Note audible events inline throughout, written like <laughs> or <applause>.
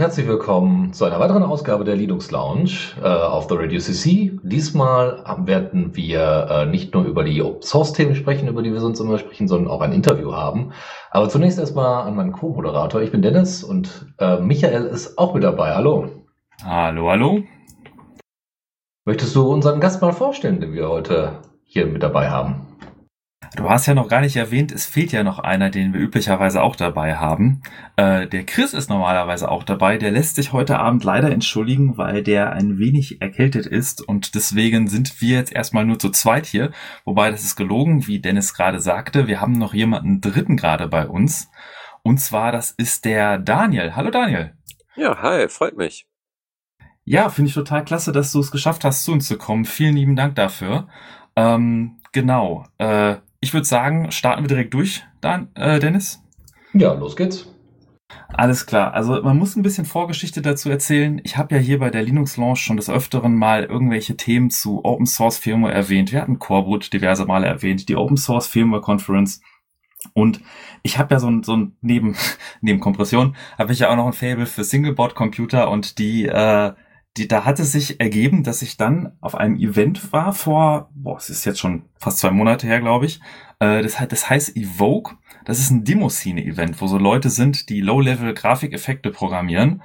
Herzlich willkommen zu einer weiteren Ausgabe der Linux Lounge äh, auf der Radio CC. Diesmal werden wir äh, nicht nur über die Open Source Themen sprechen, über die wir sonst immer sprechen, sondern auch ein Interview haben. Aber zunächst erstmal an meinen Co-Moderator. Ich bin Dennis und äh, Michael ist auch mit dabei. Hallo. Hallo, hallo. Möchtest du unseren Gast mal vorstellen, den wir heute hier mit dabei haben? Du hast ja noch gar nicht erwähnt, es fehlt ja noch einer, den wir üblicherweise auch dabei haben. Äh, der Chris ist normalerweise auch dabei. Der lässt sich heute Abend leider entschuldigen, weil der ein wenig erkältet ist und deswegen sind wir jetzt erstmal nur zu zweit hier. Wobei das ist gelogen, wie Dennis gerade sagte. Wir haben noch jemanden dritten gerade bei uns. Und zwar, das ist der Daniel. Hallo Daniel. Ja, hi, freut mich. Ja, finde ich total klasse, dass du es geschafft hast, zu uns zu kommen. Vielen lieben Dank dafür. Ähm, genau. Äh, ich würde sagen, starten wir direkt durch, Dan äh, Dennis. Ja, los geht's. Alles klar. Also man muss ein bisschen Vorgeschichte dazu erzählen. Ich habe ja hier bei der Linux Launch schon des Öfteren mal irgendwelche Themen zu Open Source Firmware erwähnt. Wir hatten Coreboot diverse Male erwähnt, die Open Source Firmware Conference. Und ich habe ja so ein, so ein neben, <laughs> neben Kompression, habe ich ja auch noch ein Fable für Singleboard-Computer und die äh, die, da hat es sich ergeben, dass ich dann auf einem Event war vor, boah, es ist jetzt schon fast zwei Monate her, glaube ich. Äh, das, das heißt Evoke. Das ist ein Demo-Szene-Event, wo so Leute sind, die Low-Level-Grafikeffekte programmieren.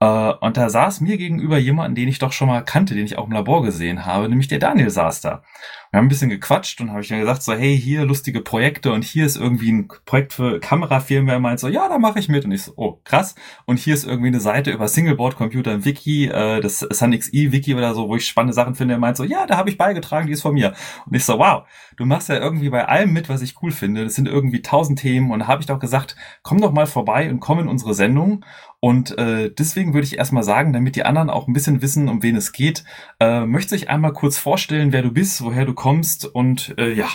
Äh, und da saß mir gegenüber jemanden, den ich doch schon mal kannte, den ich auch im Labor gesehen habe, nämlich der Daniel saß da. Wir haben ein bisschen gequatscht und habe ich dann gesagt so, hey, hier lustige Projekte und hier ist irgendwie ein Projekt für Kamerafirmen. Er meint so, ja, da mache ich mit. Und ich so, oh, krass. Und hier ist irgendwie eine Seite über Singleboard-Computer im Wiki, äh, das SunXE-Wiki oder so, wo ich spannende Sachen finde. Er meint so, ja, da habe ich beigetragen, die ist von mir. Und ich so, wow, du machst ja irgendwie bei allem mit, was ich cool finde. Das sind irgendwie tausend Themen. Und da habe ich doch gesagt, komm doch mal vorbei und komm in unsere Sendung. Und äh, deswegen würde ich erstmal sagen, damit die anderen auch ein bisschen wissen, um wen es geht, äh, möchte ich einmal kurz vorstellen, wer du bist, woher du kommst und äh, ja.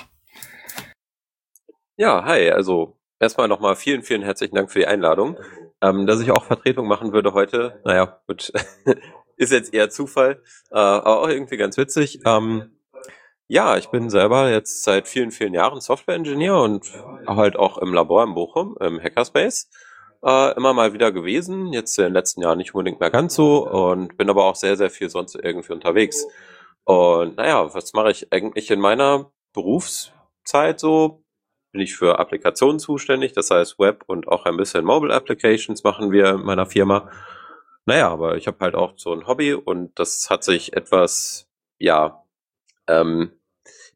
Ja, hi, also erstmal nochmal vielen, vielen herzlichen Dank für die Einladung. Ähm, dass ich auch Vertretung machen würde heute, naja, gut, <laughs> ist jetzt eher Zufall, äh, aber auch irgendwie ganz witzig. Ähm, ja, ich bin selber jetzt seit vielen, vielen Jahren Software-Ingenieur und halt auch im Labor in Bochum, im Hackerspace äh, immer mal wieder gewesen. Jetzt in den letzten Jahren nicht unbedingt mehr ganz so und bin aber auch sehr, sehr viel sonst irgendwie unterwegs. Und naja, was mache ich eigentlich in meiner Berufszeit so? Bin ich für Applikationen zuständig, das heißt Web und auch ein bisschen Mobile Applications machen wir in meiner Firma. Naja, aber ich habe halt auch so ein Hobby und das hat sich etwas, ja, ähm,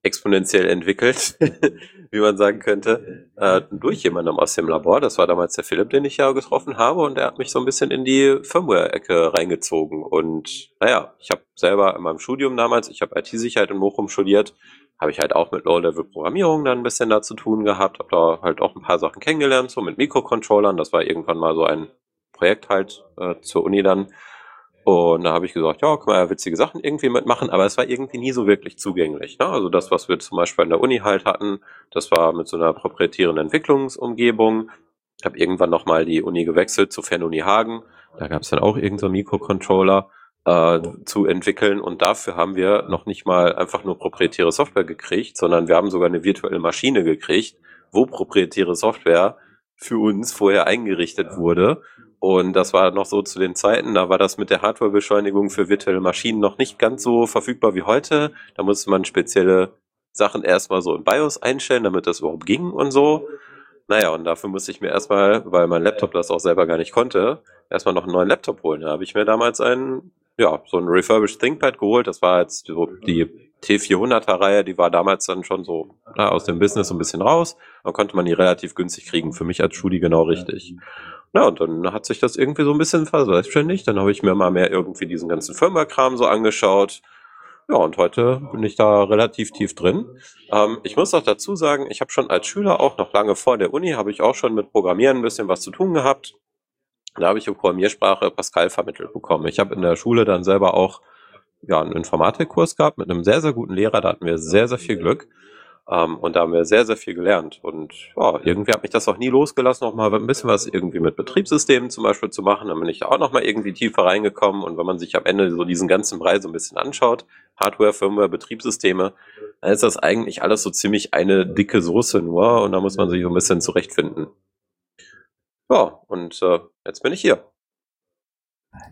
exponentiell entwickelt, <laughs> wie man sagen könnte, äh, durch jemanden aus dem Labor. Das war damals der Philipp, den ich ja getroffen habe und der hat mich so ein bisschen in die Firmware-Ecke reingezogen. Und naja, ich habe selber in meinem Studium damals, ich habe IT-Sicherheit in Bochum studiert, habe ich halt auch mit Low-Level-Programmierung dann ein bisschen da zu tun gehabt, habe da halt auch ein paar Sachen kennengelernt, so mit Mikrocontrollern. Das war irgendwann mal so ein Projekt halt äh, zur Uni dann. Und da habe ich gesagt, ja, kann man ja witzige Sachen irgendwie mitmachen, aber es war irgendwie nie so wirklich zugänglich. Ne? Also das, was wir zum Beispiel an der Uni halt hatten, das war mit so einer proprietären Entwicklungsumgebung. Ich habe irgendwann nochmal die Uni gewechselt zu Fernuni Hagen. Da gab es dann auch irgendeinen so Mikrocontroller äh, zu entwickeln und dafür haben wir noch nicht mal einfach nur proprietäre Software gekriegt, sondern wir haben sogar eine virtuelle Maschine gekriegt, wo proprietäre Software für uns vorher eingerichtet wurde und das war noch so zu den Zeiten, da war das mit der Hardwarebeschleunigung für virtuelle Maschinen noch nicht ganz so verfügbar wie heute. Da musste man spezielle Sachen erstmal so im BIOS einstellen, damit das überhaupt ging und so. Naja, und dafür musste ich mir erstmal, weil mein Laptop das auch selber gar nicht konnte, erstmal noch einen neuen Laptop holen. Da habe ich mir damals einen, ja, so ein refurbished ThinkPad geholt. Das war jetzt so die T400er Reihe, die war damals dann schon so na, aus dem Business so ein bisschen raus. Dann konnte man die relativ günstig kriegen. Für mich als Schudi genau richtig. Ja, und dann hat sich das irgendwie so ein bisschen verselbstständigt. Dann habe ich mir mal mehr irgendwie diesen ganzen Firmware-Kram so angeschaut. Ja, und heute bin ich da relativ tief drin. Ähm, ich muss auch dazu sagen, ich habe schon als Schüler auch noch lange vor der Uni, habe ich auch schon mit Programmieren ein bisschen was zu tun gehabt. Da habe ich in Programmiersprache Pascal vermittelt bekommen. Ich habe in der Schule dann selber auch ja, einen Informatikkurs gehabt mit einem sehr, sehr guten Lehrer. Da hatten wir sehr, sehr viel Glück. Ähm, und da haben wir sehr, sehr viel gelernt. Und ja, irgendwie hat mich das auch nie losgelassen, noch mal ein bisschen was irgendwie mit Betriebssystemen zum Beispiel zu machen. Dann bin ich da auch noch mal irgendwie tiefer reingekommen. Und wenn man sich am Ende so diesen ganzen Brei so ein bisschen anschaut, Hardware, Firmware, Betriebssysteme, dann ist das eigentlich alles so ziemlich eine dicke Soße nur. Und da muss man sich so ein bisschen zurechtfinden. Ja, und äh, jetzt bin ich hier.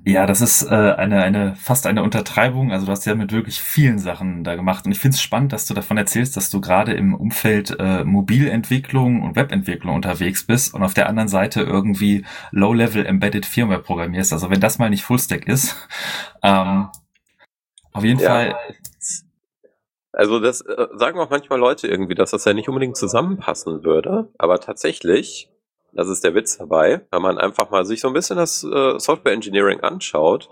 Ja, das ist äh, eine, eine fast eine Untertreibung. Also du hast ja mit wirklich vielen Sachen da gemacht. Und ich finde es spannend, dass du davon erzählst, dass du gerade im Umfeld äh, Mobilentwicklung und Webentwicklung unterwegs bist und auf der anderen Seite irgendwie Low-Level Embedded Firmware programmierst. Also wenn das mal nicht Fullstack ist, <laughs> ähm, auf jeden ja. Fall. Also das äh, sagen auch manchmal Leute irgendwie, dass das ja nicht unbedingt zusammenpassen würde. Aber tatsächlich das ist der Witz dabei, wenn man einfach mal sich so ein bisschen das äh, Software Engineering anschaut.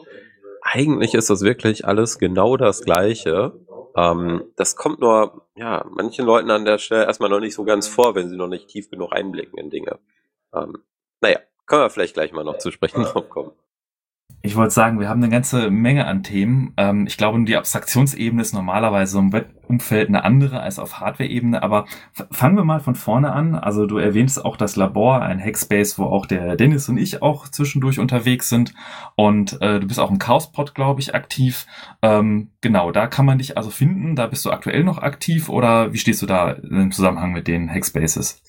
Eigentlich ist das wirklich alles genau das Gleiche. Ähm, das kommt nur, ja, manchen Leuten an der Stelle erstmal noch nicht so ganz vor, wenn sie noch nicht tief genug einblicken in Dinge. Ähm, naja, können wir vielleicht gleich mal noch zu sprechen drauf kommen. Ich wollte sagen, wir haben eine ganze Menge an Themen. Ähm, ich glaube, die Abstraktionsebene ist normalerweise im Webumfeld eine andere als auf Hardware-Ebene. Aber fangen wir mal von vorne an. Also du erwähnst auch das Labor, ein Hackspace, wo auch der Dennis und ich auch zwischendurch unterwegs sind. Und äh, du bist auch im Chaospod, glaube ich, aktiv. Ähm, genau, da kann man dich also finden. Da bist du aktuell noch aktiv oder wie stehst du da im Zusammenhang mit den Hackspaces?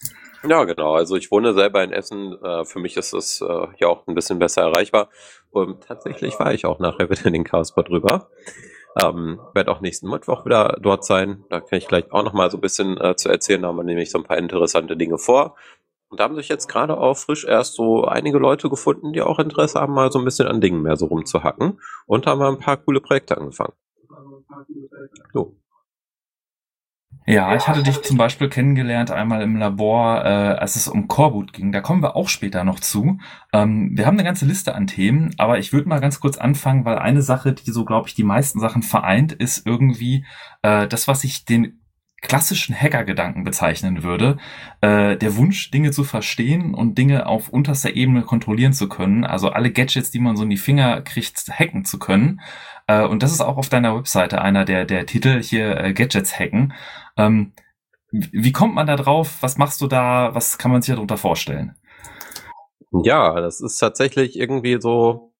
Ja, genau. Also ich wohne selber in Essen. Äh, für mich ist es äh, ja auch ein bisschen besser erreichbar. Und tatsächlich war ich auch nachher wieder in den Chaospot drüber. Ähm, werde auch nächsten Mittwoch wieder dort sein. Da kann ich gleich auch noch mal so ein bisschen äh, zu erzählen. Da haben wir nämlich so ein paar interessante Dinge vor. Und da haben sich jetzt gerade auch frisch erst so einige Leute gefunden, die auch Interesse haben, mal so ein bisschen an Dingen mehr so rumzuhacken. Und da haben wir ein paar coole Projekte angefangen. So. Ja, ich hatte dich zum Beispiel kennengelernt einmal im Labor, äh, als es um Coreboot ging. Da kommen wir auch später noch zu. Ähm, wir haben eine ganze Liste an Themen, aber ich würde mal ganz kurz anfangen, weil eine Sache, die so, glaube ich, die meisten Sachen vereint, ist irgendwie äh, das, was ich den klassischen Hacker-Gedanken bezeichnen würde. Äh, der Wunsch, Dinge zu verstehen und Dinge auf unterster Ebene kontrollieren zu können. Also alle Gadgets, die man so in die Finger kriegt, hacken zu können. Äh, und das ist auch auf deiner Webseite einer der, der Titel hier, äh, Gadgets hacken. Ähm, wie kommt man da drauf? Was machst du da? Was kann man sich darunter vorstellen? Ja, das ist tatsächlich irgendwie so,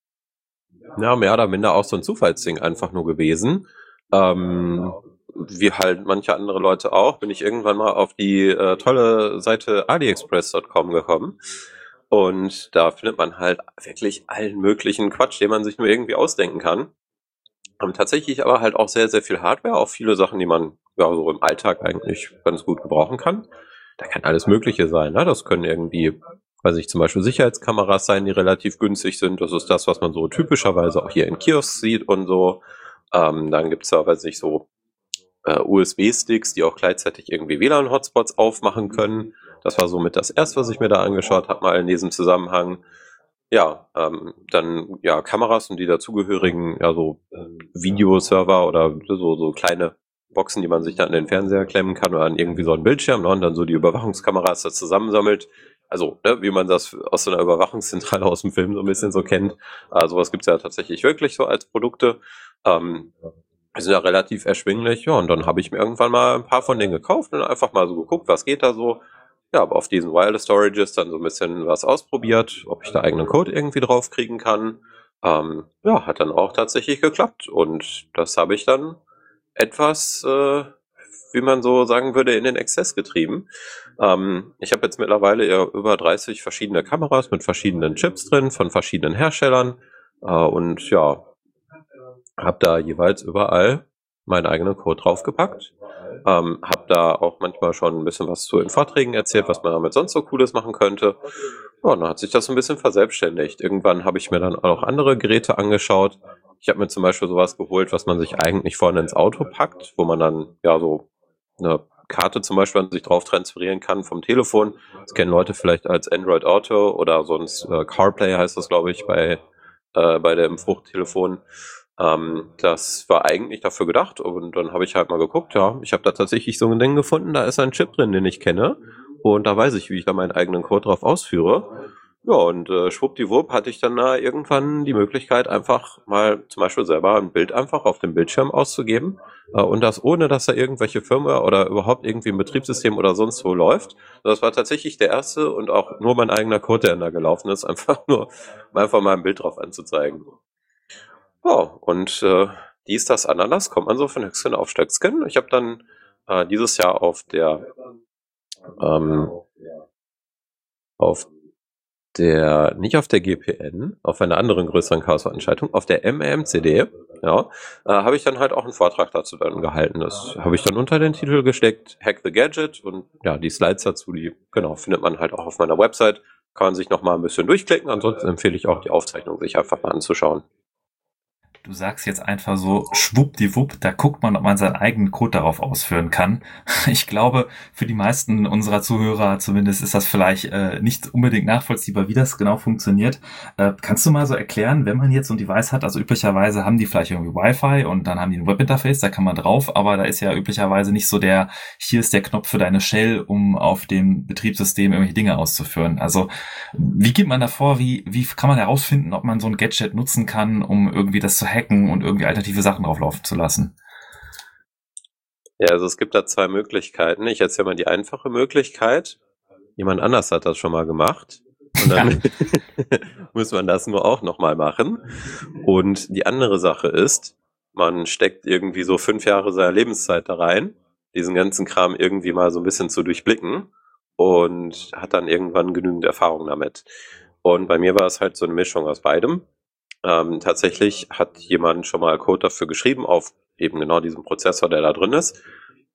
ja, mehr oder minder auch so ein Zufallsding einfach nur gewesen. Ähm, wie halt manche andere Leute auch, bin ich irgendwann mal auf die äh, tolle Seite aliexpress.com gekommen. Und da findet man halt wirklich allen möglichen Quatsch, den man sich nur irgendwie ausdenken kann. Ähm, tatsächlich aber halt auch sehr, sehr viel Hardware, auch viele Sachen, die man ja so im Alltag eigentlich ganz gut gebrauchen kann. Da kann alles Mögliche sein. Ne? Das können irgendwie, weiß ich, zum Beispiel Sicherheitskameras sein, die relativ günstig sind. Das ist das, was man so typischerweise auch hier in Kiosks sieht und so. Ähm, dann gibt's da, weiß ich, so äh, USB-Sticks, die auch gleichzeitig irgendwie WLAN-Hotspots aufmachen können. Das war somit das erste, was ich mir da angeschaut habe, mal in diesem Zusammenhang. Ja, ähm, dann ja Kameras und die dazugehörigen ja so äh, Videoserver oder so so kleine Boxen, die man sich dann an den Fernseher klemmen kann oder an irgendwie so einen Bildschirm ne, und dann so die Überwachungskameras da zusammensammelt. Also, ne, wie man das aus so einer Überwachungszentrale aus dem Film so ein bisschen so kennt. Äh, sowas gibt's ja tatsächlich wirklich so als Produkte. Ähm, sind ja relativ erschwinglich. Ja, und dann habe ich mir irgendwann mal ein paar von denen gekauft und einfach mal so geguckt, was geht da so ja, aber auf diesen Wireless Storages dann so ein bisschen was ausprobiert, ob ich da eigenen Code irgendwie drauf kriegen kann. Ähm, ja, hat dann auch tatsächlich geklappt. Und das habe ich dann etwas, äh, wie man so sagen würde, in den Exzess getrieben. Ähm, ich habe jetzt mittlerweile über 30 verschiedene Kameras mit verschiedenen Chips drin, von verschiedenen Herstellern. Äh, und ja, habe da jeweils überall meinen eigenen Code draufgepackt. Ähm, habe da auch manchmal schon ein bisschen was zu in Vorträgen erzählt, was man damit sonst so Cooles machen könnte. Ja, und dann hat sich das ein bisschen verselbstständigt. Irgendwann habe ich mir dann auch andere Geräte angeschaut. Ich habe mir zum Beispiel sowas geholt, was man sich eigentlich vorne ins Auto packt, wo man dann ja so eine Karte zum Beispiel an sich drauf transferieren kann vom Telefon. Das kennen Leute vielleicht als Android Auto oder sonst äh, CarPlay heißt das, glaube ich, bei, äh, bei dem Fruchttelefon. Ähm, das war eigentlich dafür gedacht und dann habe ich halt mal geguckt, ja, ich habe da tatsächlich so ein Ding gefunden, da ist ein Chip drin, den ich kenne und da weiß ich, wie ich da meinen eigenen Code drauf ausführe. Ja, und äh, schwuppdiwupp hatte ich dann da irgendwann die Möglichkeit, einfach mal zum Beispiel selber ein Bild einfach auf dem Bildschirm auszugeben. Äh, und das ohne, dass da irgendwelche Firma oder überhaupt irgendwie ein Betriebssystem oder sonst wo läuft. Das war tatsächlich der erste und auch nur mein eigener Code, der da gelaufen ist, <laughs> einfach nur um einfach mal ein Bild drauf anzuzeigen. Ja, und äh, dies, das, Ananas kommt man so von Höchstgen auf Stöcksken. Ich habe dann äh, dieses Jahr auf der ähm, auf der, nicht auf der GPN, auf einer anderen größeren Chaos-Veranstaltung, auf der MMCD, ja, äh, habe ich dann halt auch einen Vortrag dazu dann gehalten. Das habe ich dann unter den Titel gesteckt, Hack the Gadget und ja, die Slides dazu, die, genau, findet man halt auch auf meiner Website. Kann man sich noch mal ein bisschen durchklicken. Ansonsten empfehle ich auch die Aufzeichnung sich einfach mal anzuschauen. Du sagst jetzt einfach so schwuppdiwupp, da guckt man, ob man seinen eigenen Code darauf ausführen kann. <laughs> Ich glaube, für die meisten unserer Zuhörer zumindest ist das vielleicht äh, nicht unbedingt nachvollziehbar, wie das genau funktioniert. Äh, kannst du mal so erklären, wenn man jetzt so ein Device hat, also üblicherweise haben die vielleicht irgendwie Wi-Fi und dann haben die ein Webinterface, da kann man drauf, aber da ist ja üblicherweise nicht so der, hier ist der Knopf für deine Shell, um auf dem Betriebssystem irgendwelche Dinge auszuführen. Also wie geht man da vor, wie, wie kann man herausfinden, ob man so ein Gadget nutzen kann, um irgendwie das zu hacken und irgendwie alternative Sachen drauflaufen zu lassen? Ja, also es gibt da zwei Möglichkeiten. Ich erzähle mal die einfache Möglichkeit. Jemand anders hat das schon mal gemacht. Und dann ja. <laughs> muss man das nur auch nochmal machen. Und die andere Sache ist, man steckt irgendwie so fünf Jahre seiner Lebenszeit da rein, diesen ganzen Kram irgendwie mal so ein bisschen zu durchblicken und hat dann irgendwann genügend Erfahrung damit. Und bei mir war es halt so eine Mischung aus beidem. Ähm, tatsächlich hat jemand schon mal Code dafür geschrieben, auf eben genau diesem Prozessor, der da drin ist.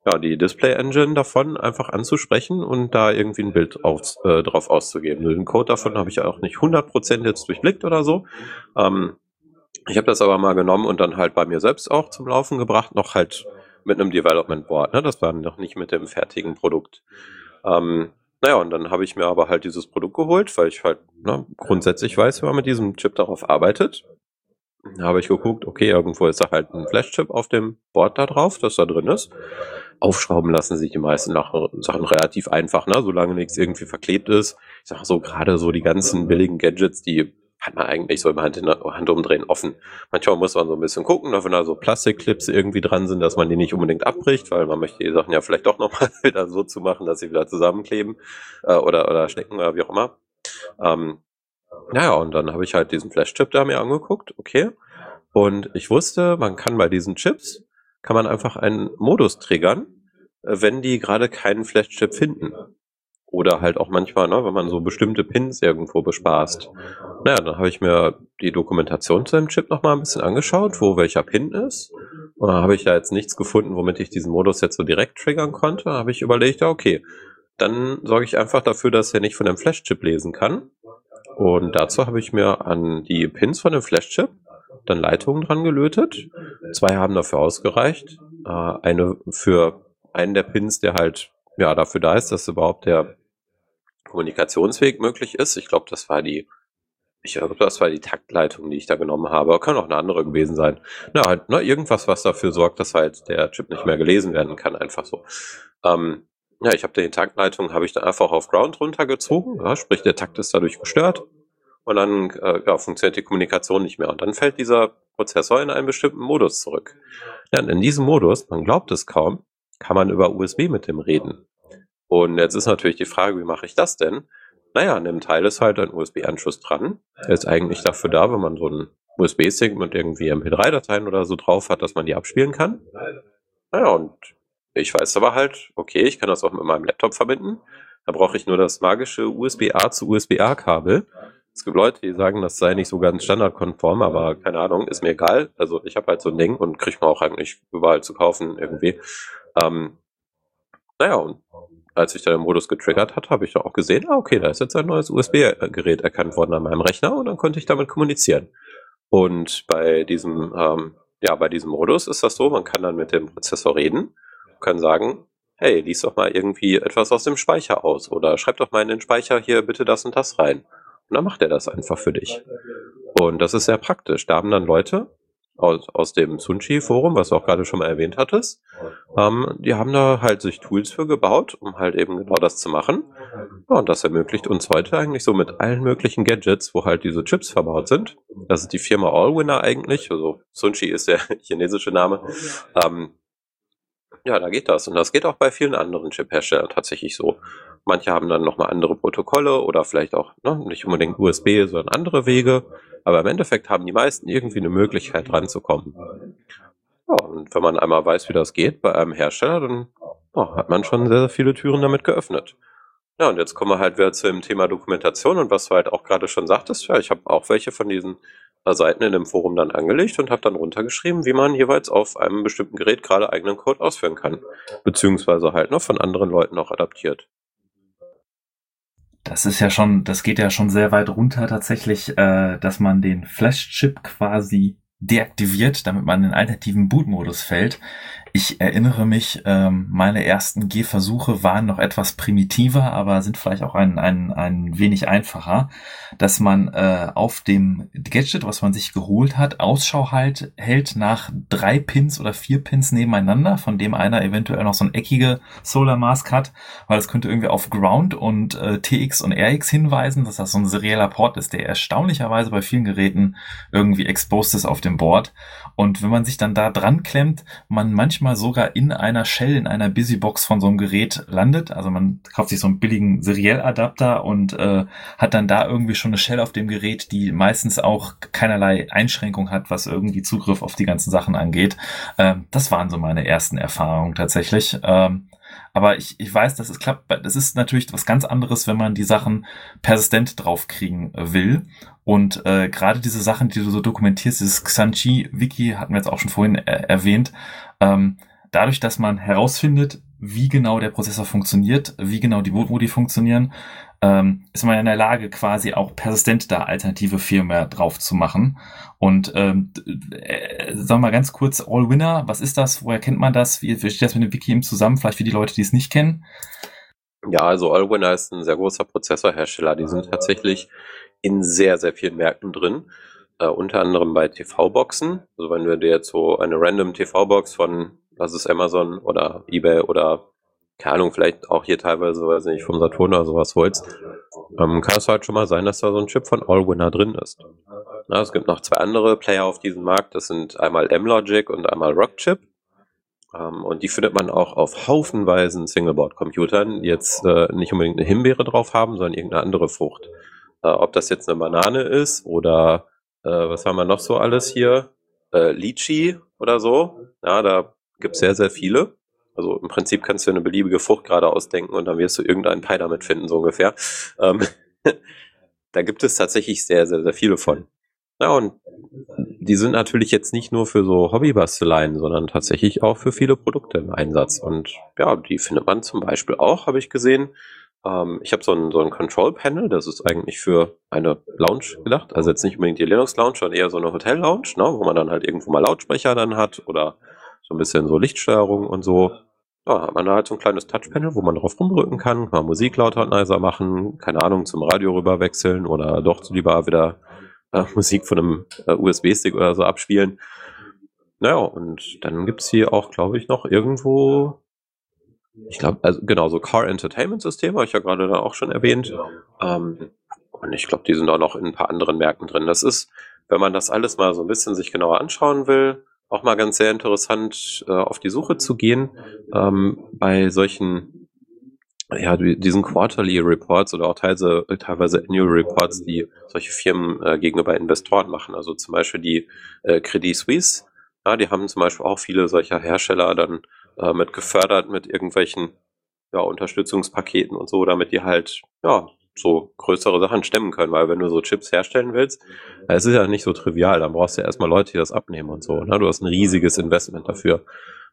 Ja, die Display Engine davon einfach anzusprechen und da irgendwie ein Bild auf, äh, drauf auszugeben. Den Code davon habe ich auch nicht 100% jetzt durchblickt oder so. Ähm, ich habe das aber mal genommen und dann halt bei mir selbst auch zum Laufen gebracht, noch halt mit einem Development Board. Ne? Das war noch nicht mit dem fertigen Produkt. Ähm, naja, und dann habe ich mir aber halt dieses Produkt geholt, weil ich halt ne, grundsätzlich weiß, wie man mit diesem Chip darauf arbeitet. Da habe ich geguckt, okay, irgendwo ist da halt ein Flash-Chip auf dem Board da drauf, das da drin ist. Aufschrauben lassen sich die meisten Sachen relativ einfach, ne? solange nichts irgendwie verklebt ist. Ich sag so, gerade so die ganzen billigen Gadgets, die hat man eigentlich so im Hand Handumdrehen offen. Manchmal muss man so ein bisschen gucken, wenn da so Plastikclips irgendwie dran sind, dass man die nicht unbedingt abbricht, weil man möchte die Sachen ja vielleicht doch nochmal <laughs> wieder so zu machen, dass sie wieder zusammenkleben äh, oder, oder stecken oder wie auch immer. Ähm, naja, und dann habe ich halt diesen Flash-Chip da mir angeguckt, okay. Und ich wusste, man kann bei diesen Chips, kann man einfach einen Modus triggern, äh, wenn die gerade keinen Flash-Chip finden. Oder halt auch manchmal, ne, wenn man so bestimmte Pins irgendwo bespaßt. Naja, dann habe ich mir die Dokumentation zu dem Chip nochmal ein bisschen angeschaut, wo welcher Pin ist. Und dann habe ich da jetzt nichts gefunden, womit ich diesen Modus jetzt so direkt triggern konnte. Da habe ich überlegt, ja, okay, dann sorge ich einfach dafür, dass er nicht von dem Flash-Chip lesen kann. Und dazu habe ich mir an die Pins von dem Flash-Chip dann Leitungen dran gelötet. Zwei haben dafür ausgereicht. Äh, eine für einen der Pins, der halt ja dafür da ist, dass überhaupt der Kommunikationsweg möglich ist. Ich glaube, das war die, ich glaube, das war die Taktleitung, die ich da genommen habe. Kann auch eine andere gewesen sein. Na, halt, ne, irgendwas, was dafür sorgt, dass halt der Chip nicht mehr gelesen werden kann, einfach so. Ähm, ja, ich habe die Taktleitung, habe ich dann einfach auf Ground runtergezogen, ja, sprich der Takt ist dadurch gestört und dann äh, ja, funktioniert die Kommunikation nicht mehr. Und dann fällt dieser Prozessor in einen bestimmten Modus zurück. Ja, und in diesem Modus, man glaubt es kaum, kann man über USB mit dem reden. Und jetzt ist natürlich die Frage, wie mache ich das denn? Naja, an dem Teil ist halt ein USB-Anschluss dran. Der ist eigentlich dafür da, wenn man so einen USB-Stick mit irgendwie MP3-Dateien oder so drauf hat, dass man die abspielen kann. Naja, und ich weiß aber halt, okay, ich kann das auch mit meinem Laptop verbinden. Da brauche ich nur das magische USB-A zu USB-A-Kabel. Es gibt Leute, die sagen, das sei nicht so ganz standardkonform, aber keine Ahnung, ist mir egal. Also ich habe halt so ein Ding und kriege man auch eigentlich überall zu kaufen irgendwie. Ähm, naja, und als ich dann den Modus getriggert hat, habe ich dann auch gesehen, ah, okay, da ist jetzt ein neues USB-Gerät erkannt worden an meinem Rechner und dann konnte ich damit kommunizieren. Und bei diesem, ähm, ja, bei diesem Modus ist das so, man kann dann mit dem Prozessor reden, kann sagen, hey, lies doch mal irgendwie etwas aus dem Speicher aus oder schreib doch mal in den Speicher hier bitte das und das rein. Und dann macht er das einfach für dich. Und das ist sehr praktisch. Da haben dann Leute aus, aus dem Sunchi-Forum, was du auch gerade schon mal erwähnt hattest. Ähm, die haben da halt sich Tools für gebaut, um halt eben genau das zu machen. Ja, und das ermöglicht uns heute eigentlich so mit allen möglichen Gadgets, wo halt diese Chips verbaut sind. Das ist die Firma Allwinner eigentlich, also Sunchi ist der <laughs> chinesische Name. Ähm, ja, da geht das. Und das geht auch bei vielen anderen Chip-Herstellern tatsächlich so. Manche haben dann nochmal andere Protokolle oder vielleicht auch ne, nicht unbedingt USB, sondern andere Wege. Aber im Endeffekt haben die meisten irgendwie eine Möglichkeit ranzukommen. Ja, und wenn man einmal weiß, wie das geht bei einem Hersteller, dann oh, hat man schon sehr, sehr viele Türen damit geöffnet. Ja, und jetzt kommen wir halt wieder zu dem Thema Dokumentation und was du halt auch gerade schon sagtest, ja, ich habe auch welche von diesen äh, Seiten in dem Forum dann angelegt und habe dann runtergeschrieben, wie man jeweils auf einem bestimmten Gerät gerade eigenen Code ausführen kann. Beziehungsweise halt noch von anderen Leuten auch adaptiert. Das ist ja schon, das geht ja schon sehr weit runter tatsächlich, äh, dass man den Flash-Chip quasi deaktiviert, damit man in den alternativen Bootmodus fällt. Ich erinnere mich, ähm, meine ersten Gehversuche waren noch etwas primitiver, aber sind vielleicht auch ein, ein, ein wenig einfacher, dass man äh, auf dem Gadget, was man sich geholt hat, Ausschau halt, hält nach drei Pins oder vier Pins nebeneinander, von dem einer eventuell noch so ein eckige Solar Mask hat, weil es könnte irgendwie auf Ground und äh, TX und RX hinweisen, dass das so ein serieller Port ist, der erstaunlicherweise bei vielen Geräten irgendwie exposed ist auf dem Board. Und wenn man sich dann da dran klemmt, man manchmal sogar in einer Shell, in einer Busybox von so einem Gerät landet. Also man kauft sich so einen billigen Serial-Adapter und äh, hat dann da irgendwie schon eine Shell auf dem Gerät, die meistens auch keinerlei Einschränkung hat, was irgendwie Zugriff auf die ganzen Sachen angeht. Ähm, das waren so meine ersten Erfahrungen tatsächlich. Ähm, aber ich, ich weiß, dass es klappt. Das ist natürlich was ganz anderes, wenn man die Sachen persistent draufkriegen will. Und äh, gerade diese Sachen, die du so dokumentierst, dieses Xanchi-Wiki, hatten wir jetzt auch schon vorhin äh, erwähnt, ähm, dadurch, dass man herausfindet, wie genau der Prozessor funktioniert, wie genau die Bootmodi funktionieren, ähm, ist man in der Lage, quasi auch persistent da alternative Firmware drauf zu machen. Und ähm, äh, sagen wir mal ganz kurz, All-Winner, was ist das? Woher kennt man das? Wie, wie steht das mit dem Wiki im zusammen? Vielleicht für die Leute, die es nicht kennen. Ja, also Allwinner ist ein sehr großer Prozessorhersteller. Die sind tatsächlich in sehr, sehr vielen Märkten drin. Äh, unter anderem bei TV-Boxen. Also wenn du dir jetzt so eine random TV-Box von, was ist Amazon oder eBay oder keine Ahnung, vielleicht auch hier teilweise, weiß nicht, vom Saturn oder sowas holst, ähm, kann es halt schon mal sein, dass da so ein Chip von Allwinner drin ist. Na, es gibt noch zwei andere Player auf diesem Markt. Das sind einmal M-Logic und einmal Rockchip. Ähm, und die findet man auch auf haufenweisen Singleboard-Computern, die jetzt äh, nicht unbedingt eine Himbeere drauf haben, sondern irgendeine andere Frucht. Äh, ob das jetzt eine Banane ist oder äh, was haben wir noch so alles hier? Äh, Lychee oder so. Ja, da gibt es sehr, sehr viele. Also im Prinzip kannst du eine beliebige Frucht gerade ausdenken und dann wirst du irgendeinen Pie damit finden, so ungefähr. Ähm, <laughs> da gibt es tatsächlich sehr, sehr, sehr viele von. Ja, und die sind natürlich jetzt nicht nur für so Hobbybasteleien, sondern tatsächlich auch für viele Produkte im Einsatz. Und ja, die findet man zum Beispiel auch, habe ich gesehen, ähm, ich habe so ein, so ein Control-Panel, das ist eigentlich für eine Lounge gedacht. Also jetzt nicht unbedingt die Linux-Lounge, sondern eher so eine Hotel-Lounge, ne, wo man dann halt irgendwo mal Lautsprecher dann hat oder so ein bisschen so Lichtsteuerung und so. Ja, hat man da halt so ein kleines Touchpanel, wo man drauf rumdrücken kann, man Musik lauter und leiser machen, keine Ahnung, zum Radio rüber wechseln oder doch lieber wieder äh, <laughs> Musik von einem äh, USB-Stick oder so abspielen. Naja, und dann gibt's hier auch, glaube ich, noch irgendwo ich glaube, also genau, so Car Entertainment System habe ich ja gerade da auch schon erwähnt. Ähm, und ich glaube, die sind auch noch in ein paar anderen Märkten drin. Das ist, wenn man das alles mal so ein bisschen sich genauer anschauen will, auch mal ganz sehr interessant, äh, auf die Suche zu gehen ähm, bei solchen, ja, diesen Quarterly Reports oder auch teilweise, teilweise Annual Reports, die solche Firmen äh, gegenüber Investoren machen. Also zum Beispiel die äh, Credit Suisse, ja, die haben zum Beispiel auch viele solcher Hersteller dann äh, mit gefördert mit irgendwelchen ja, Unterstützungspaketen und so, damit die halt ja so größere Sachen stemmen können, weil wenn du so Chips herstellen willst, es ist ja nicht so trivial, dann brauchst du ja erstmal Leute, die das abnehmen und so. Ne? Du hast ein riesiges Investment dafür.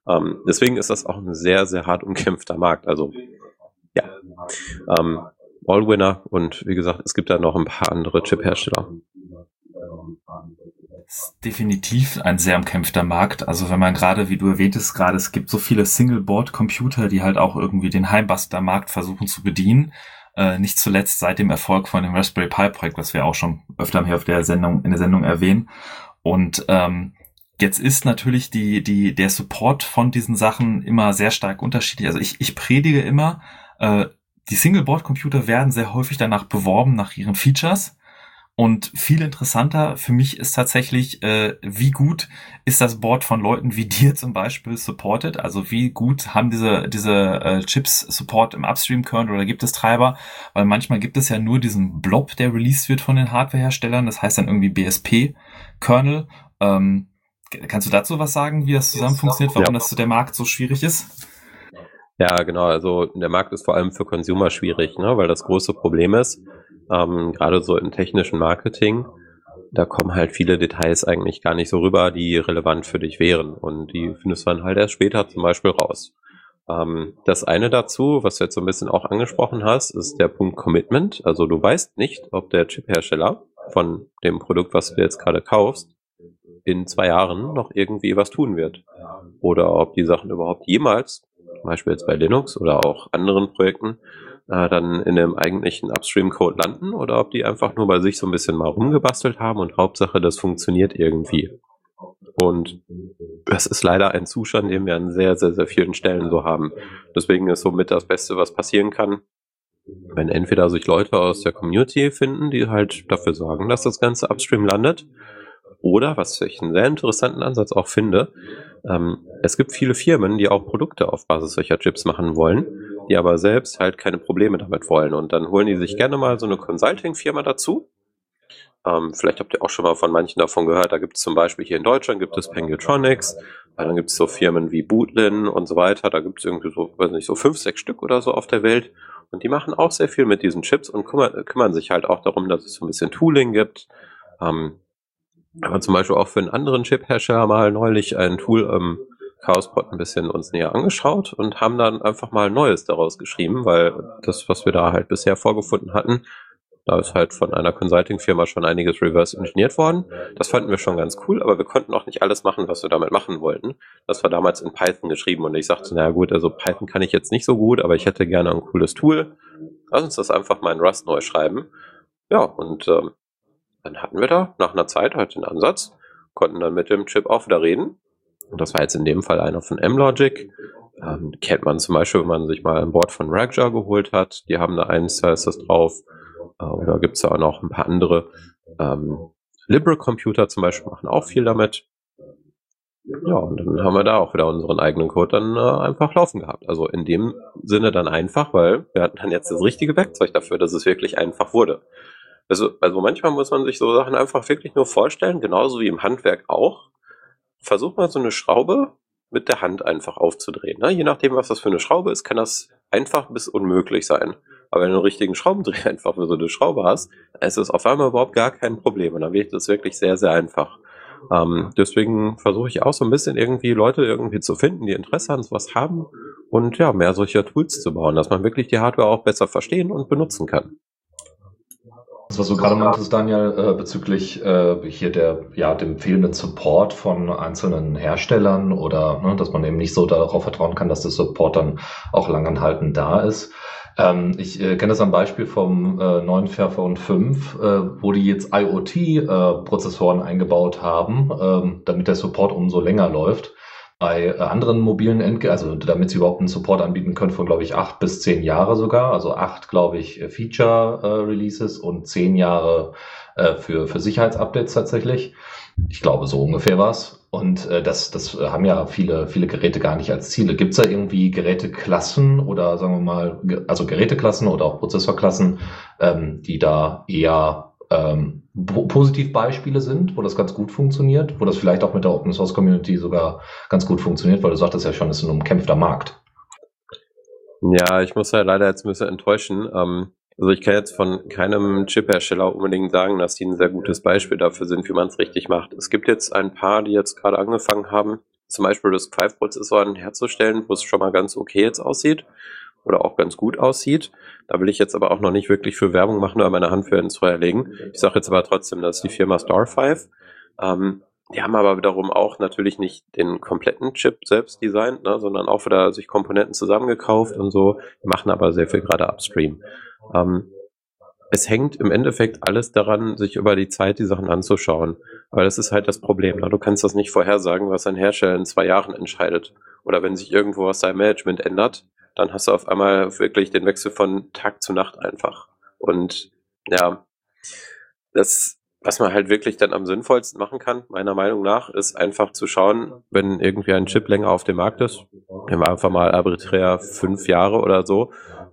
Ähm, deswegen ist das auch ein sehr, sehr hart umkämpfter Markt. Also ja, ähm, All-Winner und wie gesagt, es gibt da noch ein paar andere Chip-Hersteller definitiv ein sehr umkämpfter Markt. Also wenn man gerade, wie du erwähntest, gerade es gibt so viele Single-Board-Computer, die halt auch irgendwie den Heimbuster-Markt versuchen zu bedienen. Äh, nicht zuletzt seit dem Erfolg von dem Raspberry Pi Projekt, was wir auch schon öfter hier auf der Sendung, in der Sendung erwähnen. Und ähm, Jetzt ist natürlich die, die, der Support von diesen Sachen immer sehr stark unterschiedlich. Also ich, ich predige immer, äh, die Single-Board-Computer werden sehr häufig danach beworben, nach ihren Features. Und viel interessanter für mich ist tatsächlich, äh, wie gut ist das Board von Leuten wie <laughs> dir zum Beispiel supported? Also wie gut haben diese, diese äh, Chips Support im Upstream-Kernel oder gibt es Treiber? Weil manchmal gibt es ja nur diesen Blob, der released wird von den Hardware-Herstellern. Das heißt dann irgendwie BSP-Kernel. Ähm, kannst du dazu was sagen, wie das zusammen funktioniert, warum ja. das der Markt so schwierig ist? Ja, genau. Also der Markt ist vor allem für Consumer schwierig, ne? weil das große Problem ist, ähm, gerade so im technischen Marketing, da kommen halt viele Details eigentlich gar nicht so rüber, die relevant für dich wären. Und die findest du dann halt erst später zum Beispiel raus. Ähm, das eine dazu, was du jetzt so ein bisschen auch angesprochen hast, ist der Punkt Commitment. Also du weißt nicht, ob der Chiphersteller von dem Produkt, was du jetzt gerade kaufst, in zwei Jahren noch irgendwie was tun wird. Oder ob die Sachen überhaupt jemals, zum Beispiel jetzt bei Linux oder auch anderen Projekten, äh, dann in dem eigentlichen Upstream-Code landen oder ob die einfach nur bei sich so ein bisschen mal rumgebastelt haben und Hauptsache, das funktioniert irgendwie. Und das ist leider ein Zustand, den wir an sehr, sehr, sehr vielen Stellen so haben. Deswegen ist somit das Beste, was passieren kann, wenn entweder sich Leute aus der Community finden, die halt dafür sorgen, dass das Ganze upstream landet, oder, was ich einen sehr interessanten Ansatz auch finde, ähm, es gibt viele Firmen, die auch Produkte auf Basis solcher Chips machen wollen, die aber selbst halt keine Probleme damit wollen. Und dann holen die sich gerne mal so eine Consulting-Firma dazu. Ähm, vielleicht habt ihr auch schon mal von manchen davon gehört. Da gibt es zum Beispiel hier in Deutschland gibt es Pengutronics, dann gibt es so Firmen wie Bootlin und so weiter. Da gibt es irgendwie so, weiß nicht, so fünf, sechs Stück oder so auf der Welt. Und die machen auch sehr viel mit diesen Chips und kümmern, kümmern sich halt auch darum, dass es so ein bisschen Tooling gibt. Ähm, aber zum Beispiel auch für einen anderen Chip-Hersteller mal neulich ein Tool ähm, Chaospot ein bisschen uns näher angeschaut und haben dann einfach mal Neues daraus geschrieben, weil das, was wir da halt bisher vorgefunden hatten, da ist halt von einer Consulting-Firma schon einiges reverse engineert worden. Das fanden wir schon ganz cool, aber wir konnten auch nicht alles machen, was wir damit machen wollten. Das war damals in Python geschrieben und ich sagte, naja gut, also Python kann ich jetzt nicht so gut, aber ich hätte gerne ein cooles Tool. Lass uns das einfach mal in Rust neu schreiben. Ja, und ähm, dann hatten wir da nach einer Zeit halt den Ansatz, konnten dann mit dem Chip auch wieder reden. Und das war jetzt in dem Fall einer von M-Logic. Ähm, kennt man zum Beispiel, wenn man sich mal ein Board von Ragjar geholt hat. Die haben da ist das drauf. Äh, oder gibt's da auch noch ein paar andere. Ähm, Liberal Computer zum Beispiel machen auch viel damit. Ja, und dann haben wir da auch wieder unseren eigenen Code dann äh, einfach laufen gehabt. Also in dem Sinne dann einfach, weil wir hatten dann jetzt das richtige Werkzeug dafür, dass es wirklich einfach wurde. Also, also manchmal muss man sich so Sachen einfach wirklich nur vorstellen, genauso wie im Handwerk auch. Versuch mal so eine Schraube mit der Hand einfach aufzudrehen. Ne? Je nachdem, was das für eine Schraube ist, kann das einfach bis unmöglich sein. Aber wenn du einen richtigen Schraubendreher <laughs> einfach für so eine Schraube hast, ist es auf einmal überhaupt gar kein Problem. Und dann wird es wirklich sehr, sehr einfach. Ähm, deswegen versuche ich auch so ein bisschen irgendwie Leute irgendwie zu finden, die Interesse an sowas haben und ja, mehr solcher Tools zu bauen, dass man wirklich die Hardware auch besser verstehen und benutzen kann. Was du gerade meintest, Daniel, äh, bezüglich äh, hier der, ja, dem fehlenden Support von einzelnen Herstellern oder ne, dass man eben nicht so darauf vertrauen kann, dass der Support dann auch langanhaltend da ist. Ähm, ich äh, kenne das am Beispiel vom äh, neuen Fairphone 5, äh, wo die jetzt IoT-Prozessoren äh, eingebaut haben, ähm, damit der Support umso länger läuft bei äh, anderen mobilen Endgeräten, also damit sie überhaupt einen Support anbieten können von, glaube ich, acht bis zehn Jahre sogar. Also acht, glaube ich, Feature-Releases äh, und zehn Jahre äh, für, für Sicherheitsupdates tatsächlich. Ich glaube, so ungefähr war's. Und äh, das, das haben ja viele, viele Geräte gar nicht als Ziele. Gibt's da irgendwie Geräteklassen oder sagen wir mal, also Geräteklassen oder auch Prozessorklassen, ähm, die da eher ähm, Positivbeispiele sind, wo das ganz gut funktioniert, wo das vielleicht auch mit der Open Source Community sogar ganz gut funktioniert, weil du sagtest ja schon, es ist ein umkämpfter Markt. Ja, ich muss ja leider jetzt ein bisschen enttäuschen. Ähm, also ich kann jetzt von keinem Chip-Hersteller unbedingt sagen, dass die ein sehr gutes Beispiel dafür sind, wie man es richtig macht. Es gibt jetzt ein paar, die jetzt gerade angefangen haben, zum Beispiel das 5-Prozessoren herzustellen, wo es schon mal ganz okay jetzt aussieht oder auch ganz gut aussieht. Da will ich jetzt aber auch noch nicht wirklich für Werbung machen oder meine Hand für ins Feuer legen. Ich sage jetzt aber trotzdem, dass die Firma Star5. Ähm, die haben aber wiederum auch natürlich nicht den kompletten Chip selbst designt, ne, sondern auch wieder sich Komponenten zusammengekauft und so. Die machen aber sehr viel gerade upstream. Ähm, es hängt im Endeffekt alles daran, sich über die Zeit die Sachen anzuschauen. Aber das ist halt das Problem. Ne? Du kannst das nicht vorhersagen, was ein Hersteller in zwei Jahren entscheidet. Oder wenn sich irgendwo was sein Management ändert, dann hast du auf einmal wirklich den Wechsel von Tag zu Nacht einfach. Und ja, das, was man halt wirklich dann am sinnvollsten machen kann, meiner Meinung nach, ist einfach zu schauen, wenn irgendwie ein Chip länger auf dem Markt ist, nehmen wir einfach mal arbiträr fünf Jahre oder so,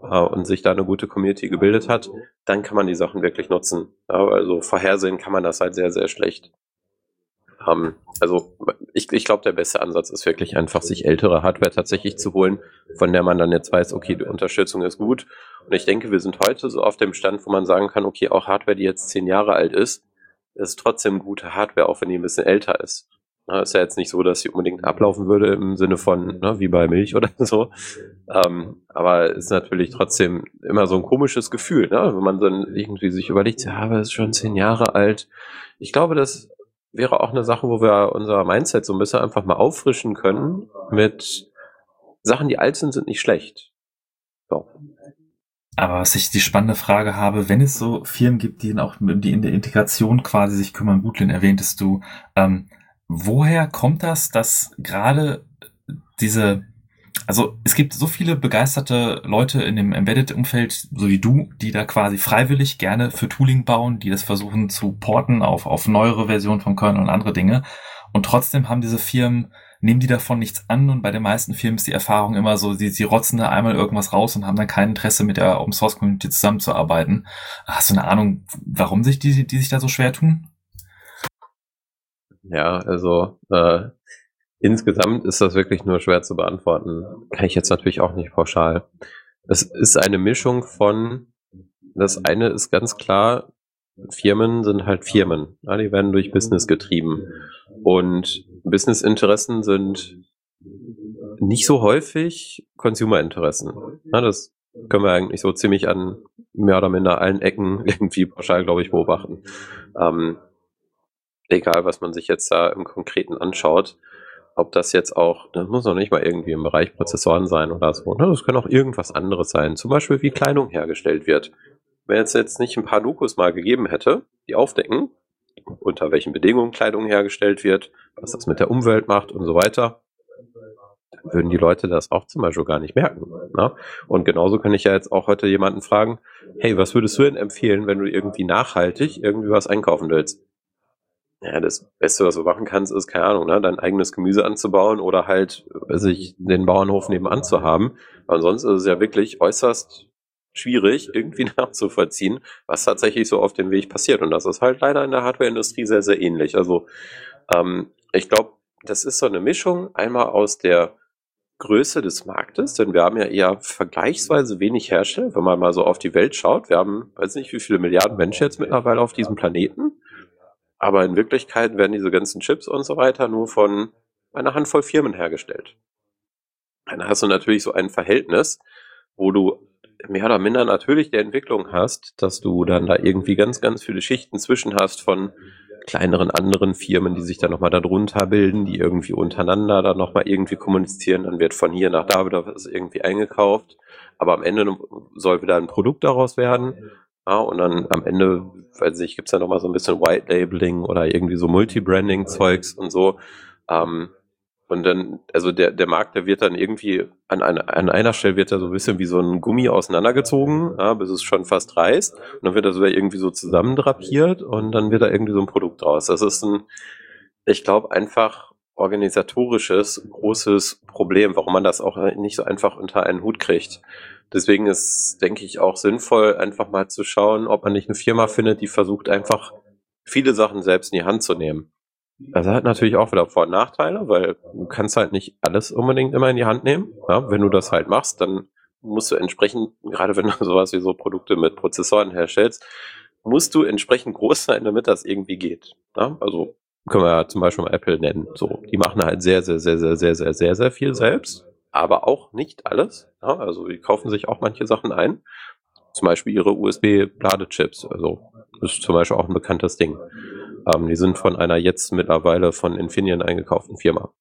äh, und sich da eine gute Community gebildet hat, dann kann man die Sachen wirklich nutzen. Ja, also vorhersehen kann man das halt sehr, sehr schlecht. Ähm, also ich, ich glaube, der beste Ansatz ist wirklich einfach, sich ältere Hardware tatsächlich zu holen, von der man dann jetzt weiß, okay, die Unterstützung ist gut. Und ich denke, wir sind heute so auf dem Stand, wo man sagen kann, okay, auch Hardware, die jetzt zehn Jahre alt ist, ist trotzdem gute Hardware, auch wenn die ein bisschen älter ist. Na, ist ja jetzt nicht so, dass sie unbedingt ablaufen würde im Sinne von, ne, wie bei Milch oder <laughs> so. Ähm, aber ist natürlich trotzdem immer so ein komisches Gefühl, ne? wenn man dann irgendwie sich überlegt, ja, aber ist schon zehn Jahre alt. Ich glaube, das wäre auch eine Sache, wo wir unser Mindset so ein bisschen einfach mal auffrischen können mit Sachen, die alt sind, sind nicht schlecht. So. Aber was ich die spannende Frage habe, wenn es so Firmen gibt, die auch die in der Integration quasi sich kümmern, Gutlin erwähntest du, ähm, woher kommt das, dass gerade diese, also es gibt so viele begeisterte Leute in dem Embedded-Umfeld, so wie du, die da quasi freiwillig gerne für Tooling bauen, die das versuchen zu porten auf, auf neuere Versionen von Kernel und andere Dinge. Und trotzdem haben diese Firmen, nehmen die davon nichts an und bei den meisten Firmen ist die Erfahrung immer so, sie, sie rotzen da einmal irgendwas raus und haben dann kein Interesse mit der Open Source Community zusammenzuarbeiten. Hast du eine Ahnung, warum sich die, die sich da so schwer tun? Ja, also äh, insgesamt ist das wirklich nur schwer zu beantworten. Kann ich jetzt natürlich auch nicht pauschal. Es ist eine Mischung von, das eine ist ganz klar, Firmen sind halt Firmen. Ja, die werden durch Business getrieben. Und Business-Interessen sind nicht so häufig Consumer-Interessen. Ja, das können wir eigentlich so ziemlich an mehr oder minder allen Ecken <laughs> irgendwie pauschal, glaube ich, beobachten. Ähm, egal was man sich jetzt da im Konkreten anschaut, ob das jetzt auch, das muss noch nicht mal irgendwie im Bereich Prozessoren sein oder so, ne? das kann auch irgendwas anderes sein, zum Beispiel wie Kleidung hergestellt wird. Wenn es jetzt nicht ein paar Dokus mal gegeben hätte, die aufdecken, unter welchen Bedingungen Kleidung hergestellt wird, was das mit der Umwelt macht und so weiter, dann würden die Leute das auch zum Beispiel gar nicht merken. Ne? Und genauso kann ich ja jetzt auch heute jemanden fragen, hey, was würdest du denn empfehlen, wenn du irgendwie nachhaltig irgendwie was einkaufen willst? Ja, das Beste, was du machen kannst, ist, keine Ahnung, ne, dein eigenes Gemüse anzubauen oder halt, weiß den Bauernhof nebenan zu haben. Ansonsten ist es ja wirklich äußerst schwierig, irgendwie <laughs> nachzuvollziehen, was tatsächlich so auf dem Weg passiert. Und das ist halt leider in der Hardwareindustrie sehr, sehr ähnlich. Also ähm, ich glaube, das ist so eine Mischung einmal aus der Größe des Marktes, denn wir haben ja eher vergleichsweise wenig Hersteller, wenn man mal so auf die Welt schaut. Wir haben, weiß nicht, wie viele Milliarden Menschen jetzt mittlerweile auf diesem Planeten. Aber in Wirklichkeit werden diese ganzen Chips und so weiter nur von einer Handvoll Firmen hergestellt. Dann hast du natürlich so ein Verhältnis, wo du mehr oder minder natürlich der Entwicklung hast, dass du dann da irgendwie ganz, ganz viele Schichten zwischen hast von kleineren anderen Firmen, die sich dann nochmal darunter bilden, die irgendwie untereinander dann nochmal irgendwie kommunizieren. Dann wird von hier nach da wieder was irgendwie eingekauft. Aber am Ende soll wieder ein Produkt daraus werden. Ja, und dann am Ende, weiß ich, gibt's ja nochmal so ein bisschen White Labeling oder irgendwie so Multi-Branding-Zeugs und so. Ähm, und dann, also der, der Markt, der wird dann irgendwie an, einer an einer Stelle wird er so ein bisschen wie so ein Gummi auseinandergezogen, ja, bis es schon fast reißt. Und dann wird er sogar irgendwie so zusammendrapiert und dann wird da irgendwie so ein Produkt draus. Das ist ein, ich glaube, einfach organisatorisches, großes Problem, warum man das auch nicht so einfach unter einen Hut kriegt. Deswegen ist, denke ich, auch sinnvoll, einfach mal zu schauen, ob man nicht eine Firma findet, die versucht, einfach viele Sachen selbst in die Hand zu nehmen. Das hat natürlich auch wieder Vor- und Nachteile, weil du kannst halt nicht alles unbedingt immer in die Hand nehmen. Ja, wenn du das halt machst, dann musst du entsprechend, gerade wenn du <laughs> sowas wie so Produkte mit Prozessoren herstellst, musst du entsprechend groß sein, damit das irgendwie geht. Ja, also können wir ja zum Beispiel mal Apple nennen. So, die machen halt sehr, sehr, sehr, sehr, sehr, sehr, sehr, sehr viel selbst aber auch nicht alles. Ja, also die kaufen sich auch manche Sachen ein. Zum Beispiel ihre USB-Ladechips. Also ist zum Beispiel auch ein bekanntes Ding. Ähm, die sind von einer jetzt mittlerweile von Infineon eingekauften Firma.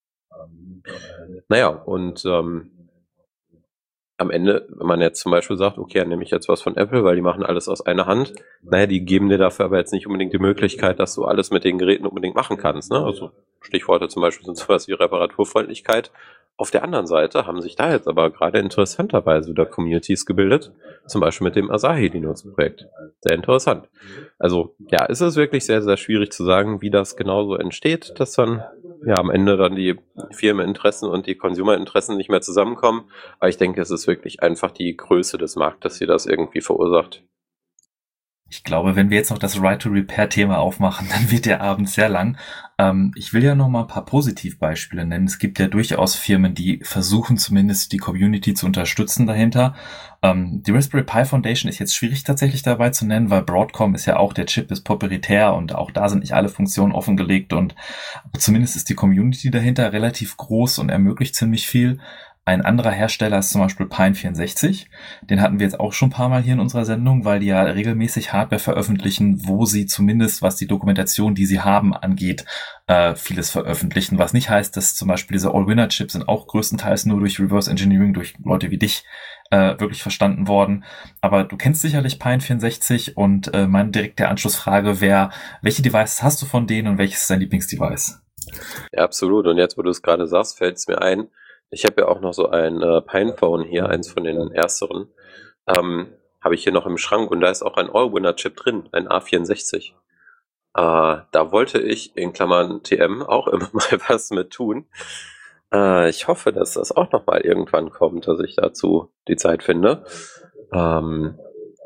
Naja, und ähm, am Ende, wenn man jetzt zum Beispiel sagt, okay, dann nehme ich jetzt was von Apple, weil die machen alles aus einer Hand, naja, die geben dir dafür aber jetzt nicht unbedingt die Möglichkeit, dass du alles mit den Geräten unbedingt machen kannst. Ne? Also Stichworte zum Beispiel sind sowas wie Reparaturfreundlichkeit. Auf der anderen Seite haben sich da jetzt aber gerade interessanterweise wieder Communities gebildet, zum Beispiel mit dem Asahi Linux Projekt. Sehr interessant. Also ja, ist es wirklich sehr, sehr schwierig zu sagen, wie das genauso entsteht, dass dann ja am Ende dann die Firmeninteressen und die Consumerinteressen nicht mehr zusammenkommen. Aber ich denke, es ist wirklich einfach die Größe des Marktes, die das irgendwie verursacht. Ich glaube, wenn wir jetzt noch das Right-to-Repair-Thema aufmachen, <laughs> dann wird der Abend sehr lang. Ähm, ich will ja noch mal ein paar Positivbeispiele nennen. Es gibt ja durchaus Firmen, die versuchen zumindest die Community zu unterstützen dahinter. Ähm, die Raspberry Pi Foundation ist jetzt schwierig tatsächlich dabei zu nennen, weil Broadcom ist ja auch, der Chip ist proprietär und auch da sind nicht alle Funktionen offengelegt und zumindest ist die Community dahinter relativ groß und ermöglicht ziemlich viel. Ein anderer Hersteller ist zum Beispiel Pine64. Den hatten wir jetzt auch schon ein paar Mal hier in unserer Sendung, weil die ja regelmäßig Hardware veröffentlichen, wo sie zumindest, was die Dokumentation, die sie haben, angeht, äh, vieles veröffentlichen. Was nicht heißt, dass zum Beispiel diese All-Winner-Chips sind auch größtenteils nur durch Reverse Engineering, durch Leute wie dich, äh, wirklich verstanden worden. Aber du kennst sicherlich Pine64 und äh, meine direkte Anschlussfrage wäre, welche Devices hast du von denen und welches ist dein Lieblingsdevice? Ja, absolut. Und jetzt, wo du es gerade sagst, fällt es mir ein, ich habe ja auch noch so ein äh, Pinephone hier, eins von den ersteren. Ähm, habe ich hier noch im Schrank und da ist auch ein All-Winner-Chip drin, ein A64. Äh, da wollte ich in Klammern TM auch <laughs> immer mal was mit tun. Äh, ich hoffe, dass das auch noch mal irgendwann kommt, dass ich dazu die Zeit finde. Ähm,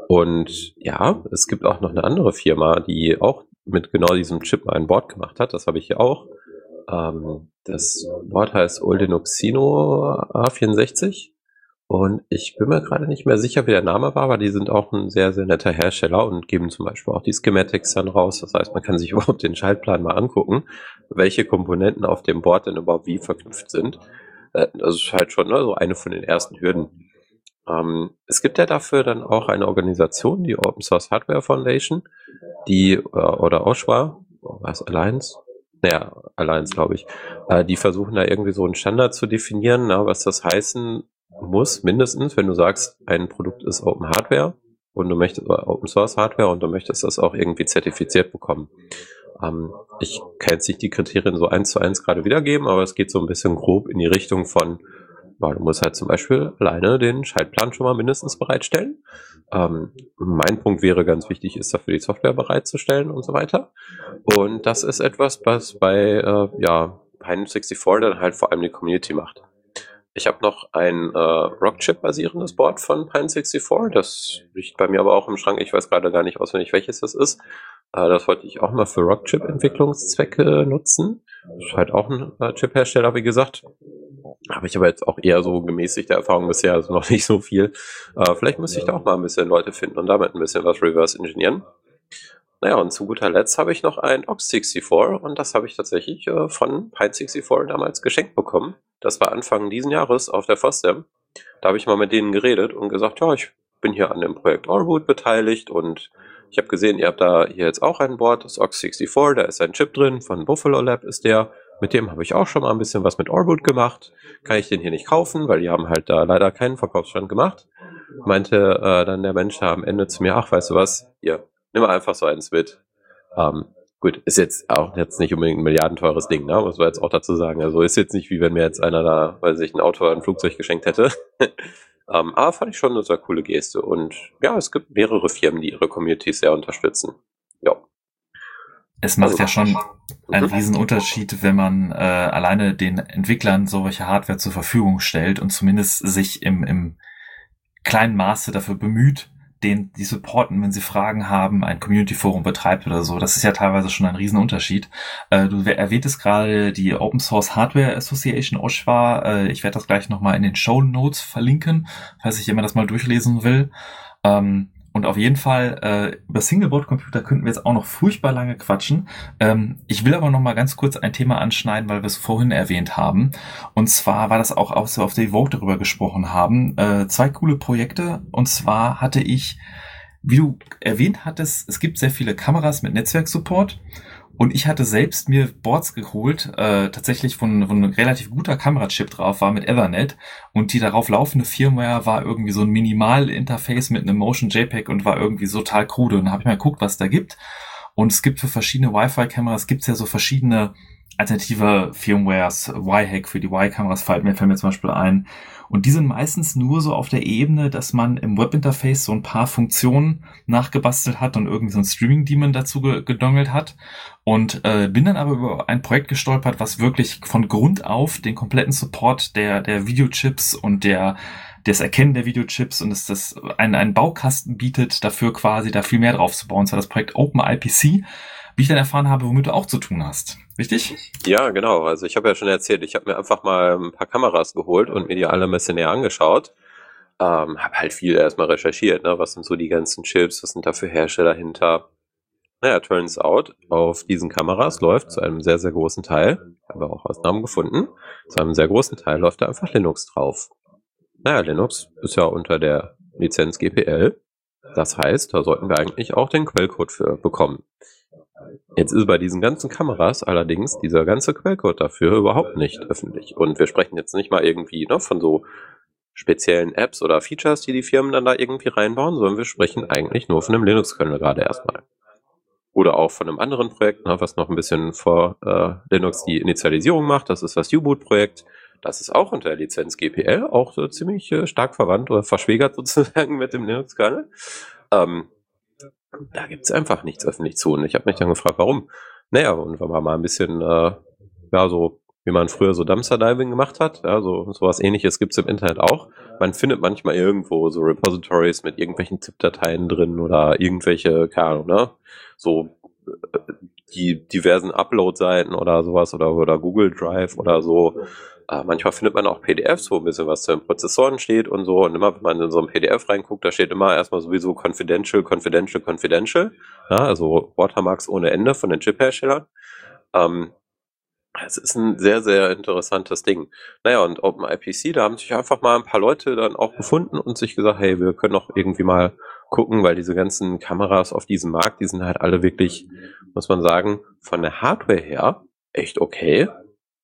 und ja, es gibt auch noch eine andere Firma, die auch mit genau diesem Chip ein Board gemacht hat. Das habe ich hier auch. Ähm, das Wort heißt Oldenoxino A64. Und ich bin mir gerade nicht mehr sicher, wie der Name war, aber die sind auch ein sehr, sehr netter Hersteller und geben zum Beispiel auch die Schematics dann raus. Das heißt, man kann sich überhaupt den Schaltplan mal angucken, welche Komponenten auf dem Board denn überhaupt wie verknüpft sind. Äh, das ist halt schon ne, so eine von den ersten Hürden. Ähm, es gibt ja dafür dann auch eine Organisation, die Open Source Hardware Foundation, die, äh, oder OSHWA, was Alliance, naja, Alliance, glaube ich, äh, die versuchen da irgendwie so einen Standard zu definieren, na, was das heißen muss, mindestens, wenn du sagst, ein Produkt ist Open Hardware und du möchtest Open Source Hardware und du möchtest das auch irgendwie zertifiziert bekommen. Ähm, ich kann jetzt nicht die Kriterien so eins zu eins gerade wiedergeben, aber es geht so ein bisschen grob in die Richtung von, ja, du musst halt zum Beispiel alleine den Schaltplan schon mal mindestens bereitstellen. Ähm, mein Punkt wäre ganz wichtig, ist dafür die Software bereitzustellen und so weiter. Und das ist etwas, was bei äh, ja, Pine64 dann halt vor allem die Community macht. Ich habe noch ein äh, Rockchip-basierendes Board von Pine64. Das liegt bei mir aber auch im Schrank. Ich weiß gerade gar nicht auswendig, welches das ist. Äh, das wollte ich auch mal für Rockchip-Entwicklungszwecke nutzen. Das ist halt auch ein äh, Chip-Hersteller, wie gesagt. Habe ich aber jetzt auch eher so gemäßigte Erfahrung bisher, also noch <laughs> nicht so viel. Äh, vielleicht müsste ich da auch mal ein bisschen Leute finden und damit ein bisschen was reverse engineeren. Naja, und zu guter Letzt habe ich noch ein Ox64 und das habe ich tatsächlich äh, von Pine64 damals geschenkt bekommen. Das war Anfang diesen Jahres auf der FOSDEM. Da habe ich mal mit denen geredet und gesagt, ja, ich bin hier an dem Projekt Allroot beteiligt und ich habe gesehen, ihr habt da hier jetzt auch ein Board, das Ox64, da ist ein Chip drin, von Buffalo Lab ist der. Mit dem habe ich auch schon mal ein bisschen was mit Allroot gemacht. Kann ich den hier nicht kaufen, weil die haben halt da leider keinen Verkaufsstand gemacht. Meinte äh, dann der Mensch am Ende zu mir, ach, weißt du was, hier, nimm einfach so eins mit. Ähm, gut, ist jetzt auch jetzt nicht unbedingt ein milliardenteures Ding, ne? muss man jetzt auch dazu sagen. Also ist jetzt nicht wie wenn mir jetzt einer da, weil sich ein Auto oder ein Flugzeug geschenkt hätte. <laughs> ähm, aber fand ich schon eine sehr coole Geste. Und ja, es gibt mehrere Firmen, die ihre Communities sehr unterstützen. Ja. Es macht also, ja schon einen mhm. riesen Unterschied, wenn man äh, alleine den Entwicklern solche Hardware zur Verfügung stellt und zumindest sich im, im kleinen Maße dafür bemüht, den die supporten, wenn sie Fragen haben, ein Community-Forum betreibt oder so. Das ist ja teilweise schon ein Riesenunterschied. Äh, du erwähntest gerade die Open Source Hardware Association OSHWA. Äh, ich werde das gleich nochmal in den Show Notes verlinken, falls ich jemand das mal durchlesen will. Ähm, und auf jeden Fall, äh, über Singleboard-Computer könnten wir jetzt auch noch furchtbar lange quatschen. Ähm, ich will aber noch mal ganz kurz ein Thema anschneiden, weil wir es vorhin erwähnt haben. Und zwar war das auch, als wir auf der Vogue darüber gesprochen haben. Äh, zwei coole Projekte. Und zwar hatte ich wie du erwähnt hattest, es gibt sehr viele Kameras mit Netzwerksupport und ich hatte selbst mir Boards geholt, äh, tatsächlich von, von ein relativ guter Kamerachip drauf war mit Ethernet und die darauf laufende Firmware war irgendwie so ein Minimal-Interface mit einem Motion JPEG und war irgendwie total krude. Und da habe ich mal geguckt, was da gibt. Und es gibt für verschiedene Wi-Fi-Kameras gibt es ja so verschiedene alternative Firmwares, Y-Hack für die Y-Kameras fällt mir, fällt mir zum Beispiel ein. Und die sind meistens nur so auf der Ebene, dass man im Webinterface so ein paar Funktionen nachgebastelt hat und irgendwie so ein Streaming-Daemon dazu gedongelt hat. Und äh, bin dann aber über ein Projekt gestolpert, was wirklich von Grund auf den kompletten Support der, der Videochips und der das Erkennen der Videochips und dass das einen, einen Baukasten bietet, dafür quasi da viel mehr drauf zu bauen. Und zwar das Projekt OpenIPC, wie ich dann erfahren habe, womit du auch zu tun hast. Richtig? Ja, genau. Also ich habe ja schon erzählt, ich habe mir einfach mal ein paar Kameras geholt und mir die alle ein bisschen näher angeschaut. Ähm, habe halt viel erstmal recherchiert, ne? was sind so die ganzen Chips, was sind da für Hersteller hinter. Naja, turns out, auf diesen Kameras läuft zu einem sehr, sehr großen Teil, habe auch Ausnahmen gefunden, zu einem sehr großen Teil läuft da einfach Linux drauf. Naja, Linux ist ja unter der Lizenz GPL. Das heißt, da sollten wir eigentlich auch den Quellcode für bekommen. Jetzt ist bei diesen ganzen Kameras allerdings dieser ganze Quellcode dafür überhaupt nicht öffentlich. Und wir sprechen jetzt nicht mal irgendwie ne, von so speziellen Apps oder Features, die die Firmen dann da irgendwie reinbauen, sondern wir sprechen eigentlich nur von einem Linux-Kernel gerade erstmal. Oder auch von einem anderen Projekt, ne, was noch ein bisschen vor äh, Linux die Initialisierung macht. Das ist das U-Boot-Projekt. Das ist auch unter der Lizenz GPL, auch so ziemlich äh, stark verwandt oder verschwägert <laughs> sozusagen mit dem Linux-Kernel. Ähm, da gibt's einfach nichts öffentlich zu. Und ich habe mich dann gefragt, warum? Naja, und wenn man mal ein bisschen, äh, ja, so wie man früher so Dumpster-Diving gemacht hat, ja, so sowas ähnliches gibt's im Internet auch. Man findet manchmal irgendwo so Repositories mit irgendwelchen ZIP-Dateien drin oder irgendwelche, keine Ahnung, ne? So äh, die diversen Upload-Seiten oder sowas oder, oder Google Drive oder so, äh, manchmal findet man auch PDFs, wo ein bisschen was zu den Prozessoren steht und so. Und immer, wenn man in so ein PDF reinguckt, da steht immer erstmal sowieso confidential, confidential, confidential. Ja, also Watermarks ohne Ende von den Chip-Herstellern. Ähm, es ist ein sehr, sehr interessantes Ding. Naja, und OpenIPC, da haben sich einfach mal ein paar Leute dann auch gefunden und sich gesagt, hey, wir können doch irgendwie mal gucken, weil diese ganzen Kameras auf diesem Markt, die sind halt alle wirklich, muss man sagen, von der Hardware her echt okay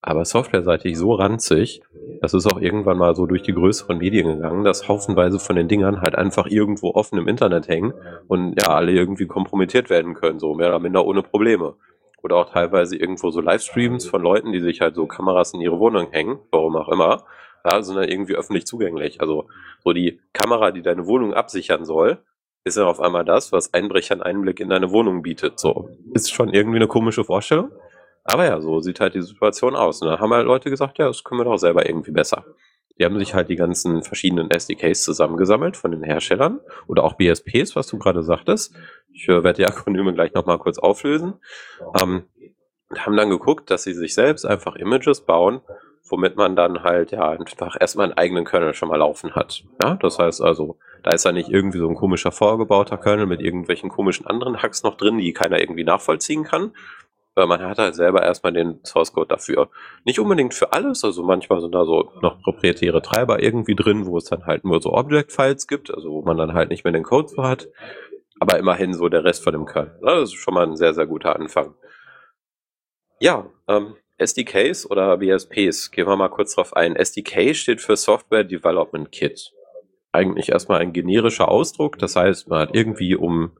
aber softwareseitig so ranzig, das ist auch irgendwann mal so durch die größeren Medien gegangen, dass haufenweise von den Dingern halt einfach irgendwo offen im Internet hängen und ja, alle irgendwie kompromittiert werden können, so mehr oder minder ohne Probleme. Oder auch teilweise irgendwo so Livestreams von Leuten, die sich halt so Kameras in ihre Wohnung hängen, warum auch immer, ja, sind dann irgendwie öffentlich zugänglich. Also so die Kamera, die deine Wohnung absichern soll, ist dann auf einmal das, was Einbrechern Einblick in deine Wohnung bietet. So ist schon irgendwie eine komische Vorstellung. Aber ja, so sieht halt die Situation aus. Und dann haben halt Leute gesagt, ja, das können wir doch selber irgendwie besser. Die haben sich halt die ganzen verschiedenen SDKs zusammengesammelt von den Herstellern oder auch BSPs, was du gerade sagtest. Ich äh, werde die Akronyme gleich nochmal kurz auflösen. Ähm, und haben dann geguckt, dass sie sich selbst einfach Images bauen, womit man dann halt ja einfach erstmal einen eigenen Kernel schon mal laufen hat. Ja, das heißt also, da ist ja nicht irgendwie so ein komischer vorgebauter Kernel mit irgendwelchen komischen anderen Hacks noch drin, die keiner irgendwie nachvollziehen kann, weil man hat halt selber erstmal den Source Code dafür. Nicht unbedingt für alles, also manchmal sind da so noch proprietäre Treiber irgendwie drin, wo es dann halt nur so Object-Files gibt, also wo man dann halt nicht mehr den Code so hat. Aber immerhin so der Rest von dem Kernel. Ne? Das ist schon mal ein sehr, sehr guter Anfang. Ja, ähm, SDKs oder BSPs, gehen wir mal kurz drauf ein. SDK steht für Software Development Kit. Eigentlich erstmal ein generischer Ausdruck, das heißt, man hat irgendwie um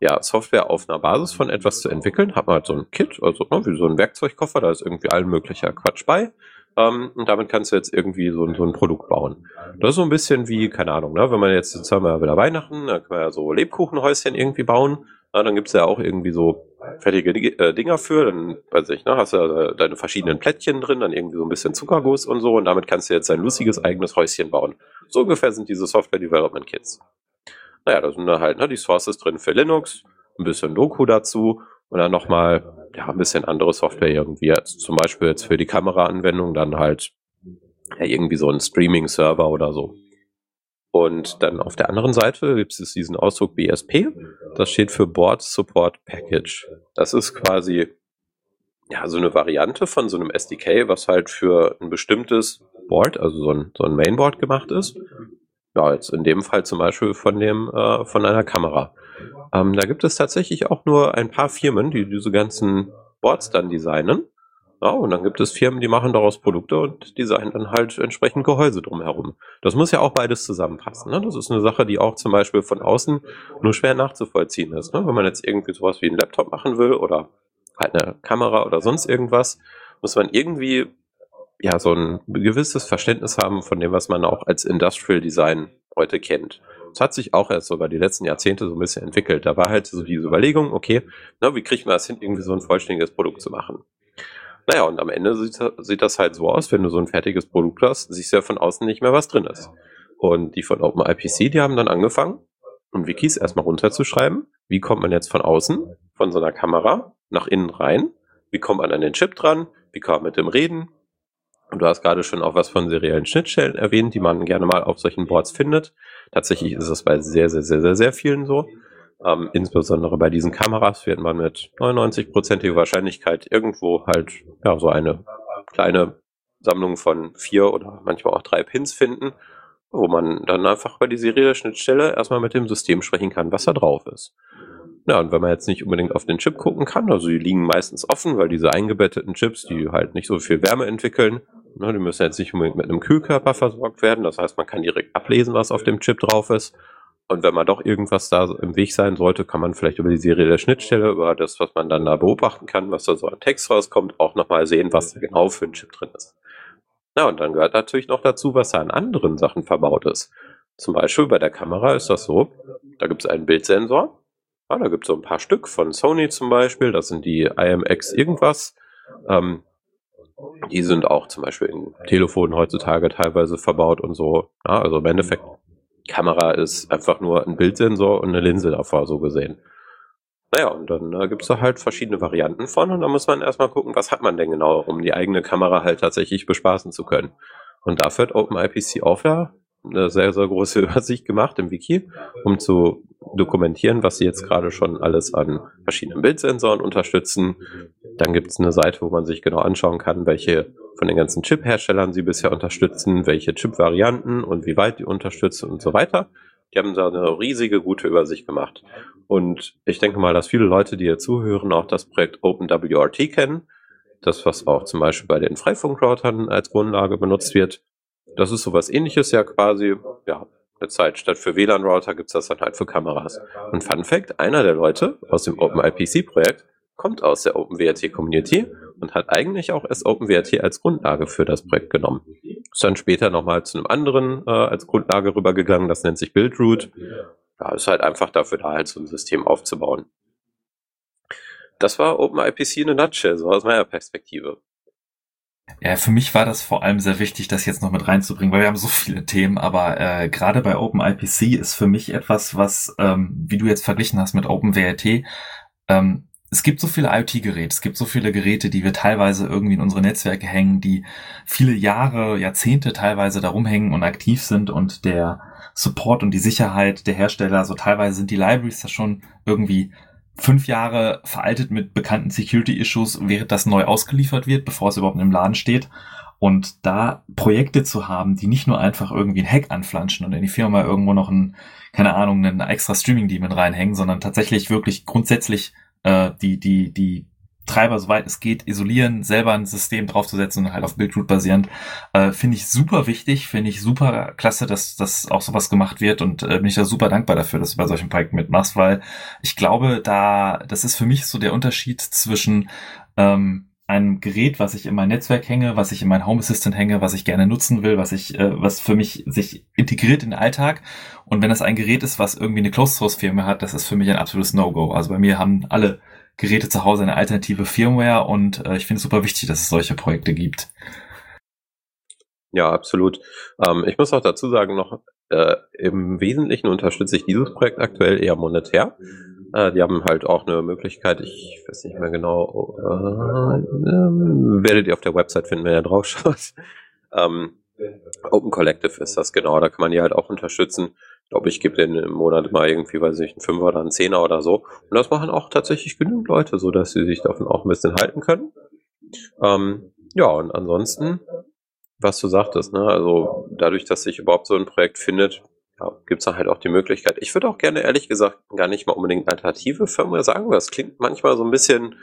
ja, Software auf einer Basis von etwas zu entwickeln, hat man halt so ein Kit, also ne, wie so ein Werkzeugkoffer, da ist irgendwie allen möglicher Quatsch bei. Ähm, und damit kannst du jetzt irgendwie so, so ein Produkt bauen. Das ist so ein bisschen wie, keine Ahnung, ne, wenn man jetzt, jetzt haben wir wieder Weihnachten, dann kann man ja so Lebkuchenhäuschen irgendwie bauen. Na, dann gibt's ja auch irgendwie so fertige äh, Dinger für, dann weiß ich, ne, hast du ja deine verschiedenen Plättchen drin, dann irgendwie so ein bisschen Zuckerguss und so und damit kannst du jetzt ein lustiges eigenes Häuschen bauen. So ungefähr sind diese Software Development Kits. Naja, da sind da halt ne, die Sources drin für Linux, ein bisschen Doku dazu und dann nochmal ja, ein bisschen andere Software irgendwie. Also zum Beispiel jetzt für die Kameraanwendung dann halt ja, irgendwie so ein Streaming-Server oder so. Und dann auf der anderen Seite gibt es diesen Ausdruck BSP. Das steht für Board Support Package. Das ist quasi ja so eine Variante von so einem SDK, was halt für ein bestimmtes Board, also so ein, so ein Mainboard gemacht ist ja, jetzt in dem Fall zum Beispiel von dem, äh, von einer Kamera. Ähm, da gibt es tatsächlich auch nur ein paar Firmen, die diese ganzen Boards dann designen. Ja, und dann gibt es Firmen, die machen daraus Produkte und designen dann halt entsprechend Gehäuse drumherum. Das muss ja auch beides zusammenpassen. Ne? Das ist eine Sache, die auch zum Beispiel von außen nur schwer nachzuvollziehen ist. Ne? Wenn man jetzt irgendwie sowas wie einen Laptop machen will oder halt eine Kamera oder sonst irgendwas, muss man irgendwie ja so ein gewisses Verständnis haben von dem, was man auch als Industrial Design heute kennt. Das hat sich auch erst über die letzten Jahrzehnte so ein bisschen entwickelt. Da war halt so diese Überlegung, okay, na, wie kriegt man das hin, irgendwie so ein vollständiges Produkt zu machen? Naja, und am Ende sieht, sieht das halt so aus, wenn du so ein fertiges Produkt hast, siehst du ja von außen nicht mehr, was drin ist. Und die von OpenIPC, die haben dann angefangen, um Wikis erstmal runterzuschreiben. Wie kommt man jetzt von außen, von so einer Kamera, nach innen rein? Wie kommt man an den Chip dran? Wie kann man mit dem reden? Und du hast gerade schon auch was von seriellen Schnittstellen erwähnt, die man gerne mal auf solchen Boards findet. Tatsächlich ist es bei sehr, sehr, sehr, sehr, sehr vielen so. Ähm, insbesondere bei diesen Kameras wird man mit 99%iger Wahrscheinlichkeit irgendwo halt ja, so eine kleine Sammlung von vier oder manchmal auch drei Pins finden, wo man dann einfach bei die serielle Schnittstelle erstmal mit dem System sprechen kann, was da drauf ist. Ja, und wenn man jetzt nicht unbedingt auf den Chip gucken kann, also die liegen meistens offen, weil diese eingebetteten Chips, die halt nicht so viel Wärme entwickeln, ne, die müssen jetzt nicht unbedingt mit einem Kühlkörper versorgt werden. Das heißt, man kann direkt ablesen, was auf dem Chip drauf ist. Und wenn man doch irgendwas da im Weg sein sollte, kann man vielleicht über die Serie der Schnittstelle, über das, was man dann da beobachten kann, was da so an Text rauskommt, auch nochmal sehen, was da genau für ein Chip drin ist. Na, und dann gehört natürlich noch dazu, was da an anderen Sachen verbaut ist. Zum Beispiel bei der Kamera ist das so, da gibt es einen Bildsensor. Ja, da gibt es so ein paar Stück von Sony zum Beispiel, das sind die IMX irgendwas. Ähm, die sind auch zum Beispiel in Telefonen heutzutage teilweise verbaut und so. Ja, also im Endeffekt Kamera ist einfach nur ein Bildsensor und eine Linse davor, so gesehen. Naja, und dann äh, gibt es da halt verschiedene Varianten von und da muss man erstmal gucken, was hat man denn genau, um die eigene Kamera halt tatsächlich bespaßen zu können. Und dafür hat OpenIPC auch da eine sehr, sehr große <laughs> Übersicht gemacht im Wiki, um zu dokumentieren, was sie jetzt gerade schon alles an verschiedenen Bildsensoren unterstützen. Dann gibt es eine Seite, wo man sich genau anschauen kann, welche von den ganzen Chip-Herstellern sie bisher unterstützen, welche Chip-Varianten und wie weit die unterstützen und so weiter. Die haben da eine riesige, gute Übersicht gemacht. Und ich denke mal, dass viele Leute, die hier zuhören, auch das Projekt OpenWRT kennen. Das, was auch zum Beispiel bei den Freifunkroutern als Grundlage benutzt wird. Das ist sowas ähnliches ja quasi, ja, eine Zeit. Statt für WLAN-Router gibt's das dann halt für Kameras. Und Fun Fact, einer der Leute aus dem OpenIPC-Projekt kommt aus der OpenWRT-Community und hat eigentlich auch erst OpenWRT als Grundlage für das Projekt genommen. Ist dann später nochmal zu einem anderen äh, als Grundlage rübergegangen, das nennt sich Buildroot. Ja, ist halt einfach dafür da, halt so ein System aufzubauen. Das war OpenIPC in a nutshell, so aus meiner Perspektive. Ja, für mich war das vor allem sehr wichtig, das jetzt noch mit reinzubringen, weil wir haben so viele Themen, aber äh, gerade bei OpenIPC ist für mich etwas, was, ähm, wie du jetzt verglichen hast mit OpenWRT, ähm, es gibt so viele IoT-Geräte, es gibt so viele Geräte, die wir teilweise irgendwie in unsere Netzwerke hängen, die viele Jahre, Jahrzehnte teilweise darum hängen und aktiv sind und der Support und die Sicherheit der Hersteller, so teilweise sind die Libraries da schon irgendwie fünf Jahre veraltet mit bekannten Security-Issues, während das neu ausgeliefert wird, bevor es überhaupt im Laden steht. Und da Projekte zu haben, die nicht nur einfach irgendwie ein Hack anflanschen und in die Firma irgendwo noch ein, keine Ahnung, einen extra Streaming-Daemon reinhängen, sondern tatsächlich wirklich grundsätzlich äh, die, die, die Treiber, soweit es geht, isolieren, selber ein System draufzusetzen und halt auf Buildroot basierend, äh, finde ich super wichtig, finde ich super klasse, dass dass auch sowas gemacht wird und äh, bin ich da super dankbar dafür, dass du bei solchen Projekten mitmachst, weil ich glaube, da, das ist für mich so der Unterschied zwischen ähm, einem Gerät, was ich in mein Netzwerk hänge, was ich in mein Home Assistant hänge, was ich gerne nutzen will, was ich, äh, was für mich sich integriert in den Alltag. Und wenn das ein Gerät ist, was irgendwie eine Closed Source Firma hat, das ist für mich ein absolutes No-Go. Also bei mir haben alle Geräte zu Hause eine alternative Firmware und äh, ich finde es super wichtig, dass es solche Projekte gibt. Ja, absolut. Ähm, ich muss auch dazu sagen, noch äh, im Wesentlichen unterstütze ich dieses Projekt aktuell eher monetär. Äh, die haben halt auch eine Möglichkeit, ich weiß nicht mehr genau, äh, äh, werdet ihr auf der Website finden, wenn ihr drauf schaut. <laughs> Ähm, Open Collective ist das genau, da kann man die halt auch unterstützen. Ich glaube, ich gebe denen im Monat mal irgendwie, weiß ich, einen Fünfer oder einen Zehner oder so. Und das machen auch tatsächlich genügend Leute, so dass sie sich davon auch ein bisschen halten können. Ähm, ja, und ansonsten, was du sagtest, ne, also dadurch, dass sich überhaupt so ein Projekt findet, ja, gibt es dann halt auch die Möglichkeit. Ich würde auch gerne, ehrlich gesagt, gar nicht mal unbedingt alternative Firmware sagen, weil das klingt manchmal so ein bisschen,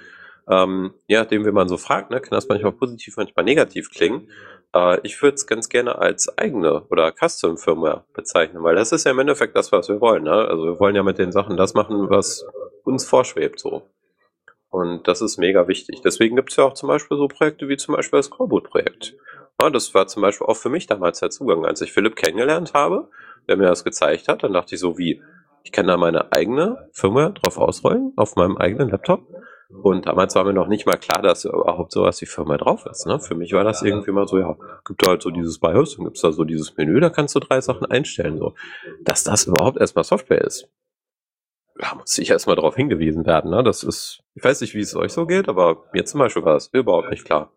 ähm, je nachdem, wie man so fragt, ne, kann das manchmal positiv, manchmal negativ klingen. Äh, ich würde es ganz gerne als eigene oder Custom-Firmware bezeichnen, weil das ist ja im Endeffekt das, was wir wollen. Ne? Also wir wollen ja mit den Sachen das machen, was uns vorschwebt so. Und das ist mega wichtig. Deswegen gibt es ja auch zum Beispiel so Projekte wie zum Beispiel das Coreboot-Projekt. Ja, das war zum Beispiel auch für mich damals der Zugang. Als ich Philipp kennengelernt habe, der mir das gezeigt hat, dann dachte ich so wie, ich kann da meine eigene Firma drauf ausrollen, auf meinem eigenen Laptop. Und damals war mir noch nicht mal klar, dass überhaupt sowas wie Firma drauf ist. Ne? Für mich war das irgendwie mal so, ja, gibt da halt so dieses BIOS, dann gibt's da so dieses Menü, da kannst du drei Sachen einstellen. So. Dass das überhaupt erstmal Software ist, da muss ich erstmal darauf hingewiesen werden. Ne? Das ist, ich weiß nicht, wie es euch so geht, aber mir zum Beispiel war das überhaupt nicht klar.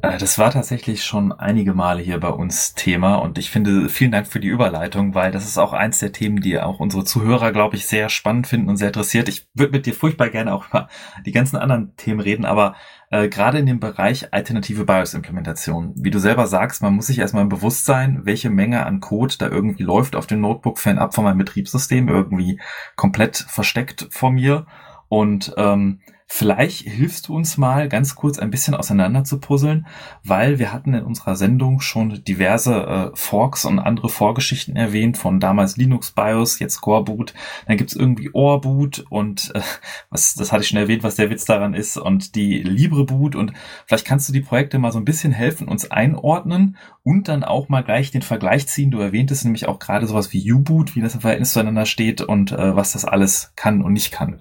Äh, das war tatsächlich schon einige Male hier bei uns Thema und ich finde, vielen Dank für die Überleitung, weil das ist auch eins der Themen, die auch unsere Zuhörer, glaube ich, sehr spannend finden und sehr interessiert. Ich würde mit dir furchtbar gerne auch über die ganzen anderen Themen reden, aber äh, gerade in dem Bereich alternative BIOS-Implementation, wie du selber sagst, man muss sich erstmal bewusst sein, welche Menge an Code da irgendwie läuft auf dem Notebook fernab von meinem Betriebssystem, irgendwie komplett versteckt vor mir und ähm, Vielleicht hilfst du uns mal ganz kurz ein bisschen auseinander zu puzzeln, weil wir hatten in unserer Sendung schon diverse äh, Forks und andere Vorgeschichten erwähnt, von damals Linux BIOS, jetzt Coreboot, dann gibt's irgendwie Orboot und äh, was, das hatte ich schon erwähnt, was der Witz daran ist, und die LibreBoot und vielleicht kannst du die Projekte mal so ein bisschen helfen, uns einordnen und dann auch mal gleich den Vergleich ziehen. Du erwähntest nämlich auch gerade sowas wie U-Boot, wie das im Verhältnis zueinander steht und äh, was das alles kann und nicht kann.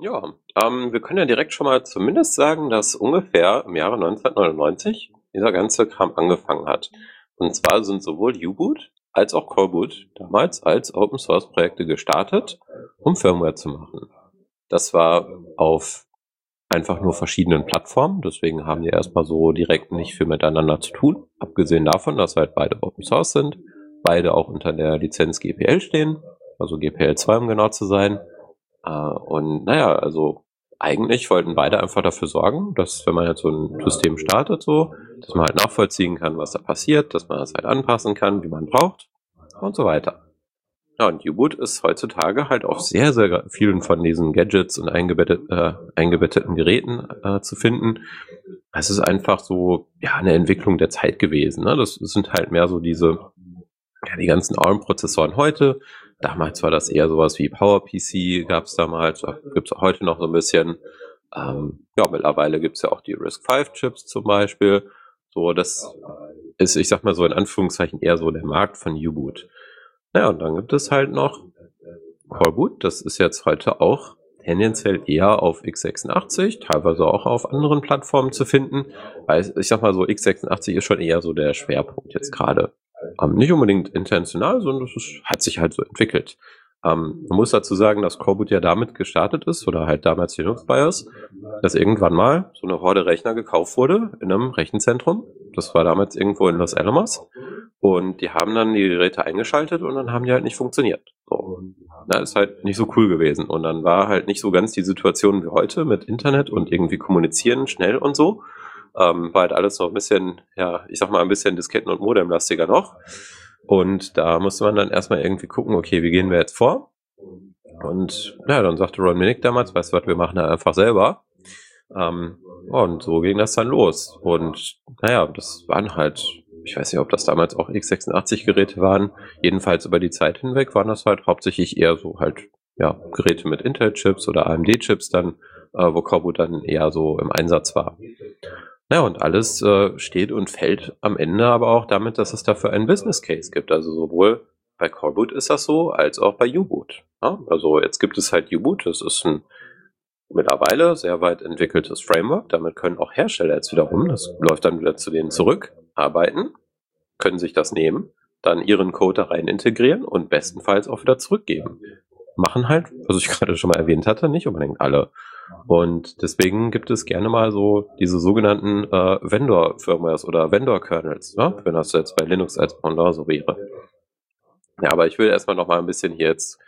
Ja, ähm, wir können ja direkt schon mal zumindest sagen, dass ungefähr im Jahre 1999 dieser ganze Kram angefangen hat. Und zwar sind sowohl U-Boot als auch Coreboot damals als Open Source Projekte gestartet, um Firmware zu machen. Das war auf einfach nur verschiedenen Plattformen, deswegen haben die erstmal so direkt nicht viel miteinander zu tun. Abgesehen davon, dass halt beide Open Source sind, beide auch unter der Lizenz GPL stehen, also GPL 2 um genau zu sein. Äh, und naja, also eigentlich wollten beide einfach dafür sorgen, dass wenn man jetzt so ein System startet, so, dass man halt nachvollziehen kann, was da passiert, dass man das halt anpassen kann, wie man braucht und so weiter. Ja, und U-Boot ist heutzutage halt auf sehr, sehr vielen von diesen Gadgets und eingebettet, äh, eingebetteten Geräten äh, zu finden. Es ist einfach so, ja, eine Entwicklung der Zeit gewesen. Ne? Das sind halt mehr so diese, ja, die ganzen ARM-Prozessoren heute, Damals war das eher sowas wie PowerPC, gab es damals, gibt es heute noch so ein bisschen. Ähm, ja, mittlerweile gibt es ja auch die RISC-V-Chips zum Beispiel. So, das ist, ich sag mal so in Anführungszeichen, eher so der Markt von U-Boot. Naja, und dann gibt es halt noch Coreboot, das ist jetzt heute auch tendenziell eher auf x86, teilweise auch auf anderen Plattformen zu finden. Weil ich sag mal so, x86 ist schon eher so der Schwerpunkt jetzt gerade. Ähm, nicht unbedingt intentional, sondern es hat sich halt so entwickelt. Ähm, man muss dazu sagen, dass Coreboot ja damit gestartet ist, oder halt damals Linux BIOS, dass irgendwann mal so eine Horde Rechner gekauft wurde in einem Rechenzentrum. Das war damals irgendwo in Los Alamos. Und die haben dann die Geräte eingeschaltet und dann haben die halt nicht funktioniert. So. Na, ist halt nicht so cool gewesen. Und dann war halt nicht so ganz die Situation wie heute mit Internet und irgendwie kommunizieren schnell und so, ähm, war halt alles noch ein bisschen, ja, ich sag mal, ein bisschen Disketten- und Modemlastiger noch. Und da musste man dann erstmal irgendwie gucken, okay, wie gehen wir jetzt vor? Und ja, dann sagte Ron Minnick damals, weißt du was, wir machen da einfach selber. Ähm, und so ging das dann los. Und naja, das waren halt, ich weiß nicht, ob das damals auch x86-Geräte waren. Jedenfalls über die Zeit hinweg waren das halt hauptsächlich eher so halt, ja, Geräte mit Intel-Chips oder AMD-Chips dann, äh, wo Corbo dann eher so im Einsatz war. Ja, und alles äh, steht und fällt am Ende aber auch damit, dass es dafür einen Business Case gibt. Also sowohl bei Coreboot ist das so, als auch bei U-Boot. Ja, also jetzt gibt es halt U-Boot, das ist ein mittlerweile sehr weit entwickeltes Framework. Damit können auch Hersteller jetzt wiederum, das läuft dann wieder zu denen zurück, arbeiten, können sich das nehmen, dann ihren Code da rein integrieren und bestenfalls auch wieder zurückgeben. Machen halt, was ich <laughs> gerade schon mal erwähnt hatte, nicht unbedingt alle. Und deswegen gibt es gerne mal so diese sogenannten äh, Vendor-Firmwares oder Vendor-Kernels, ne? wenn das jetzt bei Linux als Pendant so wäre. Ja, aber ich will erstmal noch mal ein bisschen hier jetzt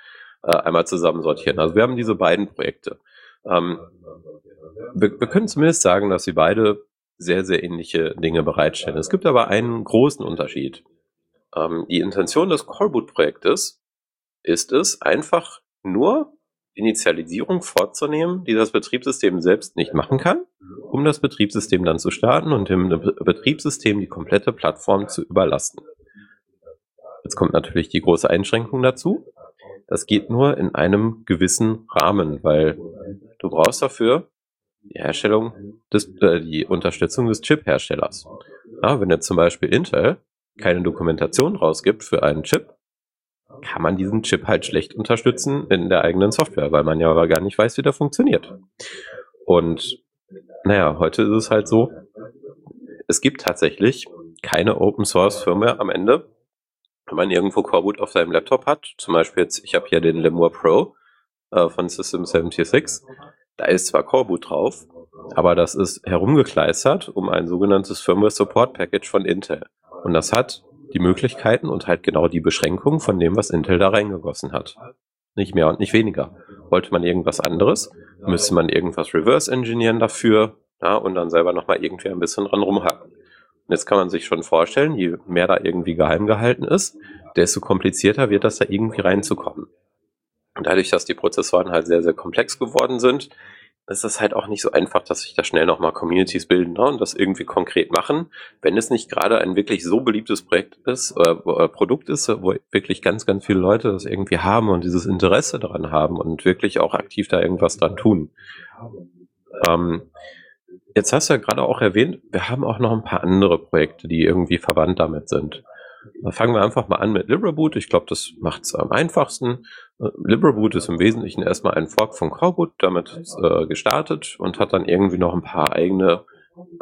äh, einmal zusammensortieren. Also wir haben diese beiden Projekte. Ähm, wir, wir können zumindest sagen, dass sie beide sehr, sehr ähnliche Dinge bereitstellen. Es gibt aber einen großen Unterschied. Ähm, die Intention des Coreboot-Projektes ist es, einfach nur Initialisierung vorzunehmen, die das Betriebssystem selbst nicht machen kann, um das Betriebssystem dann zu starten und dem Betriebssystem die komplette Plattform zu überlasten. Jetzt kommt natürlich die große Einschränkung dazu. Das geht nur in einem gewissen Rahmen, weil du brauchst dafür die Herstellung des, äh, die Unterstützung des Chip-Herstellers. Ja, wenn jetzt zum Beispiel Intel keine Dokumentation rausgibt für einen Chip, kann man diesen Chip halt schlecht unterstützen in der eigenen Software, weil man ja aber gar nicht weiß, wie der funktioniert. Und naja, heute ist es halt so, es gibt tatsächlich keine Open Source Firmware am Ende. Wenn man irgendwo Coreboot auf seinem Laptop hat, zum Beispiel jetzt, ich habe hier den Lemur Pro äh, von System 76, da ist zwar Coreboot drauf, aber das ist herumgekleistert um ein sogenanntes Firmware Support Package von Intel. Und das hat die Möglichkeiten und halt genau die Beschränkungen von dem, was Intel da reingegossen hat. Nicht mehr und nicht weniger. Wollte man irgendwas anderes, müsste man irgendwas reverse engineeren dafür, ja, und dann selber nochmal irgendwie ein bisschen dran rumhacken. Und jetzt kann man sich schon vorstellen, je mehr da irgendwie geheim gehalten ist, desto komplizierter wird das da irgendwie reinzukommen. Und dadurch, dass die Prozessoren halt sehr, sehr komplex geworden sind, ist es halt auch nicht so einfach, dass sich da schnell nochmal Communities bilden ne, und das irgendwie konkret machen. Wenn es nicht gerade ein wirklich so beliebtes Projekt ist, äh, äh, Produkt ist, wo wirklich ganz, ganz viele Leute das irgendwie haben und dieses Interesse daran haben und wirklich auch aktiv da irgendwas dran tun. Ähm, jetzt hast du ja gerade auch erwähnt, wir haben auch noch ein paar andere Projekte, die irgendwie verwandt damit sind. Fangen wir einfach mal an mit LibreBoot. Ich glaube, das macht es am einfachsten. LibreBoot ist im Wesentlichen erstmal ein Fork von Coreboot, damit äh, gestartet und hat dann irgendwie noch ein paar eigene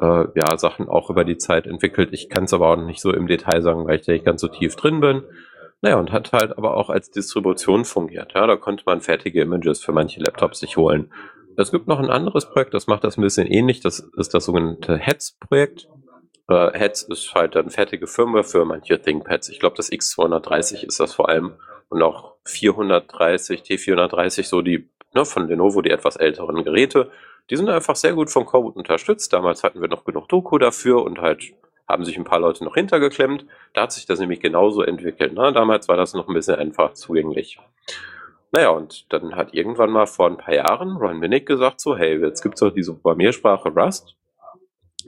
äh, ja, Sachen auch über die Zeit entwickelt. Ich kann es aber auch nicht so im Detail sagen, weil ich da nicht ganz so tief drin bin. Naja, und hat halt aber auch als Distribution fungiert. Ja, da konnte man fertige Images für manche Laptops sich holen. Es gibt noch ein anderes Projekt, das macht das ein bisschen ähnlich. Das ist das sogenannte Heads-Projekt. Äh, Heads ist halt dann fertige Firmware für manche ThinkPads. Ich glaube, das X230 ist das vor allem und auch 430, T430, so die ne, von Lenovo, die etwas älteren Geräte. Die sind einfach sehr gut von Coreboot unterstützt. Damals hatten wir noch genug Doku dafür und halt haben sich ein paar Leute noch hintergeklemmt. Da hat sich das nämlich genauso entwickelt. Ne? Damals war das noch ein bisschen einfach zugänglich. Naja, und dann hat irgendwann mal vor ein paar Jahren Ron Minnick gesagt so, hey, jetzt gibt's doch diese Programmiersprache Rust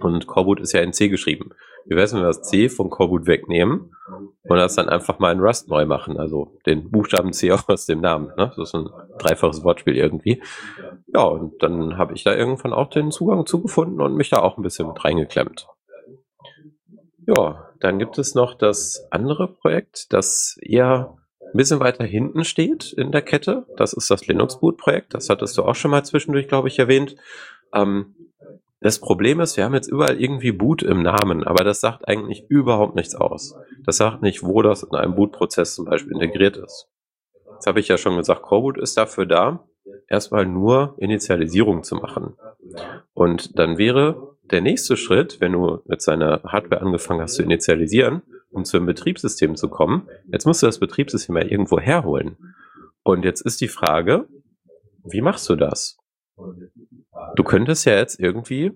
und Coreboot ist ja in C geschrieben. Wie wäre es, wenn wir das C von Coreboot wegnehmen und das dann einfach mal in Rust neu machen? Also den Buchstaben C <laughs> auch aus dem Namen. Ne? Das ist ein dreifaches Wortspiel irgendwie. Ja, und dann habe ich da irgendwann auch den Zugang zugefunden und mich da auch ein bisschen mit reingeklemmt. Ja, dann gibt es noch das andere Projekt, das eher ein bisschen weiter hinten steht in der Kette. Das ist das Linux Boot Projekt. Das hattest du auch schon mal zwischendurch, glaube ich, erwähnt. Ähm, das Problem ist, wir haben jetzt überall irgendwie Boot im Namen, aber das sagt eigentlich überhaupt nichts aus. Das sagt nicht, wo das in einem Boot-Prozess zum Beispiel integriert ist. Das habe ich ja schon gesagt, Coreboot ist dafür da, erstmal nur Initialisierung zu machen. Und dann wäre der nächste Schritt, wenn du mit seiner Hardware angefangen hast zu initialisieren, um zu einem Betriebssystem zu kommen, jetzt musst du das Betriebssystem ja irgendwo herholen. Und jetzt ist die Frage, wie machst du das? Du könntest ja jetzt irgendwie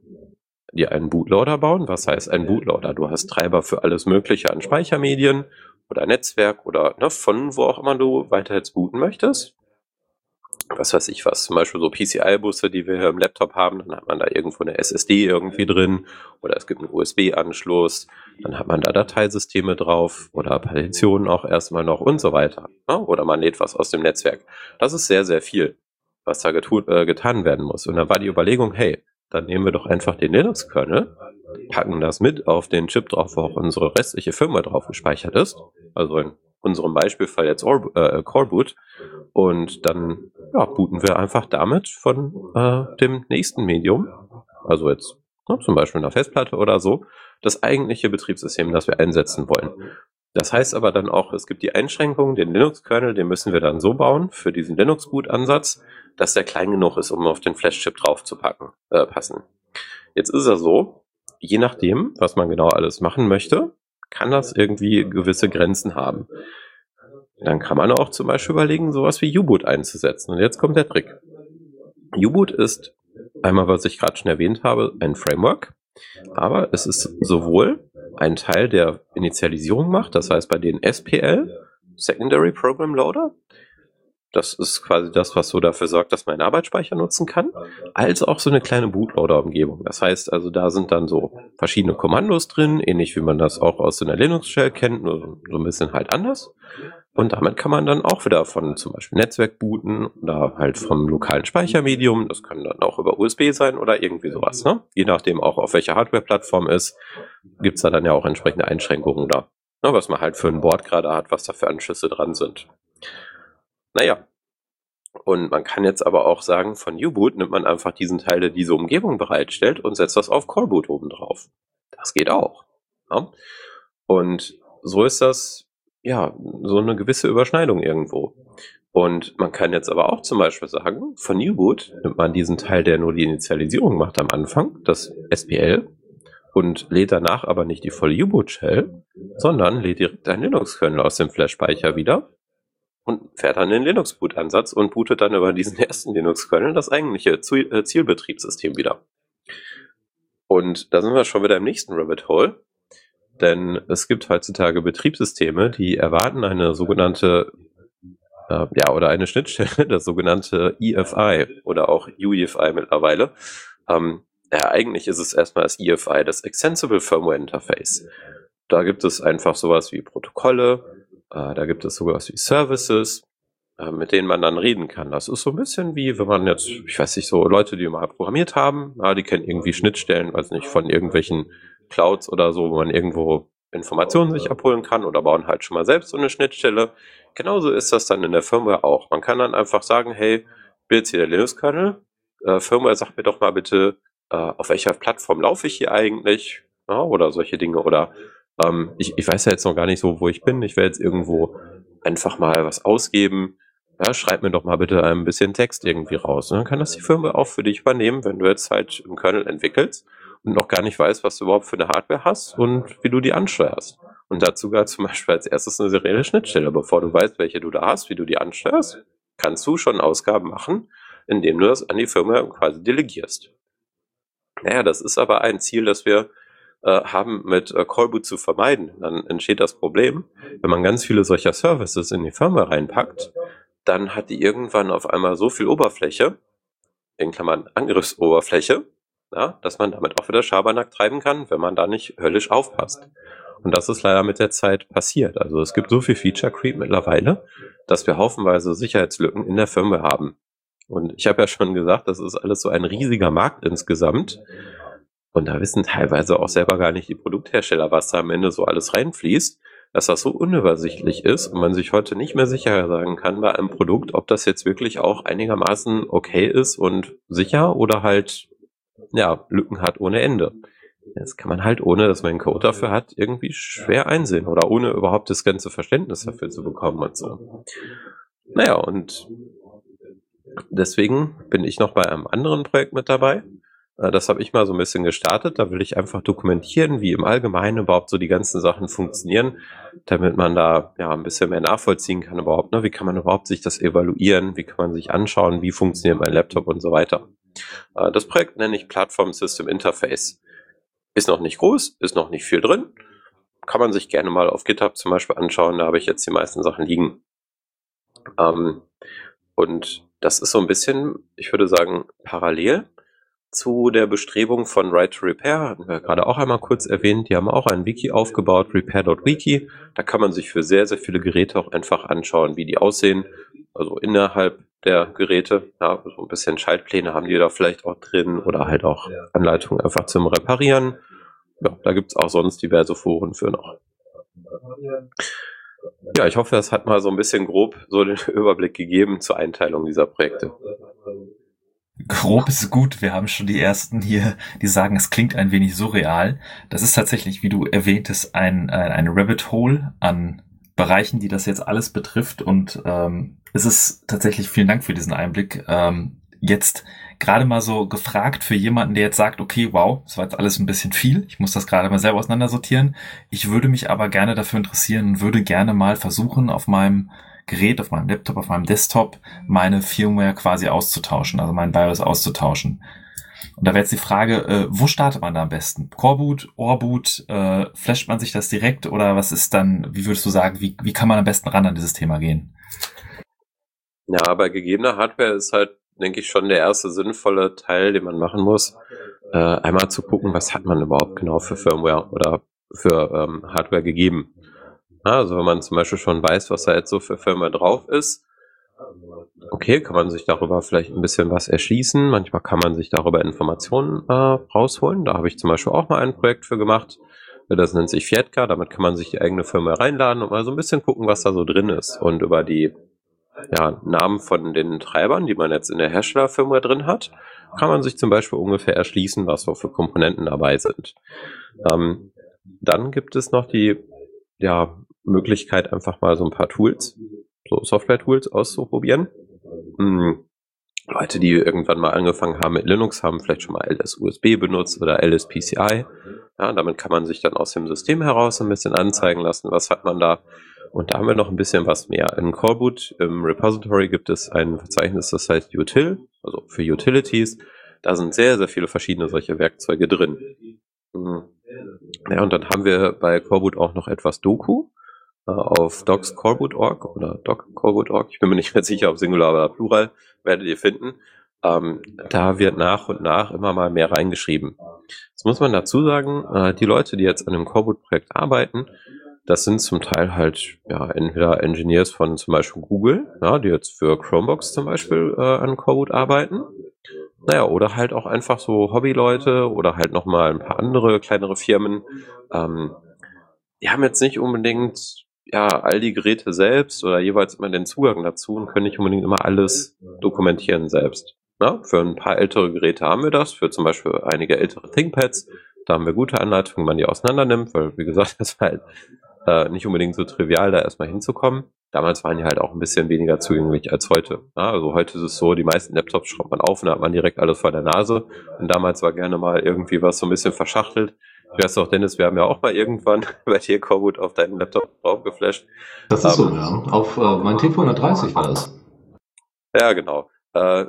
dir einen Bootloader bauen. Was heißt ein Bootloader? Du hast Treiber für alles Mögliche an Speichermedien oder Netzwerk oder ne, von wo auch immer du weiter jetzt booten möchtest. Was weiß ich was, zum Beispiel so PCI-Busse, die wir hier im Laptop haben, dann hat man da irgendwo eine SSD irgendwie drin oder es gibt einen USB-Anschluss, dann hat man da Dateisysteme drauf oder Partitionen auch erstmal noch und so weiter. Ne? Oder man lädt was aus dem Netzwerk. Das ist sehr, sehr viel was da getun, äh, getan werden muss. Und dann war die Überlegung, hey, dann nehmen wir doch einfach den Linux-Kernel, packen das mit auf den Chip drauf, wo auch unsere restliche Firma drauf gespeichert ist. Also in unserem Beispielfall jetzt Or äh, Coreboot. Und dann ja, booten wir einfach damit von äh, dem nächsten Medium, also jetzt ne, zum Beispiel einer Festplatte oder so, das eigentliche Betriebssystem, das wir einsetzen wollen. Das heißt aber dann auch, es gibt die Einschränkung, den Linux-Kernel, den müssen wir dann so bauen für diesen Linux-Boot-Ansatz, dass der klein genug ist, um auf den Flash-Chip drauf zu packen, äh, passen. Jetzt ist er so, je nachdem, was man genau alles machen möchte, kann das irgendwie gewisse Grenzen haben. Dann kann man auch zum Beispiel überlegen, sowas wie U-Boot einzusetzen. Und jetzt kommt der Trick. U-Boot ist einmal, was ich gerade schon erwähnt habe, ein Framework, aber es ist sowohl einen Teil der Initialisierung macht, das heißt bei den SPL, Secondary Program Loader. Das ist quasi das, was so dafür sorgt, dass man einen Arbeitsspeicher nutzen kann, als auch so eine kleine Bootloader-Umgebung. Das heißt also, da sind dann so verschiedene Kommandos drin, ähnlich wie man das auch aus so einer Linux-Shell kennt, nur so ein bisschen halt anders. Und damit kann man dann auch wieder von zum Beispiel Netzwerk booten oder halt vom lokalen Speichermedium. Das kann dann auch über USB sein oder irgendwie sowas. Ne? Je nachdem auch auf welcher Hardware-Plattform ist, gibt's da dann ja auch entsprechende Einschränkungen da. Ne, was man halt für ein Board gerade hat, was da für Anschlüsse dran sind. Naja. Und man kann jetzt aber auch sagen, von U-Boot nimmt man einfach diesen Teil, der diese Umgebung bereitstellt und setzt das auf Callboot oben drauf. Das geht auch. Ja? Und so ist das ja, so eine gewisse Überschneidung irgendwo. Und man kann jetzt aber auch zum Beispiel sagen, von U-Boot nimmt man diesen Teil, der nur die Initialisierung macht am Anfang, das SPL, und lädt danach aber nicht die volle U-Boot-Shell, sondern lädt direkt ein Linux-Kernel aus dem Flash-Speicher wieder und fährt dann den Linux-Boot-Ansatz und bootet dann über diesen <laughs> ersten Linux-Kernel das eigentliche äh, Zielbetriebssystem wieder. Und da sind wir schon wieder im nächsten Rabbit Hole. Denn es gibt heutzutage Betriebssysteme, die erwarten eine sogenannte, äh, ja, oder eine Schnittstelle, <laughs> das sogenannte EFI oder auch UEFI mittlerweile. Ähm, ja, eigentlich ist es erstmal das EFI, das Extensible Firmware Interface. Da gibt es einfach sowas wie Protokolle, äh, da gibt es sowas wie Services, äh, mit denen man dann reden kann. Das ist so ein bisschen wie, wenn man jetzt, ich weiß nicht, so Leute, die mal programmiert haben, ja, die kennen irgendwie Schnittstellen, weiß nicht, von irgendwelchen Clouds oder so, wo man irgendwo Informationen sich abholen kann oder bauen halt schon mal selbst so eine Schnittstelle. Genauso ist das dann in der Firmware auch. Man kann dann einfach sagen, hey, bin hier der Linux-Kernel. Äh, Firmware sagt mir doch mal bitte, äh, auf welcher Plattform laufe ich hier eigentlich? Ja, oder solche Dinge. Oder ähm, ich, ich weiß ja jetzt noch gar nicht so, wo ich bin. Ich werde jetzt irgendwo einfach mal was ausgeben. Ja, schreib mir doch mal bitte ein bisschen Text irgendwie raus. Und dann kann das die Firmware auch für dich übernehmen, wenn du jetzt halt einen Kernel entwickelst und noch gar nicht weißt, was du überhaupt für eine Hardware hast und wie du die ansteuerst. Und dazu gehört zum Beispiel als erstes eine serielle Schnittstelle. Bevor du weißt, welche du da hast, wie du die ansteuerst, kannst du schon Ausgaben machen, indem du das an die Firma quasi delegierst. Naja, das ist aber ein Ziel, das wir äh, haben, mit äh, Callboot zu vermeiden. Dann entsteht das Problem, wenn man ganz viele solcher Services in die Firma reinpackt, dann hat die irgendwann auf einmal so viel Oberfläche, in Klammern Angriffsoberfläche, ja, dass man damit auch wieder Schabernack treiben kann, wenn man da nicht höllisch aufpasst. Und das ist leider mit der Zeit passiert. Also es gibt so viel Feature Creep mittlerweile, dass wir haufenweise Sicherheitslücken in der Firma haben. Und ich habe ja schon gesagt, das ist alles so ein riesiger Markt insgesamt. Und da wissen teilweise auch selber gar nicht die Produkthersteller, was da am Ende so alles reinfließt, dass das so unübersichtlich ist und man sich heute nicht mehr sicher sagen kann bei einem Produkt, ob das jetzt wirklich auch einigermaßen okay ist und sicher oder halt ja, Lücken hat ohne Ende. Das kann man halt, ohne dass man einen Code dafür hat, irgendwie schwer einsehen oder ohne überhaupt das ganze Verständnis dafür zu bekommen und so. Naja, und deswegen bin ich noch bei einem anderen Projekt mit dabei. Äh, das habe ich mal so ein bisschen gestartet. Da will ich einfach dokumentieren, wie im Allgemeinen überhaupt so die ganzen Sachen funktionieren, damit man da ja ein bisschen mehr nachvollziehen kann überhaupt. Ne? Wie kann man überhaupt sich das evaluieren? Wie kann man sich anschauen? Wie funktioniert mein Laptop und so weiter? Äh, das Projekt nenne ich Platform System Interface. Ist noch nicht groß, ist noch nicht viel drin. Kann man sich gerne mal auf GitHub zum Beispiel anschauen. Da habe ich jetzt die meisten Sachen liegen. Ähm, und das ist so ein bisschen, ich würde sagen, parallel zu der Bestrebung von Right to Repair, hatten wir gerade auch einmal kurz erwähnt, die haben auch ein Wiki aufgebaut, repair.wiki. Da kann man sich für sehr, sehr viele Geräte auch einfach anschauen, wie die aussehen. Also innerhalb der Geräte, ja, so ein bisschen Schaltpläne haben die da vielleicht auch drin oder halt auch Anleitungen einfach zum Reparieren. Ja, da gibt's auch sonst diverse Foren für noch. Ja, ich hoffe, das hat mal so ein bisschen grob so den <laughs> Überblick gegeben zur Einteilung dieser Projekte. Grob ist gut. Wir haben schon die ersten hier, die sagen, es klingt ein wenig surreal. Das ist tatsächlich, wie du erwähntest, ein, ein, Rabbit Hole an Bereichen, die das jetzt alles betrifft. Und ähm, es ist tatsächlich, vielen Dank für diesen Einblick. Ähm, jetzt gerade mal so gefragt für jemanden, der jetzt sagt, okay, wow, das war jetzt alles ein bisschen viel. Ich muss das gerade mal selber auseinandersortieren. Ich würde mich aber gerne dafür interessieren und würde gerne mal versuchen, auf meinem Gerät, auf meinem Laptop, auf meinem Desktop meine Firmware quasi auszutauschen, also mein BIOS auszutauschen. Und da wäre jetzt die Frage, äh, wo startet man da am besten? Coreboot, Orboot, äh, flasht man sich das direkt oder was ist dann, wie würdest du sagen, wie, wie kann man am besten ran an dieses Thema gehen? Ja, bei gegebener Hardware ist halt, denke ich, schon der erste sinnvolle Teil, den man machen muss, äh, einmal zu gucken, was hat man überhaupt genau für Firmware oder für ähm, Hardware gegeben. Also wenn man zum Beispiel schon weiß, was da jetzt so für Firmware drauf ist, okay, kann man sich darüber vielleicht ein bisschen was erschließen. Manchmal kann man sich darüber Informationen äh, rausholen. Da habe ich zum Beispiel auch mal ein Projekt für gemacht. Das nennt sich Fietka. Damit kann man sich die eigene Firma reinladen und mal so ein bisschen gucken, was da so drin ist. Und über die ja, Namen von den Treibern, die man jetzt in der Herstellerfirma drin hat, kann man sich zum Beispiel ungefähr erschließen, was so für Komponenten dabei sind. Ähm, dann gibt es noch die ja, Möglichkeit, einfach mal so ein paar Tools, so Software-Tools auszuprobieren. Hm. Leute, die irgendwann mal angefangen haben mit Linux, haben vielleicht schon mal LS-USB benutzt oder LSPCI. Ja, damit kann man sich dann aus dem System heraus ein bisschen anzeigen lassen, was hat man da. Und da haben wir noch ein bisschen was mehr. In Coreboot im Repository gibt es ein Verzeichnis, das heißt Util, also für Utilities. Da sind sehr, sehr viele verschiedene solche Werkzeuge drin. Hm. Ja, und dann haben wir bei Coreboot auch noch etwas Doku auf docscoreboot.org oder doccoreboot.org. Ich bin mir nicht mehr sicher, ob Singular oder Plural, werdet ihr finden. Ähm, da wird nach und nach immer mal mehr reingeschrieben. Jetzt muss man dazu sagen, äh, die Leute, die jetzt an dem Coreboot-Projekt arbeiten, das sind zum Teil halt ja entweder Engineers von zum Beispiel Google, ja, die jetzt für Chromebox zum Beispiel äh, an Coreboot arbeiten. Naja, oder halt auch einfach so Hobbyleute oder halt nochmal ein paar andere kleinere Firmen. Ähm, die haben jetzt nicht unbedingt ja, all die Geräte selbst oder jeweils immer den Zugang dazu und können nicht unbedingt immer alles dokumentieren selbst. Na, für ein paar ältere Geräte haben wir das, für zum Beispiel einige ältere ThinkPads. Da haben wir gute Anleitungen, wie man die auseinander nimmt, weil, wie gesagt, <laughs> das war halt äh, nicht unbedingt so trivial, da erstmal hinzukommen. Damals waren die halt auch ein bisschen weniger zugänglich als heute. Ja, also heute ist es so, die meisten Laptops schraubt man auf und da hat man direkt alles vor der Nase. Und damals war gerne mal irgendwie was so ein bisschen verschachtelt. Ich weiß auch, Dennis, wir haben ja auch mal irgendwann <laughs> bei dir Corwood auf deinen Laptop draufgeflasht. Das ist um, so, ähm, ja. Auf äh, mein T430 war das. Ja, genau. Äh,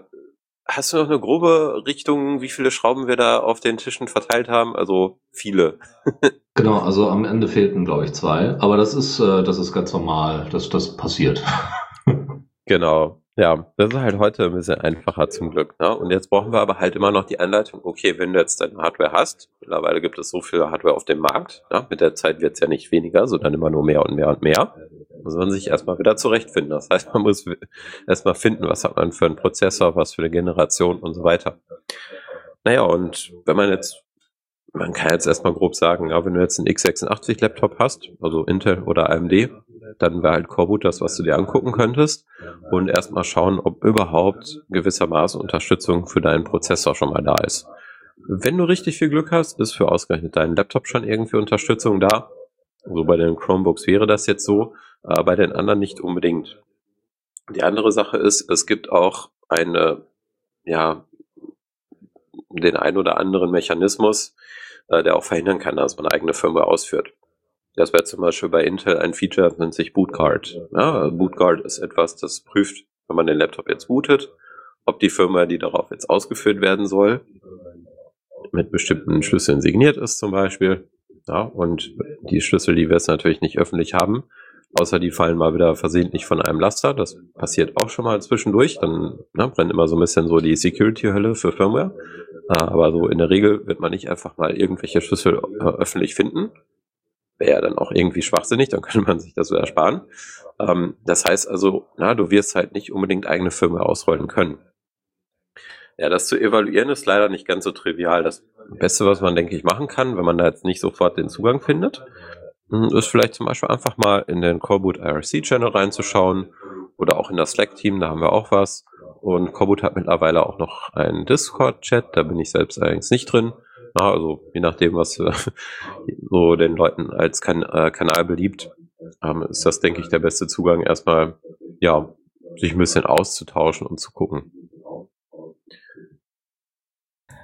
hast du noch eine grobe Richtung, wie viele Schrauben wir da auf den Tischen verteilt haben? Also viele. <laughs> genau, also am Ende fehlten, glaube ich, zwei. Aber das ist, äh, das ist ganz normal, dass das passiert. <laughs> genau. Ja, das ist halt heute ein bisschen einfacher zum Glück. Ne? Und jetzt brauchen wir aber halt immer noch die Anleitung, okay, wenn du jetzt deine Hardware hast, mittlerweile gibt es so viel Hardware auf dem Markt, ne? mit der Zeit wird es ja nicht weniger, sondern immer nur mehr und mehr und mehr, muss man sich erstmal wieder zurechtfinden. Das heißt, man muss erstmal finden, was hat man für einen Prozessor, was für eine Generation und so weiter. Naja, und wenn man jetzt man kann jetzt erstmal grob sagen, ja, wenn du jetzt einen x86-Laptop hast, also Intel oder AMD, dann wäre halt Coreboot das, was du dir angucken könntest und erstmal schauen, ob überhaupt gewissermaßen Unterstützung für deinen Prozessor schon mal da ist. Wenn du richtig viel Glück hast, ist für ausgerechnet deinen Laptop schon irgendwie Unterstützung da. So also bei den Chromebooks wäre das jetzt so, äh, bei den anderen nicht unbedingt. Die andere Sache ist, es gibt auch eine, ja, den ein oder anderen Mechanismus, äh, der auch verhindern kann, dass man eigene Firmware ausführt. Das wäre zum Beispiel bei Intel ein Feature, nennt sich Bootguard. Ja, Bootguard ist etwas, das prüft, wenn man den Laptop jetzt bootet, ob die Firma, die darauf jetzt ausgeführt werden soll, mit bestimmten Schlüsseln signiert ist zum Beispiel. Ja, und die Schlüssel, die wir jetzt natürlich nicht öffentlich haben, außer die fallen mal wieder versehentlich von einem Laster. Das passiert auch schon mal zwischendurch. Dann ne, brennt immer so ein bisschen so die Security-Hölle für Firmware. Aber so in der Regel wird man nicht einfach mal irgendwelche Schlüssel äh, öffentlich finden, wäre ja dann auch irgendwie schwachsinnig, dann <laughs> könnte man sich das so ersparen. Ähm, das heißt also, na, du wirst halt nicht unbedingt eigene Firma ausrollen können. Ja, das zu evaluieren ist leider nicht ganz so trivial. Das Beste, was man, denke ich, machen kann, wenn man da jetzt nicht sofort den Zugang findet, hm, ist vielleicht zum Beispiel einfach mal in den Coreboot IRC Channel reinzuschauen oder auch in das Slack-Team, da haben wir auch was. Und Coreboot hat mittlerweile auch noch einen Discord-Chat, da bin ich selbst allerdings nicht drin. Na, also je nachdem, was äh, <laughs> so den Leuten als kan äh, Kanal beliebt, ähm, ist das, denke ich, der beste Zugang, erstmal ja, sich ein bisschen auszutauschen und zu gucken.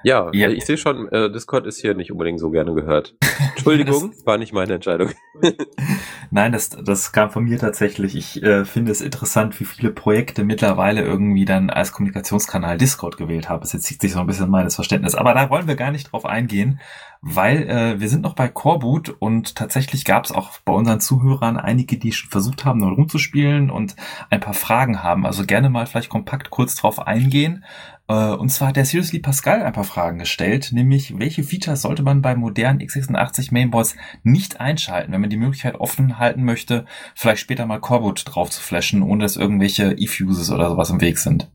Ja, ja. ich sehe schon, äh, Discord ist hier nicht unbedingt so gerne gehört. Entschuldigung, <laughs> war nicht meine Entscheidung. <laughs> Nein, das, das kam von mir tatsächlich. Ich äh, finde es interessant, wie viele Projekte mittlerweile irgendwie dann als Kommunikationskanal Discord gewählt haben. Es zieht sich so ein bisschen meines Verständnis. Aber da wollen wir gar nicht drauf eingehen, weil äh, wir sind noch bei Coreboot und tatsächlich gab es auch bei unseren Zuhörern einige, die schon versucht haben, nur rumzuspielen und ein paar Fragen haben. Also gerne mal vielleicht kompakt kurz drauf eingehen. Äh, und zwar hat der Seriously Pascal ein paar Fragen gestellt, nämlich welche Features sollte man bei modernen x86 Mainboards nicht einschalten, wenn man die Möglichkeit offen halten möchte, vielleicht später mal Coreboot drauf zu flashen, ohne dass irgendwelche E-Fuses oder sowas im Weg sind?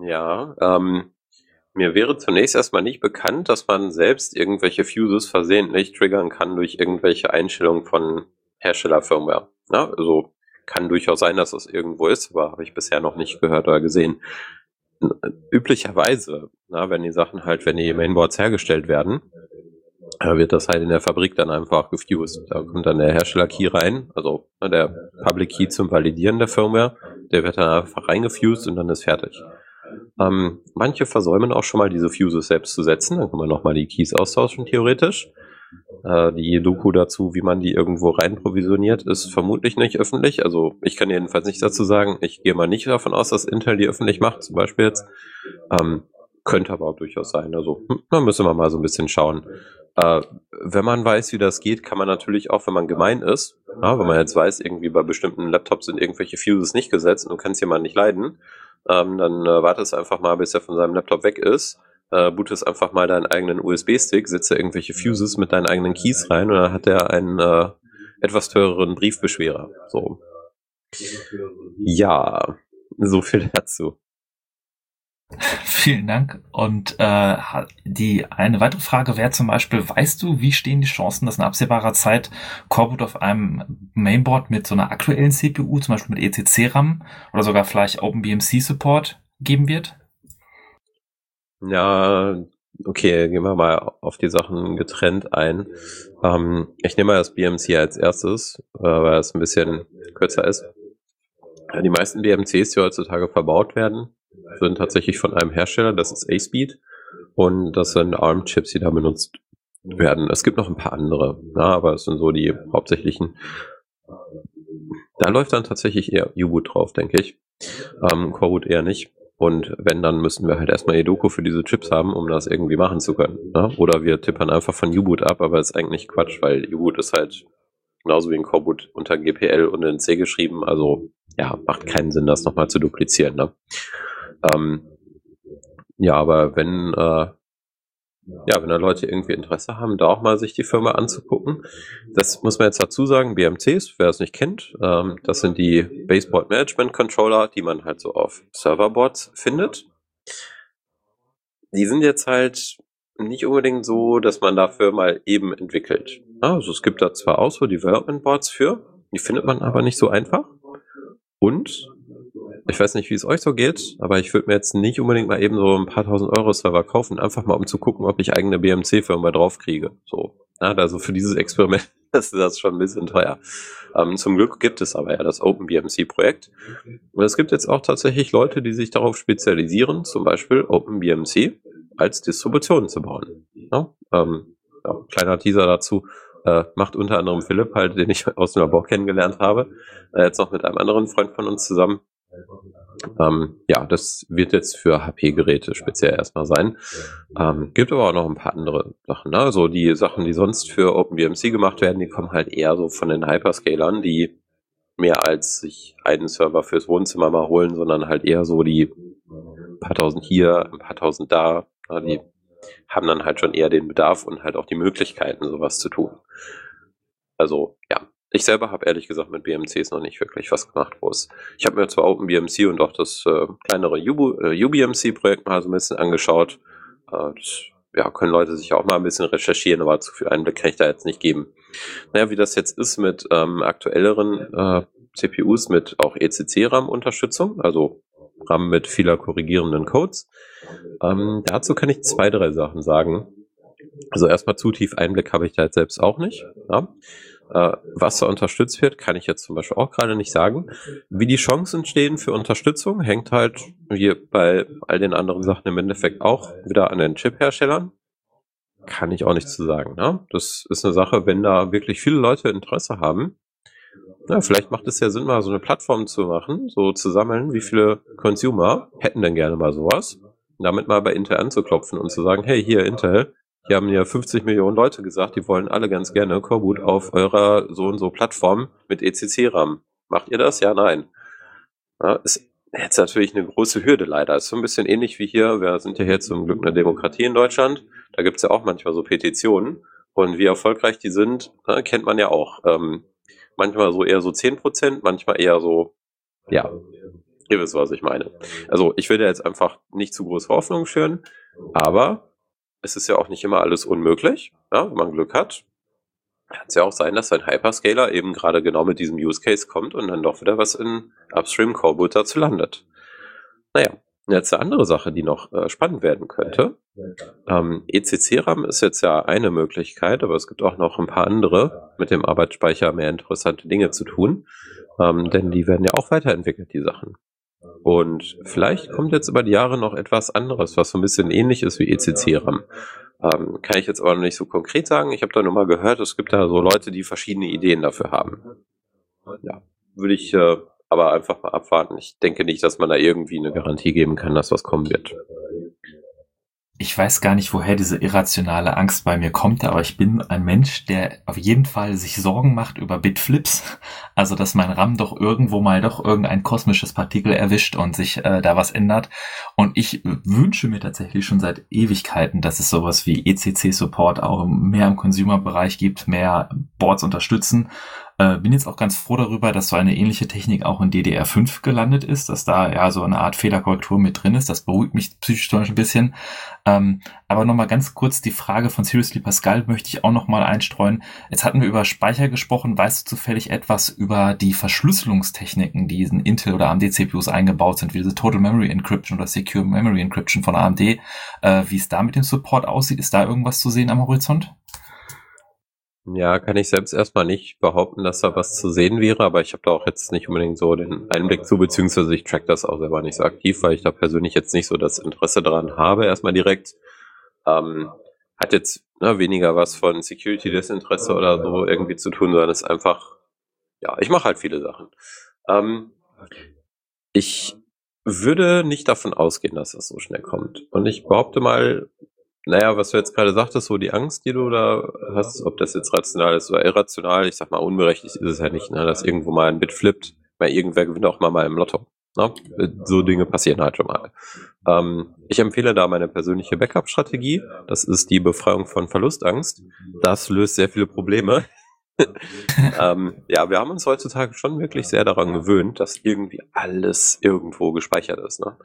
Ja, ähm, mir wäre zunächst erstmal nicht bekannt, dass man selbst irgendwelche Fuses versehentlich triggern kann durch irgendwelche Einstellungen von Herstellerfirmware. Ja, also kann durchaus sein, dass das irgendwo ist, aber habe ich bisher noch nicht gehört oder gesehen üblicherweise, na, wenn die Sachen halt, wenn die Mainboards hergestellt werden, äh, wird das halt in der Fabrik dann einfach gefused. Da kommt dann der Hersteller-Key rein, also ne, der Public Key zum Validieren der Firmware, der wird dann einfach reingefused und dann ist fertig. Ähm, manche versäumen auch schon mal diese Fuses selbst zu setzen, dann kann man nochmal die Keys austauschen, theoretisch. Äh, die Doku dazu, wie man die irgendwo rein provisioniert, ist vermutlich nicht öffentlich. Also ich kann jedenfalls nichts dazu sagen. Ich gehe mal nicht davon aus, dass Intel die öffentlich macht, zum Beispiel jetzt. Ähm, könnte aber auch durchaus sein. Also hm, da müssen wir mal so ein bisschen schauen. Äh, wenn man weiß, wie das geht, kann man natürlich auch, wenn man gemein ist, ja, wenn man jetzt weiß, irgendwie bei bestimmten Laptops sind irgendwelche Fuses nicht gesetzt und du kannst jemand nicht leiden, ähm, dann äh, wartest einfach mal, bis er von seinem Laptop weg ist äh, bootest einfach mal deinen eigenen USB-Stick, setzt da irgendwelche Fuses mit deinen eigenen Keys rein und dann hat er einen äh, etwas teureren Briefbeschwerer. So. Ja, so viel dazu. <laughs> Vielen Dank. Und äh, die eine weitere Frage wäre zum Beispiel, weißt du, wie stehen die Chancen, dass in absehbarer Zeit Coreboot auf einem Mainboard mit so einer aktuellen CPU, zum Beispiel mit ECC-RAM oder sogar vielleicht OpenBMC-Support geben wird? Ja, okay, gehen wir mal auf die Sachen getrennt ein. Ähm, ich nehme mal das BMC als erstes, äh, weil es ein bisschen kürzer ist. Die meisten BMCs, die heutzutage verbaut werden, sind tatsächlich von einem Hersteller, das ist A-Speed. Und das sind ARM-Chips, die da benutzt werden. Es gibt noch ein paar andere, na, aber es sind so die hauptsächlichen. Da läuft dann tatsächlich eher U-Boot drauf, denke ich. Ähm, Coreboot eher nicht. Und wenn, dann müssten wir halt erstmal Edoku für diese Chips haben, um das irgendwie machen zu können. Ne? Oder wir tippern einfach von U-Boot ab, aber ist eigentlich Quatsch, weil U-Boot ist halt genauso wie ein Coreboot unter GPL und in C geschrieben. Also ja, macht keinen Sinn, das nochmal zu duplizieren. Ne? Ähm, ja, aber wenn äh, ja, wenn da Leute irgendwie Interesse haben, da auch mal sich die Firma anzugucken. Das muss man jetzt dazu sagen, BMCs, wer es nicht kennt, ähm, das sind die Baseboard Management Controller, die man halt so auf Serverboards findet. Die sind jetzt halt nicht unbedingt so, dass man dafür mal eben entwickelt. Also es gibt da zwar auch so Development Boards für, die findet man aber nicht so einfach. Und ich weiß nicht, wie es euch so geht, aber ich würde mir jetzt nicht unbedingt mal eben so ein paar tausend Euro Server kaufen, einfach mal um zu gucken, ob ich eigene BMC-Firma draufkriege. So. Also für dieses Experiment <laughs> ist das schon ein bisschen teuer. Ähm, zum Glück gibt es aber ja das OpenBMC-Projekt. Und es gibt jetzt auch tatsächlich Leute, die sich darauf spezialisieren, zum Beispiel OpenBMC als Distribution zu bauen. Ja, ähm, ja, kleiner Teaser dazu. Äh, macht unter anderem Philipp halt, den ich <laughs> aus dem Labor kennengelernt habe, äh, jetzt noch mit einem anderen Freund von uns zusammen. Ähm, ja, das wird jetzt für HP-Geräte speziell erstmal sein. Ähm, gibt aber auch noch ein paar andere Sachen. Ne? Also die Sachen, die sonst für OpenBMC gemacht werden, die kommen halt eher so von den Hyperscalern, die mehr als sich einen Server fürs Wohnzimmer mal holen, sondern halt eher so die paar tausend hier, ein paar tausend da. Ja, die haben dann halt schon eher den Bedarf und halt auch die Möglichkeiten, sowas zu tun. Also ja, ich selber habe ehrlich gesagt mit BMCs noch nicht wirklich was gemacht, wo es. Ich habe mir zwar OpenBMC und auch das äh, kleinere äh, UBMC-Projekt mal so ein bisschen angeschaut. Äh, ja, können Leute sich auch mal ein bisschen recherchieren, aber zu viel Einblick kann ich da jetzt nicht geben. Naja, wie das jetzt ist mit ähm, aktuelleren äh, CPUs mit auch ECC-RAM-Unterstützung, also RAM mit vieler korrigierenden Codes. Ähm, dazu kann ich zwei, drei Sachen sagen. Also erstmal zu tief Einblick habe ich da jetzt selbst auch nicht. Ja. Äh, was da unterstützt wird, kann ich jetzt zum Beispiel auch gerade nicht sagen. Wie die Chancen stehen für Unterstützung, hängt halt wie bei all den anderen Sachen im Endeffekt auch wieder an den Chip-Herstellern. Kann ich auch nicht zu sagen. Ne? Das ist eine Sache, wenn da wirklich viele Leute Interesse haben, ja, vielleicht macht es ja Sinn, mal so eine Plattform zu machen, so zu sammeln, wie viele Consumer hätten denn gerne mal sowas, damit mal bei Intel anzuklopfen und zu sagen, hey, hier Intel, hier haben ja 50 Millionen Leute gesagt, die wollen alle ganz gerne Coreboot auf eurer so und so Plattform mit ECC-RAM. Macht ihr das? Ja, nein. Ja, ist jetzt natürlich eine große Hürde leider. Ist so ein bisschen ähnlich wie hier. Wir sind ja hier zum Glück eine Demokratie in Deutschland. Da gibt's ja auch manchmal so Petitionen. Und wie erfolgreich die sind, ne, kennt man ja auch. Ähm, manchmal so eher so 10%, manchmal eher so, ja, ihr wisst, was ich meine. Also ich will da jetzt einfach nicht zu große Hoffnung schüren, aber es ist ja auch nicht immer alles unmöglich. Ja, wenn man Glück hat, kann es ja auch sein, dass ein Hyperscaler eben gerade genau mit diesem Use Case kommt und dann doch wieder was in Upstream Coreboot dazu landet. Naja, jetzt eine andere Sache, die noch äh, spannend werden könnte. Ähm, ECC-RAM ist jetzt ja eine Möglichkeit, aber es gibt auch noch ein paar andere mit dem Arbeitsspeicher mehr interessante Dinge zu tun, ähm, denn die werden ja auch weiterentwickelt, die Sachen. Und vielleicht kommt jetzt über die Jahre noch etwas anderes, was so ein bisschen ähnlich ist wie ECC-RAM. Ähm, kann ich jetzt aber noch nicht so konkret sagen. Ich habe da nur mal gehört, es gibt da so Leute, die verschiedene Ideen dafür haben. Ja, würde ich äh, aber einfach mal abwarten. Ich denke nicht, dass man da irgendwie eine Garantie geben kann, dass was kommen wird ich weiß gar nicht, woher diese irrationale Angst bei mir kommt, aber ich bin ein Mensch, der auf jeden Fall sich Sorgen macht über Bitflips. Also, dass mein RAM doch irgendwo mal doch irgendein kosmisches Partikel erwischt und sich äh, da was ändert. Und ich wünsche mir tatsächlich schon seit Ewigkeiten, dass es sowas wie ECC-Support auch mehr im Consumer-Bereich gibt, mehr Boards unterstützen. Äh, bin jetzt auch ganz froh darüber, dass so eine ähnliche Technik auch in DDR5 gelandet ist, dass da ja so eine Art Fehlerkorrektur mit drin ist. Das beruhigt mich psychisch ein bisschen. Ähm, aber nochmal ganz kurz die Frage von Seriously Pascal möchte ich auch nochmal einstreuen. Jetzt hatten wir über Speicher gesprochen. Weißt du zufällig etwas über die Verschlüsselungstechniken, die in Intel oder AMD CPUs eingebaut sind, wie diese Total Memory Encryption oder Secure Memory Encryption von AMD? Äh, wie es da mit dem Support aussieht, ist da irgendwas zu sehen am Horizont? Ja, kann ich selbst erstmal nicht behaupten, dass da was zu sehen wäre, aber ich habe da auch jetzt nicht unbedingt so den Einblick zu, beziehungsweise ich track das auch selber nicht so aktiv, weil ich da persönlich jetzt nicht so das Interesse dran habe, erstmal direkt. Ähm, hat jetzt ne, weniger was von Security-Desinteresse oder so irgendwie zu tun, sondern ist einfach, ja, ich mache halt viele Sachen. Ähm, ich würde nicht davon ausgehen, dass das so schnell kommt. Und ich behaupte mal, naja, was du jetzt gerade sagtest, so die Angst, die du da hast, ob das jetzt rational ist oder irrational, ich sag mal, unberechtigt ist es ja nicht, ne, dass irgendwo mal ein Bit flippt, weil irgendwer gewinnt auch mal mal im Lotto. Ne? So Dinge passieren halt schon mal. Ähm, ich empfehle da meine persönliche Backup-Strategie. Das ist die Befreiung von Verlustangst. Das löst sehr viele Probleme. <laughs> ähm, ja, wir haben uns heutzutage schon wirklich sehr daran gewöhnt, dass irgendwie alles irgendwo gespeichert ist. Ne?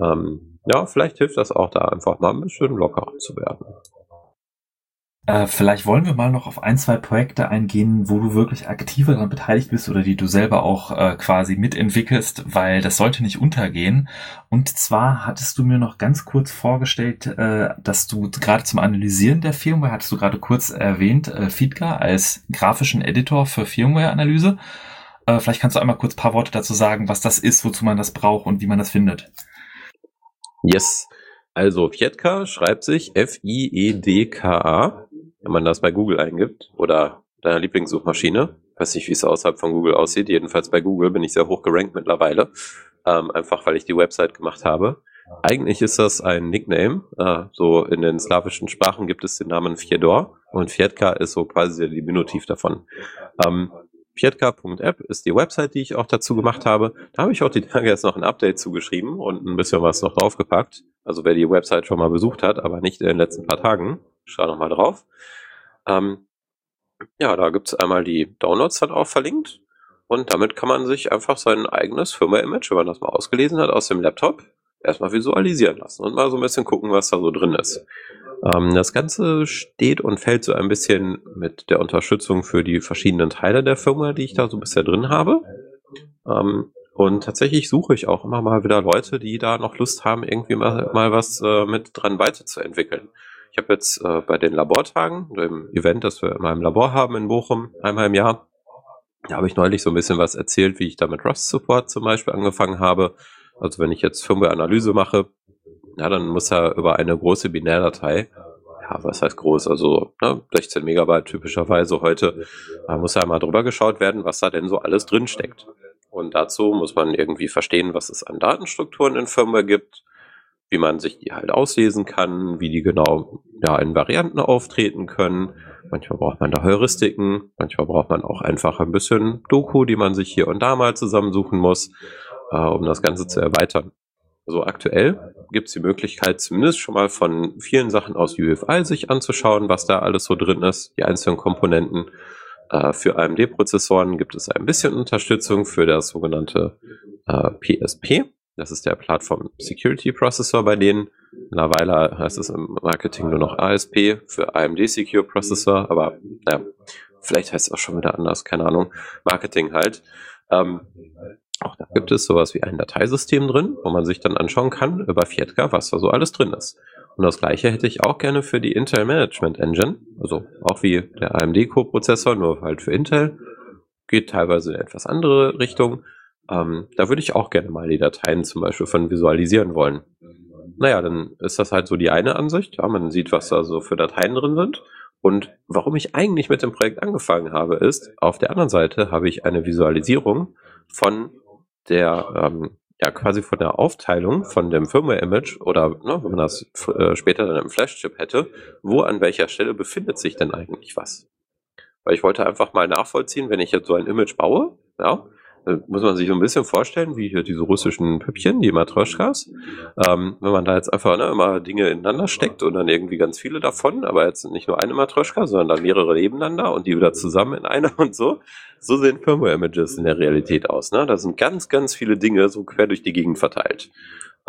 Ähm, ja, vielleicht hilft das auch da einfach mal ein bisschen lockerer zu werden. Äh, vielleicht wollen wir mal noch auf ein, zwei Projekte eingehen, wo du wirklich aktiver daran beteiligt bist oder die du selber auch äh, quasi mitentwickelst, weil das sollte nicht untergehen. Und zwar hattest du mir noch ganz kurz vorgestellt, äh, dass du gerade zum Analysieren der Firmware, hattest du gerade kurz erwähnt, äh, Feedka als grafischen Editor für Firmware-Analyse. Äh, vielleicht kannst du einmal kurz paar Worte dazu sagen, was das ist, wozu man das braucht und wie man das findet. Yes. Also Fietka schreibt sich F-I-E-D-K-A, wenn man das bei Google eingibt oder deiner Lieblingssuchmaschine. Weiß nicht, wie es außerhalb von Google aussieht. Jedenfalls bei Google bin ich sehr hoch gerankt mittlerweile. Ähm, einfach weil ich die Website gemacht habe. Eigentlich ist das ein Nickname. Äh, so in den slawischen Sprachen gibt es den Namen Fiedor und Fietka ist so quasi der Diminutiv davon. Ähm, Pietka.app ist die Website, die ich auch dazu gemacht habe. Da habe ich auch die Tage jetzt noch ein Update zugeschrieben und ein bisschen was noch draufgepackt. Also wer die Website schon mal besucht hat, aber nicht in den letzten paar Tagen, schau noch mal drauf. Ähm, ja, da gibt's einmal die Downloads dann auch verlinkt. Und damit kann man sich einfach sein eigenes Firma-Image, wenn man das mal ausgelesen hat, aus dem Laptop erstmal visualisieren lassen und mal so ein bisschen gucken, was da so drin ist. Ähm, das Ganze steht und fällt so ein bisschen mit der Unterstützung für die verschiedenen Teile der Firma, die ich da so bisher drin habe. Ähm, und tatsächlich suche ich auch immer mal wieder Leute, die da noch Lust haben, irgendwie mal, mal was äh, mit dran weiterzuentwickeln. Ich habe jetzt äh, bei den Labortagen, dem Event, das wir in meinem Labor haben in Bochum, einmal im Jahr, da habe ich neulich so ein bisschen was erzählt, wie ich da mit Rust Support zum Beispiel angefangen habe. Also wenn ich jetzt Firmware-Analyse mache, ja, dann muss er über eine große Binärdatei, ja, was heißt groß, also ne, 16 Megabyte typischerweise heute, da muss ja mal drüber geschaut werden, was da denn so alles drin steckt. Und dazu muss man irgendwie verstehen, was es an Datenstrukturen in Firmware gibt, wie man sich die halt auslesen kann, wie die genau ja, in Varianten auftreten können. Manchmal braucht man da Heuristiken, manchmal braucht man auch einfach ein bisschen Doku, die man sich hier und da mal zusammensuchen muss, äh, um das Ganze zu erweitern. Also aktuell gibt es die Möglichkeit, zumindest schon mal von vielen Sachen aus UFI sich anzuschauen, was da alles so drin ist, die einzelnen Komponenten. Äh, für AMD-Prozessoren gibt es ein bisschen Unterstützung für das sogenannte äh, PSP. Das ist der Plattform Security Processor bei denen. Mittlerweile heißt es im Marketing nur noch ASP für AMD Secure Processor, aber naja, vielleicht heißt es auch schon wieder anders, keine Ahnung. Marketing halt. Ähm, auch da gibt es sowas wie ein Dateisystem drin, wo man sich dann anschauen kann über Fietka, was da so alles drin ist. Und das gleiche hätte ich auch gerne für die Intel Management Engine, also auch wie der AMD Co-Prozessor, nur halt für Intel. Geht teilweise in etwas andere Richtung. Ähm, da würde ich auch gerne mal die Dateien zum Beispiel von visualisieren wollen. Naja, dann ist das halt so die eine Ansicht. Ja, man sieht, was da so für Dateien drin sind. Und warum ich eigentlich mit dem Projekt angefangen habe, ist, auf der anderen Seite habe ich eine Visualisierung von der, ähm, ja, quasi von der Aufteilung von dem Firmware-Image oder ne, wenn man das äh, später dann im Flash-Chip hätte, wo an welcher Stelle befindet sich denn eigentlich was? Weil ich wollte einfach mal nachvollziehen, wenn ich jetzt so ein Image baue, ja, muss man sich so ein bisschen vorstellen, wie hier diese russischen Püppchen, die Matroschkas. Ähm, wenn man da jetzt einfach ne, immer Dinge ineinander steckt und dann irgendwie ganz viele davon, aber jetzt nicht nur eine Matroschka, sondern dann mehrere nebeneinander und die wieder zusammen in einer <laughs> und so. So sehen Firmware-Images in der Realität aus. Ne? Da sind ganz, ganz viele Dinge so quer durch die Gegend verteilt.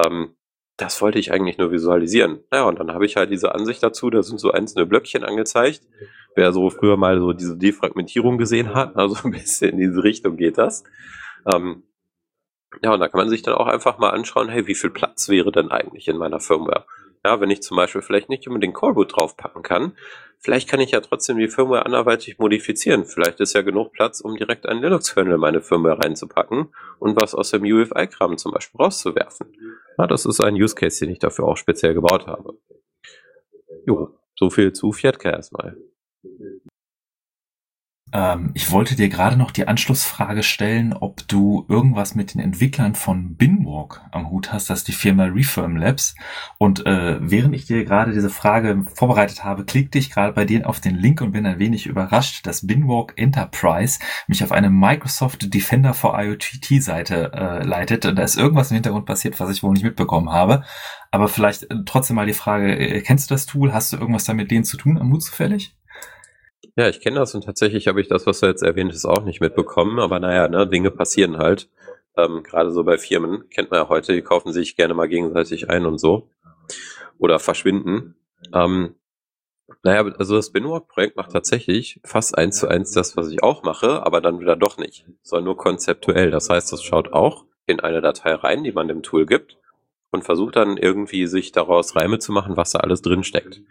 Ähm, das wollte ich eigentlich nur visualisieren. Naja, und dann habe ich halt diese Ansicht dazu, da sind so einzelne Blöckchen angezeigt. Wer so früher mal so diese Defragmentierung gesehen hat, also <laughs> ein bisschen in diese Richtung geht das. Ähm, ja, und da kann man sich dann auch einfach mal anschauen, hey, wie viel Platz wäre denn eigentlich in meiner Firmware? Ja, wenn ich zum Beispiel vielleicht nicht unbedingt Coreboot draufpacken kann, vielleicht kann ich ja trotzdem die Firmware anderweitig modifizieren. Vielleicht ist ja genug Platz, um direkt einen Linux-Kernel in meine Firmware reinzupacken und was aus dem UFI-Kram zum Beispiel rauszuwerfen. Ja, das ist ein Use Case, den ich dafür auch speziell gebaut habe. Jo, so viel zu Fiatka erstmal. Ähm, ich wollte dir gerade noch die Anschlussfrage stellen, ob du irgendwas mit den Entwicklern von Binwalk am Hut hast, das ist die Firma Refirm Labs. Und äh, während ich dir gerade diese Frage vorbereitet habe, klickte ich gerade bei denen auf den Link und bin ein wenig überrascht, dass Binwalk Enterprise mich auf eine Microsoft Defender for IoT Seite äh, leitet. Und da ist irgendwas im Hintergrund passiert, was ich wohl nicht mitbekommen habe. Aber vielleicht äh, trotzdem mal die Frage, äh, kennst du das Tool? Hast du irgendwas damit denen zu tun am Hut zufällig? Ja, ich kenne das und tatsächlich habe ich das, was du jetzt erwähnt hast, auch nicht mitbekommen. Aber naja, ne, Dinge passieren halt. Ähm, Gerade so bei Firmen kennt man ja heute, die kaufen sich gerne mal gegenseitig ein und so. Oder verschwinden. Ähm, naja, also das Binwalk-Projekt macht tatsächlich fast eins zu eins das, was ich auch mache, aber dann wieder doch nicht, sondern nur konzeptuell. Das heißt, das schaut auch in eine Datei rein, die man dem Tool gibt und versucht dann irgendwie sich daraus Reime zu machen, was da alles drin steckt.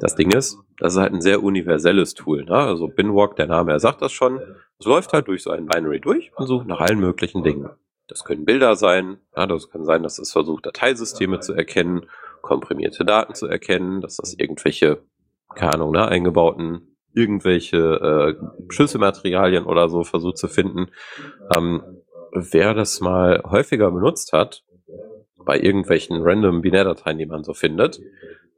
Das Ding ist, das ist halt ein sehr universelles Tool. Ne? Also Binwalk, der Name, er sagt das schon. Es läuft halt durch so ein Binary durch und sucht nach allen möglichen Dingen. Das können Bilder sein, ja, das kann sein, dass es versucht, Dateisysteme zu erkennen, komprimierte Daten zu erkennen, dass das irgendwelche, keine Ahnung, ne, eingebauten, irgendwelche äh, Schlüsselmaterialien oder so versucht zu finden. Ähm, wer das mal häufiger benutzt hat, bei irgendwelchen random Binärdateien, die man so findet,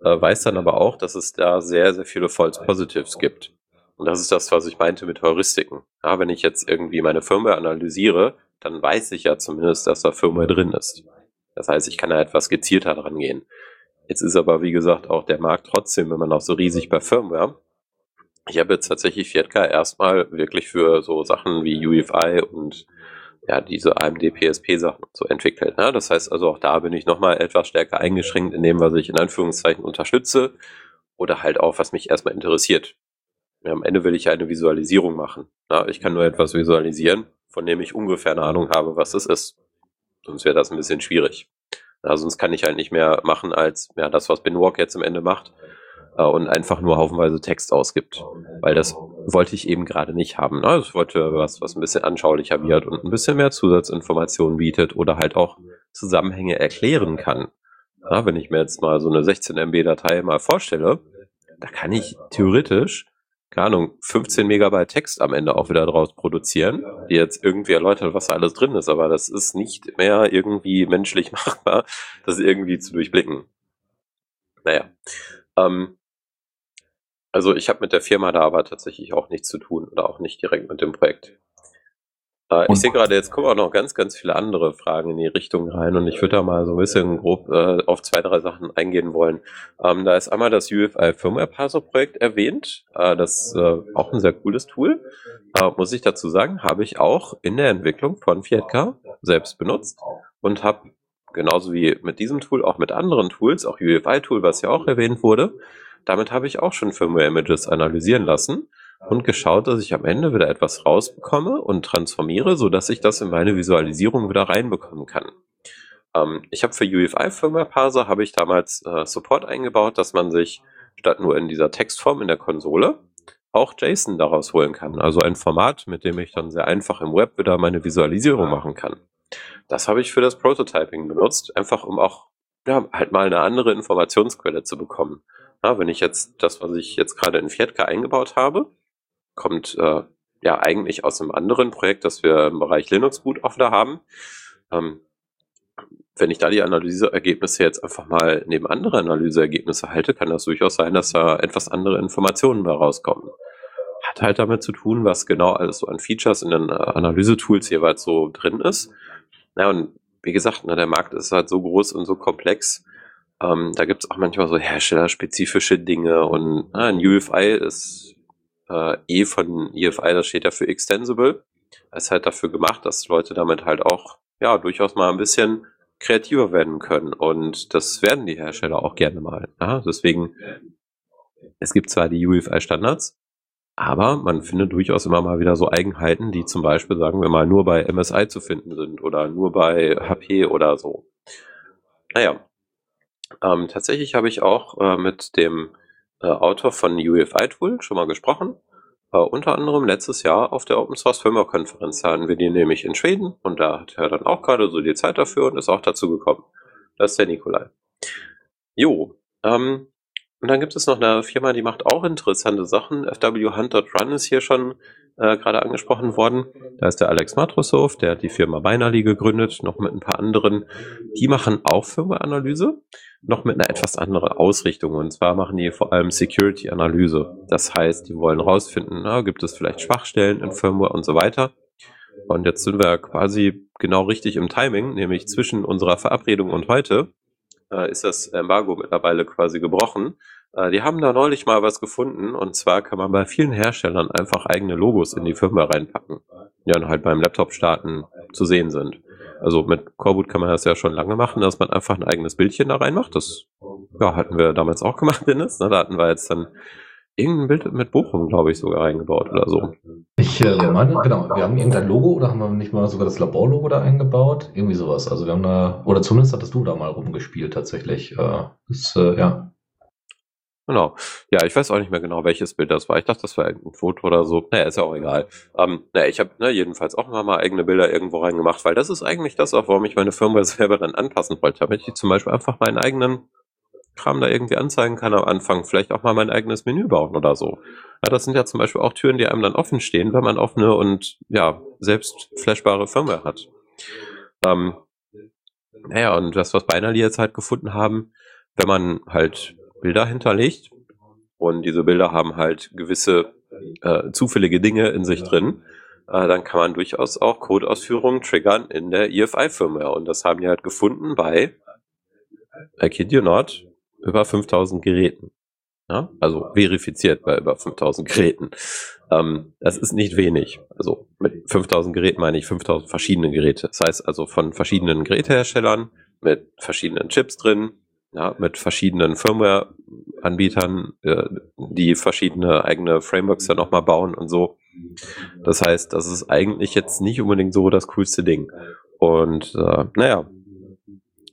äh, weiß dann aber auch, dass es da sehr, sehr viele False Positives gibt. Und das ist das, was ich meinte mit Heuristiken. Ja, wenn ich jetzt irgendwie meine Firmware analysiere, dann weiß ich ja zumindest, dass da Firmware drin ist. Das heißt, ich kann da etwas gezielter dran gehen. Jetzt ist aber, wie gesagt, auch der Markt trotzdem immer noch so riesig bei Firmware. Ich habe jetzt tatsächlich 4K erstmal wirklich für so Sachen wie UEFI und ja, diese AMD PSP-Sachen zu entwickeln. Ne? Das heißt also, auch da bin ich nochmal etwas stärker eingeschränkt in dem, was ich in Anführungszeichen unterstütze oder halt auch, was mich erstmal interessiert. Ja, am Ende will ich eine Visualisierung machen. Ne? Ich kann nur etwas visualisieren, von dem ich ungefähr eine Ahnung habe, was es ist. Sonst wäre das ein bisschen schwierig. Ja, sonst kann ich halt nicht mehr machen als ja, das, was Binwalk jetzt am Ende macht. äh, und einfach nur haufenweise Text ausgibt. Weil das wollte ich eben gerade nicht haben. Ne? Ich wollte was, was ein bisschen anschaulicher wird und ein bisschen mehr Zusatzinformationen bietet oder halt auch Zusammenhänge erklären kann. Ja, wenn ich mir jetzt mal so eine 16 MB Datei mal vorstelle, da kann ich theoretisch, keine Ahnung, 15 Megabyte Text am Ende auch wieder draus produzieren, die jetzt irgendwie erläutert, was da alles drin ist, aber das ist nicht mehr irgendwie menschlich <laughs> machbar, das irgendwie zu durchblicken. Naja. Ähm, also ich habe mit der Firma da aber tatsächlich auch nichts zu tun oder auch nicht direkt mit dem Projekt. Äh, ich sehe gerade, jetzt kommen auch noch ganz, ganz viele andere Fragen in die Richtung rein und ich würde da mal so ein bisschen grob äh, auf zwei, drei Sachen eingehen wollen. Ähm, da ist einmal das UFI Firmware Parser Projekt erwähnt. Äh, das ist äh, auch ein sehr cooles Tool. Äh, muss ich dazu sagen, habe ich auch in der Entwicklung von Fietka selbst benutzt und habe genauso wie mit diesem Tool auch mit anderen Tools, auch UFI Tool, was ja auch erwähnt wurde, damit habe ich auch schon Firmware-Images analysieren lassen und geschaut, dass ich am Ende wieder etwas rausbekomme und transformiere, so dass ich das in meine Visualisierung wieder reinbekommen kann. Ähm, ich habe für UEFI Firmware Parser habe ich damals äh, Support eingebaut, dass man sich statt nur in dieser Textform in der Konsole auch JSON daraus holen kann. Also ein Format, mit dem ich dann sehr einfach im Web wieder meine Visualisierung machen kann. Das habe ich für das Prototyping benutzt, einfach um auch ja, halt mal eine andere Informationsquelle zu bekommen. Ja, wenn ich jetzt das, was ich jetzt gerade in Fietka eingebaut habe, kommt äh, ja eigentlich aus einem anderen Projekt, das wir im Bereich Linux Boot da haben. Ähm, wenn ich da die Analyseergebnisse jetzt einfach mal neben andere Analyseergebnisse halte, kann das durchaus sein, dass da etwas andere Informationen da rauskommen. Hat halt damit zu tun, was genau alles so an Features in den äh, Analysetools jeweils so drin ist. Ja, und wie gesagt, ne, der Markt ist halt so groß und so komplex, ähm, da gibt es auch manchmal so herstellerspezifische Dinge und äh, ein UFI ist äh, E von EFI, das steht ja für Extensible. Das ist halt dafür gemacht, dass Leute damit halt auch ja durchaus mal ein bisschen kreativer werden können. Und das werden die Hersteller auch gerne mal. Ja? Deswegen, es gibt zwar die UEFI-Standards, aber man findet durchaus immer mal wieder so Eigenheiten, die zum Beispiel, sagen wir mal, nur bei MSI zu finden sind oder nur bei HP oder so. Naja, ähm, tatsächlich habe ich auch äh, mit dem äh, Autor von UEFI Tool schon mal gesprochen. Äh, unter anderem letztes Jahr auf der Open Source Firmware Konferenz hatten wir die nämlich in Schweden und da hat er dann auch gerade so die Zeit dafür und ist auch dazu gekommen. Das ist der Nikolai. Jo, ähm, und dann gibt es noch eine Firma, die macht auch interessante Sachen. FW Hunt.Run ist hier schon äh, gerade angesprochen worden. Da ist der Alex Matrosov, der hat die Firma Binary gegründet, noch mit ein paar anderen. Die machen auch Firmware-Analyse, noch mit einer etwas anderen Ausrichtung. Und zwar machen die vor allem Security-Analyse. Das heißt, die wollen rausfinden, na, gibt es vielleicht Schwachstellen in Firmware und so weiter. Und jetzt sind wir quasi genau richtig im Timing, nämlich zwischen unserer Verabredung und heute äh, ist das Embargo mittlerweile quasi gebrochen. Äh, die haben da neulich mal was gefunden und zwar kann man bei vielen Herstellern einfach eigene Logos in die Firma reinpacken, die dann halt beim Laptop starten zu sehen sind. Also mit Coreboot kann man das ja schon lange machen, dass man einfach ein eigenes Bildchen da reinmacht. Das ja, hatten wir damals auch gemacht, Dennis. Da hatten wir jetzt dann irgendein Bild mit Bochum, glaube ich, sogar eingebaut oder so. Ich äh, meine, genau, wir haben irgendein Logo oder haben wir nicht mal sogar das Laborlogo da eingebaut? Irgendwie sowas. Also wir haben da, oder zumindest hattest du da mal rumgespielt tatsächlich. Äh, das, äh, ja. Genau. Ja, ich weiß auch nicht mehr genau, welches Bild das war. Ich dachte, das war irgendein Foto oder so. Naja, ist ja auch egal. Ähm, naja, ich habe ne, jedenfalls auch mal, mal eigene Bilder irgendwo reingemacht, weil das ist eigentlich das auch, warum ich meine Firma selber dann anpassen wollte, damit ich zum Beispiel einfach meinen eigenen Kram da irgendwie anzeigen kann am Anfang, vielleicht auch mal mein eigenes Menü bauen oder so. Ja, das sind ja zum Beispiel auch Türen, die einem dann offen stehen, wenn man offene und ja, selbst flashbare Firmware hat. Ähm, naja, und das, was Binary jetzt halt gefunden haben, wenn man halt Bilder hinterlegt und diese Bilder haben halt gewisse äh, zufällige Dinge in sich drin, äh, dann kann man durchaus auch Codeausführungen triggern in der EFI-Firmware. Und das haben die halt gefunden bei, I kid you not, über 5000 Geräten. Ja? Also verifiziert bei über 5000 Geräten. Ähm, das ist nicht wenig. Also mit 5000 Geräten meine ich 5000 verschiedene Geräte. Das heißt also von verschiedenen Geräteherstellern mit verschiedenen Chips drin, ja, mit verschiedenen Firmware-Anbietern, äh, die verschiedene eigene Frameworks dann nochmal bauen und so. Das heißt, das ist eigentlich jetzt nicht unbedingt so das coolste Ding. Und äh, naja,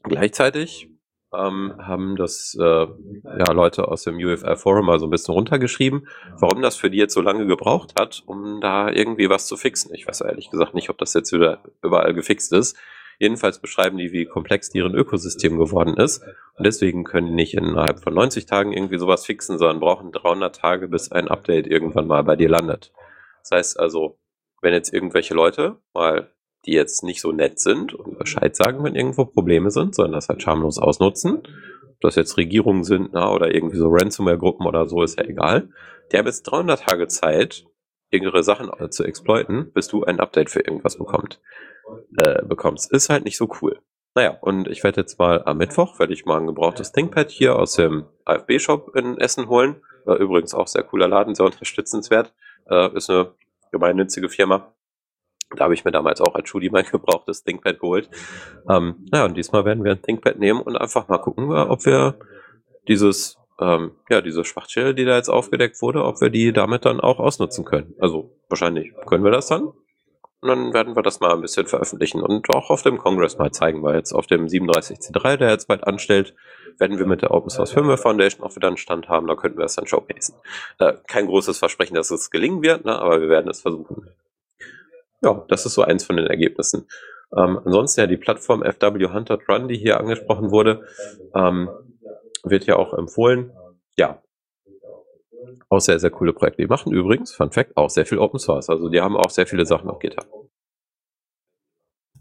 gleichzeitig ähm, haben das äh, ja, Leute aus dem UFL Forum mal so ein bisschen runtergeschrieben, warum das für die jetzt so lange gebraucht hat, um da irgendwie was zu fixen. Ich weiß ehrlich gesagt nicht, ob das jetzt wieder überall gefixt ist. Jedenfalls beschreiben die, wie komplex deren Ökosystem geworden ist. Und deswegen können die nicht innerhalb von 90 Tagen irgendwie sowas fixen, sondern brauchen 300 Tage, bis ein Update irgendwann mal bei dir landet. Das heißt also, wenn jetzt irgendwelche Leute mal die jetzt nicht so nett sind und Bescheid sagen, wenn irgendwo Probleme sind, sondern das halt schamlos ausnutzen. Ob das jetzt Regierungen sind na, oder irgendwie so Ransomware-Gruppen oder so, ist ja egal. Die haben jetzt 300 Tage Zeit, irgendwelche Sachen zu exploiten, bis du ein Update für irgendwas bekommt, äh, bekommst. Ist halt nicht so cool. Naja, und ich werde jetzt mal am Mittwoch, werde ich mal ein gebrauchtes ThinkPad hier aus dem AFB-Shop in Essen holen. War übrigens auch sehr cooler Laden, sehr unterstützenswert. Äh, ist eine gemeinnützige Firma. Da habe ich mir damals auch als Schuli mein <laughs> gebrauchtes ThinkPad geholt. Ähm, ja, und diesmal werden wir ein ThinkPad nehmen und einfach mal gucken, ob wir dieses, ähm, ja, diese Schwachstelle, die da jetzt aufgedeckt wurde, ob wir die damit dann auch ausnutzen können. Also wahrscheinlich können wir das dann. Und dann werden wir das mal ein bisschen veröffentlichen und auch auf dem Kongress mal zeigen, weil jetzt auf dem 37C3, der jetzt bald anstellt, werden wir mit der Open Source Firmware Foundation auch wieder einen Stand haben, da könnten wir es dann showcasen. Äh, kein großes Versprechen, dass es gelingen wird, ne, aber wir werden es versuchen ja, das ist so eins von den Ergebnissen. Ähm, ansonsten ja die Plattform FW Hunter Run, die hier angesprochen wurde, ähm, wird ja auch empfohlen. Ja, auch sehr, sehr coole Projekte. Die machen übrigens, Fun Fact, auch sehr viel Open Source. Also die haben auch sehr viele Sachen auf GitHub.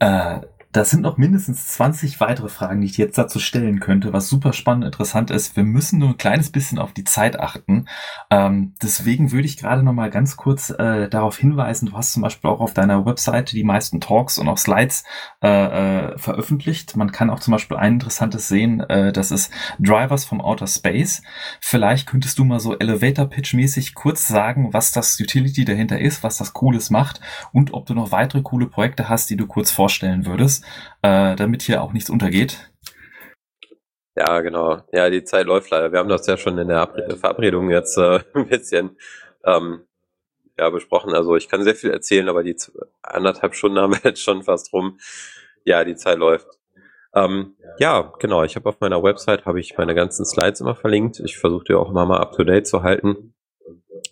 Äh, das sind noch mindestens 20 weitere Fragen, die ich jetzt dazu stellen könnte, was super spannend interessant ist. Wir müssen nur ein kleines bisschen auf die Zeit achten. Ähm, deswegen würde ich gerade noch mal ganz kurz äh, darauf hinweisen, du hast zum Beispiel auch auf deiner Webseite die meisten Talks und auch Slides äh, äh, veröffentlicht. Man kann auch zum Beispiel ein interessantes sehen, äh, das ist Drivers vom Outer Space. Vielleicht könntest du mal so Elevator-Pitch-mäßig kurz sagen, was das Utility dahinter ist, was das Cooles macht und ob du noch weitere coole Projekte hast, die du kurz vorstellen würdest äh, damit hier auch nichts untergeht. Ja, genau. Ja, die Zeit läuft leider. Wir haben das ja schon in der Verabredung jetzt äh, <laughs> ein bisschen ähm, ja, besprochen. Also ich kann sehr viel erzählen, aber die anderthalb Stunden haben wir jetzt schon fast rum. Ja, die Zeit läuft. Ähm, ja, genau. Ich habe auf meiner Website habe ich meine ganzen Slides immer verlinkt. Ich versuche die auch immer mal up to date zu halten.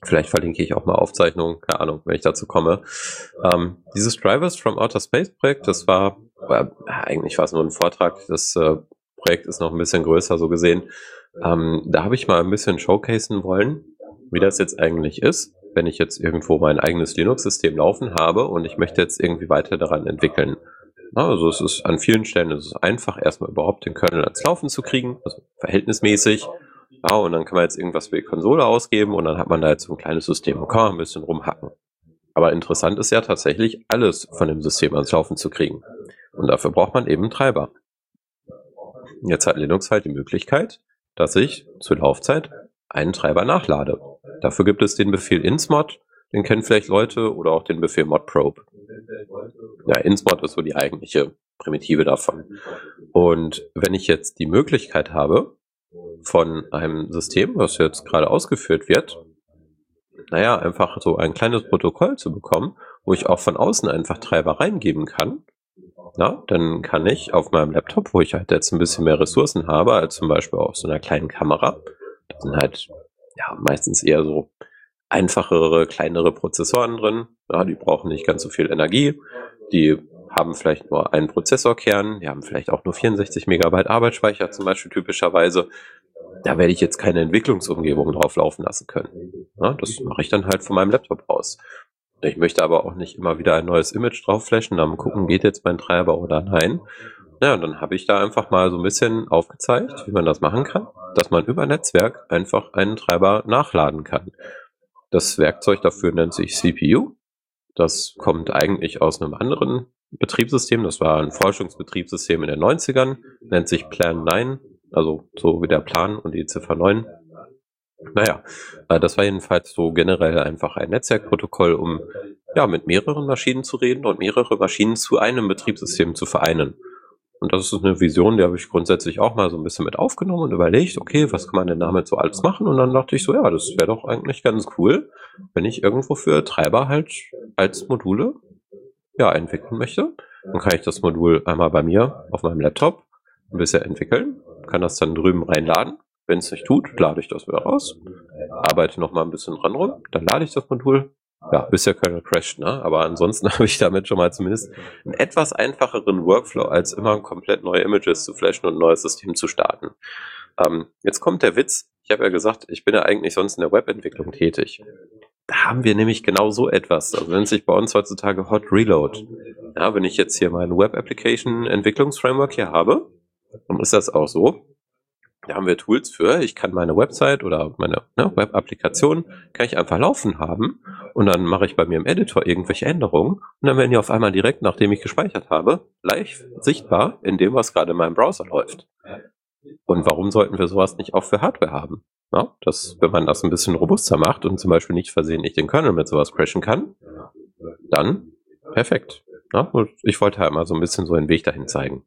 Vielleicht verlinke ich auch mal Aufzeichnungen, keine Ahnung, wenn ich dazu komme. Ähm, dieses Drivers from Outer Space Projekt, das war aber eigentlich war es nur ein Vortrag. Das äh, Projekt ist noch ein bisschen größer, so gesehen. Ähm, da habe ich mal ein bisschen showcasen wollen, wie das jetzt eigentlich ist, wenn ich jetzt irgendwo mein eigenes Linux-System laufen habe und ich möchte jetzt irgendwie weiter daran entwickeln. Also es ist an vielen Stellen es ist einfach, erstmal überhaupt den Kernel ans Laufen zu kriegen, also verhältnismäßig. Ja, und dann kann man jetzt irgendwas für die Konsole ausgeben und dann hat man da jetzt so ein kleines System und kann man ein bisschen rumhacken. Aber interessant ist ja tatsächlich, alles von dem System ans Laufen zu kriegen. Und dafür braucht man eben Treiber. Jetzt hat Linux halt die Möglichkeit, dass ich zur Laufzeit einen Treiber nachlade. Dafür gibt es den Befehl insmod, den kennen vielleicht Leute, oder auch den Befehl modprobe. Ja, insmod ist so die eigentliche Primitive davon. Und wenn ich jetzt die Möglichkeit habe, von einem System, was jetzt gerade ausgeführt wird, naja, einfach so ein kleines Protokoll zu bekommen, wo ich auch von außen einfach Treiber reingeben kann, na, dann kann ich auf meinem Laptop, wo ich halt jetzt ein bisschen mehr Ressourcen habe, als zum Beispiel auf so einer kleinen Kamera, da sind halt ja meistens eher so einfachere, kleinere Prozessoren drin. Ja, die brauchen nicht ganz so viel Energie. Die haben vielleicht nur einen Prozessorkern, die haben vielleicht auch nur 64 Megabyte Arbeitsspeicher zum Beispiel typischerweise. Da werde ich jetzt keine Entwicklungsumgebung drauf laufen lassen können. Ja, das mache ich dann halt von meinem Laptop aus. Ich möchte aber auch nicht immer wieder ein neues Image drauf flashen, dann gucken, geht jetzt mein Treiber oder nein. Ja, und dann habe ich da einfach mal so ein bisschen aufgezeigt, wie man das machen kann, dass man über Netzwerk einfach einen Treiber nachladen kann. Das Werkzeug dafür nennt sich CPU. Das kommt eigentlich aus einem anderen Betriebssystem. Das war ein Forschungsbetriebssystem in den 90ern, nennt sich Plan 9, also so wie der Plan und die Ziffer 9 naja, äh, das war jedenfalls so generell einfach ein Netzwerkprotokoll, um ja mit mehreren Maschinen zu reden und mehrere Maschinen zu einem Betriebssystem zu vereinen. Und das ist eine Vision, die habe ich grundsätzlich auch mal so ein bisschen mit aufgenommen und überlegt, okay, was kann man denn damit so alles machen? Und dann dachte ich so, ja, das wäre doch eigentlich ganz cool, wenn ich irgendwo für Treiber halt als Module ja entwickeln möchte. Dann kann ich das Modul einmal bei mir auf meinem Laptop ein bisschen entwickeln kann das dann drüben reinladen. Wenn es nicht tut, lade ich das wieder raus, arbeite noch mal ein bisschen dran rum, dann lade ich das Modul. Ja, bis der Kernel crasht, ne? Aber ansonsten <laughs> habe ich damit schon mal zumindest einen etwas einfacheren Workflow, als immer komplett neue Images zu flashen und ein neues System zu starten. Ähm, jetzt kommt der Witz. Ich habe ja gesagt, ich bin ja eigentlich sonst in der Webentwicklung tätig. Haben wir nämlich genau so etwas. Also nennt sich bei uns heutzutage Hot Reload. Ja, wenn ich jetzt hier mein Web Application Entwicklungsframework hier habe, dann ist das auch so. Da haben wir Tools für. Ich kann meine Website oder meine ne, Web-Applikation kann ich einfach laufen haben und dann mache ich bei mir im Editor irgendwelche Änderungen und dann werden die auf einmal direkt, nachdem ich gespeichert habe, live sichtbar in dem, was gerade in meinem Browser läuft. Und warum sollten wir sowas nicht auch für Hardware haben? Ja, dass, wenn man das ein bisschen robuster macht und zum Beispiel nicht versehentlich den Kernel mit sowas crashen kann, dann perfekt. Ja, ich wollte halt mal so ein bisschen so einen Weg dahin zeigen.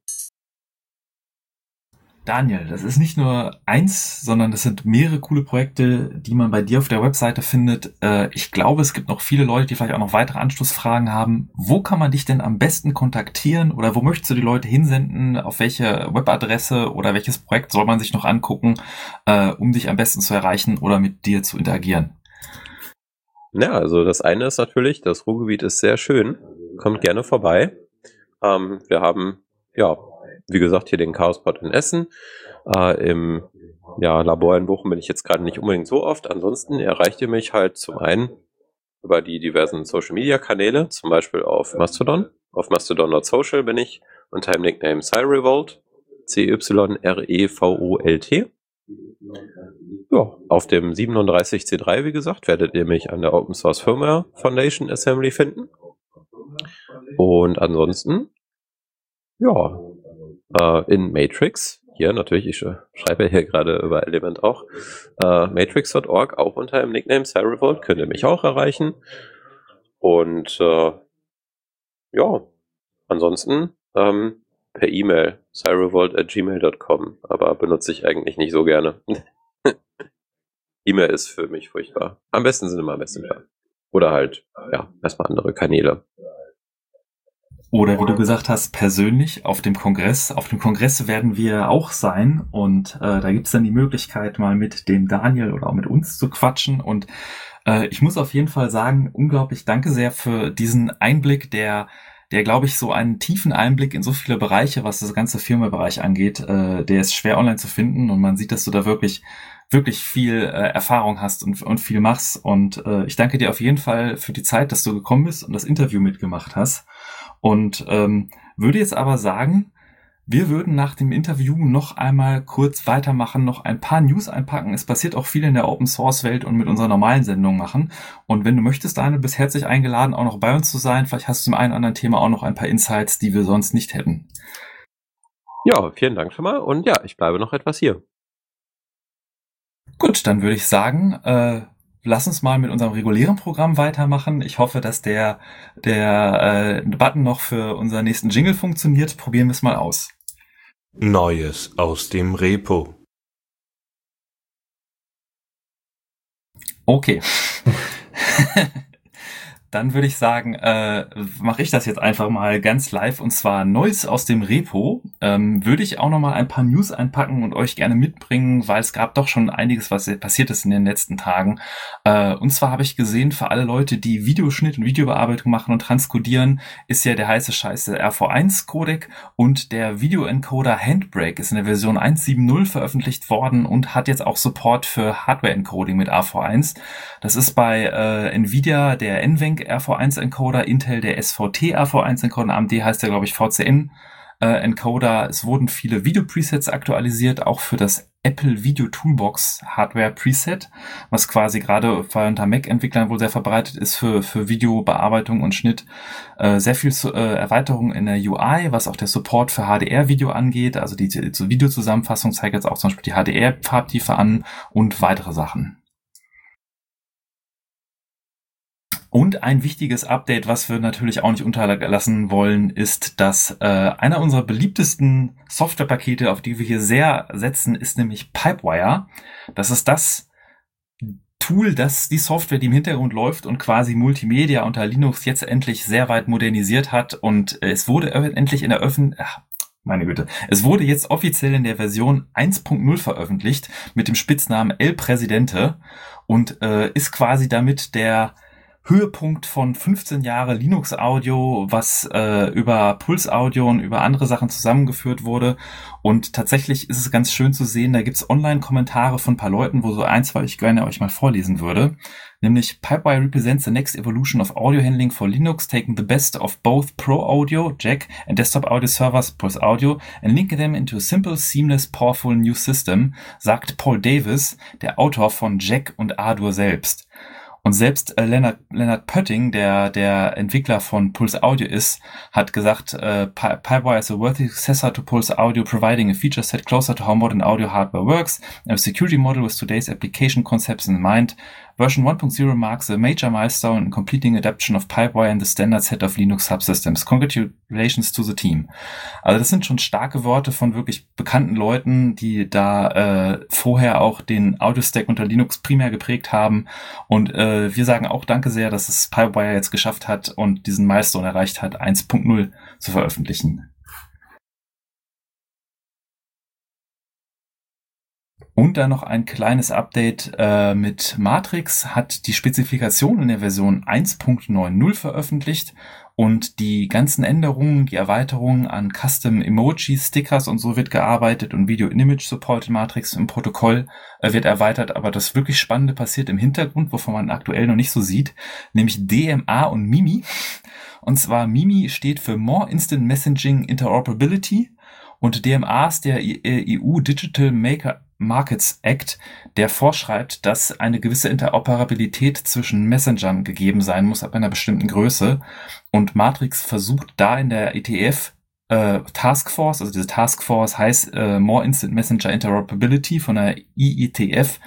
Daniel, das ist nicht nur eins, sondern das sind mehrere coole Projekte, die man bei dir auf der Webseite findet. Äh, ich glaube, es gibt noch viele Leute, die vielleicht auch noch weitere Anschlussfragen haben. Wo kann man dich denn am besten kontaktieren oder wo möchtest du die Leute hinsenden? Auf welche Webadresse oder welches Projekt soll man sich noch angucken, äh, um dich am besten zu erreichen oder mit dir zu interagieren? Ja, also das eine ist natürlich, das Ruhrgebiet ist sehr schön. Kommt gerne vorbei. Ähm, wir haben ja wie gesagt, hier den Chaospot in Essen. Äh, Im ja, Labor in Bochum bin ich jetzt gerade nicht unbedingt so oft. Ansonsten erreicht ihr mich halt zum einen über die diversen Social Media Kanäle, zum Beispiel auf Mastodon. Auf mastodon.social bin ich unter dem Nickname Cyrevolt. C-Y-R-E-V-O-L-T. Ja, auf dem 37C3, wie gesagt, werdet ihr mich an der Open Source Firmware Foundation Assembly finden. Und ansonsten, ja, äh, in Matrix. Hier natürlich, ich schreibe hier gerade über Element auch. Äh, Matrix.org, auch unter dem Nickname Cyrevolt, könnt ihr mich auch erreichen. Und äh, ja, ansonsten ähm, per E-Mail, cyrevolt.gmail.com, aber benutze ich eigentlich nicht so gerne. <laughs> E-Mail ist für mich furchtbar. Am besten sind immer Messenger. Oder halt, ja, erstmal andere Kanäle. Oder wie du gesagt hast, persönlich auf dem Kongress. Auf dem Kongress werden wir auch sein und äh, da gibt's dann die Möglichkeit, mal mit dem Daniel oder auch mit uns zu quatschen. Und äh, ich muss auf jeden Fall sagen, unglaublich danke sehr für diesen Einblick, der der, glaube ich, so einen tiefen Einblick in so viele Bereiche, was das ganze Firmenbereich angeht, äh, der ist schwer online zu finden und man sieht, dass du da wirklich wirklich viel äh, Erfahrung hast und, und viel machst. Und äh, ich danke dir auf jeden Fall für die Zeit, dass du gekommen bist und das Interview mitgemacht hast. Und ähm, würde jetzt aber sagen, wir würden nach dem Interview noch einmal kurz weitermachen, noch ein paar News einpacken. Es passiert auch viel in der Open Source Welt und mit unserer normalen Sendung machen. Und wenn du möchtest, Daniel, bist herzlich eingeladen, auch noch bei uns zu sein. Vielleicht hast du zum einen oder anderen Thema auch noch ein paar Insights, die wir sonst nicht hätten. Ja, vielen Dank schon mal. Und ja, ich bleibe noch etwas hier. Gut, dann würde ich sagen, äh, lass uns mal mit unserem regulären Programm weitermachen. Ich hoffe, dass der, der äh, Button noch für unseren nächsten Jingle funktioniert. Probieren wir es mal aus. Neues aus dem Repo. Okay. <laughs> <laughs> dann würde ich sagen, äh, mache ich das jetzt einfach mal ganz live und zwar Neues aus dem Repo. Ähm, würde ich auch noch mal ein paar News einpacken und euch gerne mitbringen, weil es gab doch schon einiges, was passiert ist in den letzten Tagen. Äh, und zwar habe ich gesehen, für alle Leute, die Videoschnitt und Videobearbeitung machen und transkodieren, ist ja der heiße Scheiß der RV1 Codec und der Videoencoder Handbrake ist in der Version 1.7.0 veröffentlicht worden und hat jetzt auch Support für Hardware Encoding mit AV1. Das ist bei äh, Nvidia der NVENC RV1 Encoder, Intel der SVT RV1 Encoder, AMD heißt der glaube ich VCN äh, Encoder. Es wurden viele Video Presets aktualisiert, auch für das Apple Video Toolbox Hardware Preset, was quasi gerade unter Mac-Entwicklern wohl sehr verbreitet ist für, für Videobearbeitung und Schnitt. Äh, sehr viel äh, Erweiterung in der UI, was auch der Support für HDR-Video angeht. Also die, die Videozusammenfassung zeigt jetzt auch zum Beispiel die HDR-Farbtiefe an und weitere Sachen. Und ein wichtiges Update, was wir natürlich auch nicht unterlassen wollen, ist, dass äh, einer unserer beliebtesten Softwarepakete, auf die wir hier sehr setzen, ist nämlich Pipewire. Das ist das Tool, das die Software, die im Hintergrund läuft und quasi Multimedia unter Linux jetzt endlich sehr weit modernisiert hat und es wurde endlich in der Öffentlichkeit Meine Güte. Es wurde jetzt offiziell in der Version 1.0 veröffentlicht mit dem Spitznamen El Presidente und äh, ist quasi damit der Höhepunkt von 15 Jahre Linux Audio, was äh, über Puls Audio und über andere Sachen zusammengeführt wurde. Und tatsächlich ist es ganz schön zu sehen, da gibt's Online-Kommentare von ein paar Leuten, wo so eins, zwei ich gerne euch mal vorlesen würde. Nämlich Pipewire represents the next evolution of audio handling for Linux, taking the best of both Pro Audio, Jack, and desktop audio servers, Pulse Audio, and linking them into a simple, seamless, powerful new system, sagt Paul Davis, der Autor von Jack und Ardour selbst. Und selbst äh, Leonard, Leonard Pötting, der der Entwickler von Pulse Audio ist, hat gesagt, äh, Pipewire is a worthy successor to Pulse Audio, providing a feature set closer to how modern audio hardware works, a security model with today's application concepts in mind, Version 1.0 marks a major milestone in completing adoption of Pipewire in the standard set of Linux subsystems. Congratulations to the team. Also das sind schon starke Worte von wirklich bekannten Leuten, die da äh, vorher auch den Audio-Stack unter Linux primär geprägt haben. Und äh, wir sagen auch danke sehr, dass es Pipewire jetzt geschafft hat und diesen Milestone erreicht hat, 1.0 zu veröffentlichen. Und dann noch ein kleines Update äh, mit Matrix hat die Spezifikation in der Version 1.90 veröffentlicht und die ganzen Änderungen, die Erweiterungen an Custom Emojis, Stickers und so wird gearbeitet und Video Image Support in Matrix im Protokoll äh, wird erweitert, aber das wirklich Spannende passiert im Hintergrund, wovon man aktuell noch nicht so sieht, nämlich DMA und Mimi. Und zwar Mimi steht für More Instant Messaging Interoperability und DMA ist der EU Digital Maker Markets Act, der vorschreibt, dass eine gewisse Interoperabilität zwischen Messengern gegeben sein muss ab einer bestimmten Größe. Und Matrix versucht da in der ETF äh, Taskforce, also diese Taskforce heißt äh, More Instant Messenger Interoperability von der IETF,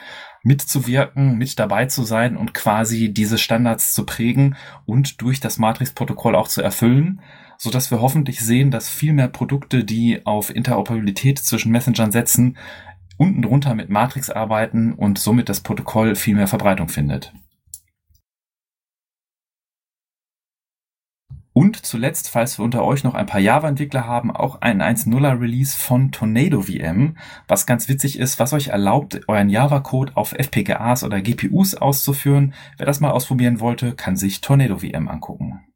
mitzuwirken, mit dabei zu sein und quasi diese Standards zu prägen und durch das Matrix-Protokoll auch zu erfüllen, so dass wir hoffentlich sehen, dass viel mehr Produkte, die auf Interoperabilität zwischen Messengern setzen, unten drunter mit Matrix arbeiten und somit das Protokoll viel mehr Verbreitung findet. Und zuletzt, falls wir unter euch noch ein paar Java-Entwickler haben, auch ein 1.0er Release von Tornado VM, was ganz witzig ist, was euch erlaubt, euren Java-Code auf FPGAs oder GPUs auszuführen. Wer das mal ausprobieren wollte, kann sich Tornado VM angucken.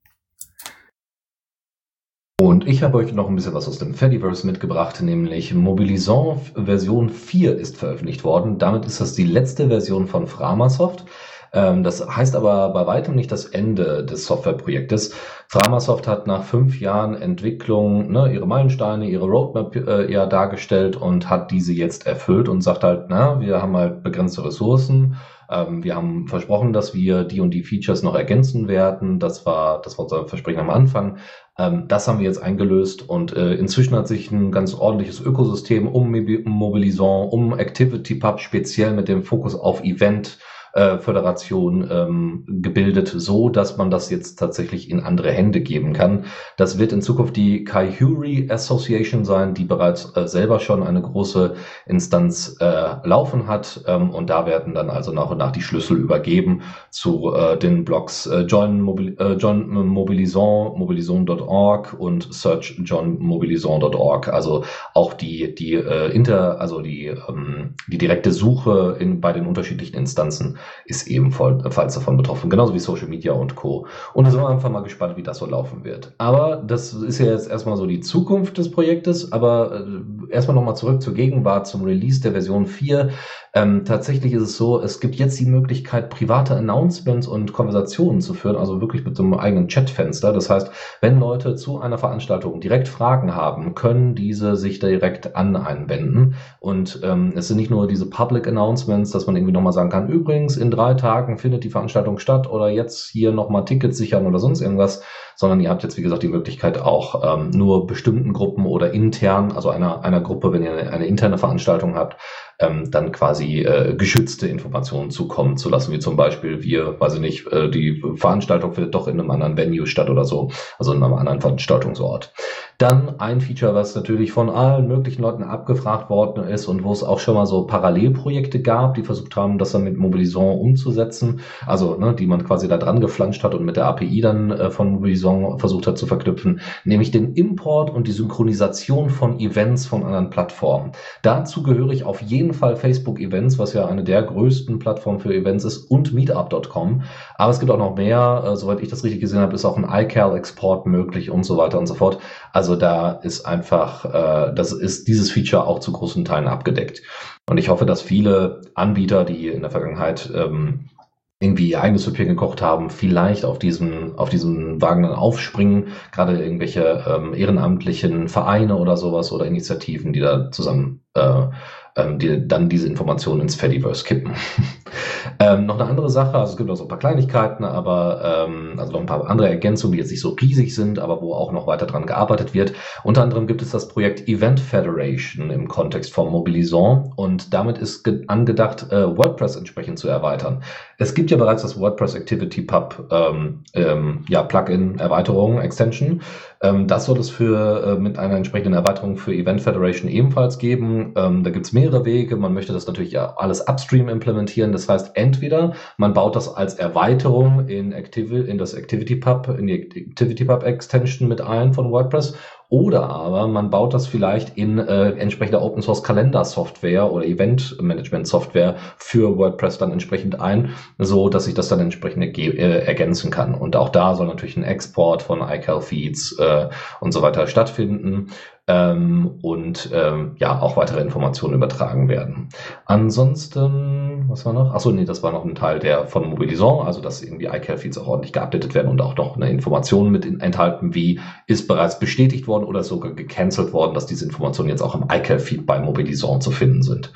Und ich habe euch noch ein bisschen was aus dem Fediverse mitgebracht, nämlich Mobilisant Version 4 ist veröffentlicht worden. Damit ist das die letzte Version von Framasoft. Ähm, das heißt aber bei weitem nicht das Ende des Softwareprojektes. Framasoft hat nach fünf Jahren Entwicklung ne, ihre Meilensteine, ihre Roadmap äh, ja dargestellt und hat diese jetzt erfüllt und sagt halt, na, wir haben halt begrenzte Ressourcen ähm, wir haben versprochen, dass wir die und die Features noch ergänzen werden. Das war, das war unser Versprechen am Anfang. Ähm, das haben wir jetzt eingelöst und äh, inzwischen hat sich ein ganz ordentliches Ökosystem um Mobilisant, um ActivityPub speziell mit dem Fokus auf Event äh, Föderation ähm, gebildet, so dass man das jetzt tatsächlich in andere Hände geben kann. Das wird in Zukunft die Kaihuri Association sein, die bereits äh, selber schon eine große Instanz äh, laufen hat ähm, und da werden dann also nach und nach die Schlüssel übergeben zu äh, den Blogs äh, Join, Mobil äh, John Mobilisant, mobilisant.org und Search John Mobilisant.org. Also auch die die äh, inter also die ähm, die direkte Suche in bei den unterschiedlichen Instanzen ist ebenfalls davon betroffen, genauso wie Social Media und Co. Und da sind wir einfach mal gespannt, wie das so laufen wird. Aber das ist ja jetzt erstmal so die Zukunft des Projektes, aber äh, erstmal nochmal zurück zur Gegenwart, zum Release der Version 4. Ähm, tatsächlich ist es so, es gibt jetzt die Möglichkeit, private Announcements und Konversationen zu führen, also wirklich mit so einem eigenen Chatfenster. Das heißt, wenn Leute zu einer Veranstaltung direkt Fragen haben, können diese sich direkt an einwenden. Und ähm, es sind nicht nur diese Public Announcements, dass man irgendwie nochmal sagen kann, übrigens, in drei Tagen findet die Veranstaltung statt oder jetzt hier nochmal Tickets sichern oder sonst irgendwas, sondern ihr habt jetzt, wie gesagt, die Möglichkeit auch ähm, nur bestimmten Gruppen oder intern, also einer, einer Gruppe, wenn ihr eine, eine interne Veranstaltung habt, ähm, dann quasi äh, geschützte Informationen zukommen zu lassen, wie zum Beispiel wir, weiß ich nicht, äh, die Veranstaltung findet doch in einem anderen Venue statt oder so, also in einem anderen Veranstaltungsort. Dann ein Feature, was natürlich von allen möglichen Leuten abgefragt worden ist und wo es auch schon mal so Parallelprojekte gab, die versucht haben, das dann mit Mobilison umzusetzen. Also, ne, die man quasi da dran geflanscht hat und mit der API dann äh, von Mobilison versucht hat zu verknüpfen, nämlich den Import und die Synchronisation von Events von anderen Plattformen. Dazu gehöre ich auf jeden Fall Facebook Events, was ja eine der größten Plattformen für Events ist, und Meetup.com. Aber es gibt auch noch mehr, äh, soweit ich das richtig gesehen habe, ist auch ein iCal-Export möglich und so weiter und so fort. Also da ist einfach, äh, das ist dieses Feature auch zu großen Teilen abgedeckt. Und ich hoffe, dass viele Anbieter, die in der Vergangenheit ähm, irgendwie ihr eigenes Süppchen gekocht haben, vielleicht auf diesen, auf diesen Wagen dann aufspringen, gerade irgendwelche ähm, ehrenamtlichen Vereine oder sowas oder Initiativen, die da zusammen äh, ähm, die dann diese Informationen ins Fediverse kippen. <laughs> ähm, noch eine andere Sache, also es gibt auch so ein paar Kleinigkeiten, aber ähm, also noch ein paar andere Ergänzungen, die jetzt nicht so riesig sind, aber wo auch noch weiter dran gearbeitet wird. Unter anderem gibt es das Projekt Event Federation im Kontext von Mobilison und damit ist angedacht, äh, WordPress entsprechend zu erweitern. Es gibt ja bereits das WordPress Activity Pub ähm, ähm, ja, Plugin Erweiterung Extension. Ähm, das soll es für äh, mit einer entsprechenden Erweiterung für Event Federation ebenfalls geben. Ähm, da gibt es mehrere Wege. Man möchte das natürlich ja alles upstream implementieren. Das heißt, entweder man baut das als Erweiterung in, Activi in das Activity Pub, in die Activity Pub Extension mit ein von WordPress oder aber man baut das vielleicht in äh, entsprechender Open Source Kalender Software oder Event Management Software für WordPress dann entsprechend ein, so dass ich das dann entsprechend äh, ergänzen kann. Und auch da soll natürlich ein Export von iCal Feeds äh, und so weiter stattfinden ähm, und ähm, ja auch weitere Informationen übertragen werden. Ansonsten, was war noch? Achso, nee, das war noch ein Teil der von Mobilison, also dass irgendwie iCal-Feeds auch ordentlich geupdatet werden und auch noch eine Information mit enthalten, wie ist bereits bestätigt worden oder sogar gecancelt worden, dass diese Informationen jetzt auch im iCal-Feed bei Mobilison zu finden sind.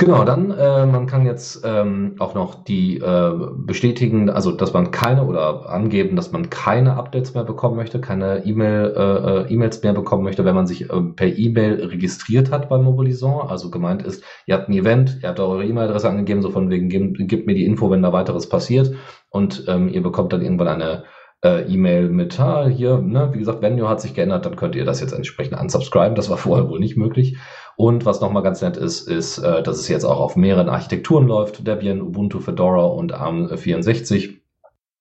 Genau, dann äh, man kann jetzt ähm, auch noch die äh, bestätigen, also dass man keine oder angeben, dass man keine Updates mehr bekommen möchte, keine E-Mail äh, äh, E-Mails mehr bekommen möchte, wenn man sich äh, per E-Mail registriert hat bei Mobilison. Also gemeint ist, ihr habt ein Event, ihr habt eure E-Mail-Adresse angegeben, so von wegen gebt, gebt mir die Info, wenn da weiteres passiert und ähm, ihr bekommt dann irgendwann eine äh, E-Mail mit, ah, hier, ne, wie gesagt, Venue hat sich geändert, dann könnt ihr das jetzt entsprechend unsubscriben. Das war vorher wohl nicht möglich. Und was nochmal ganz nett ist, ist, äh, dass es jetzt auch auf mehreren Architekturen läuft, Debian, Ubuntu, Fedora und ARM64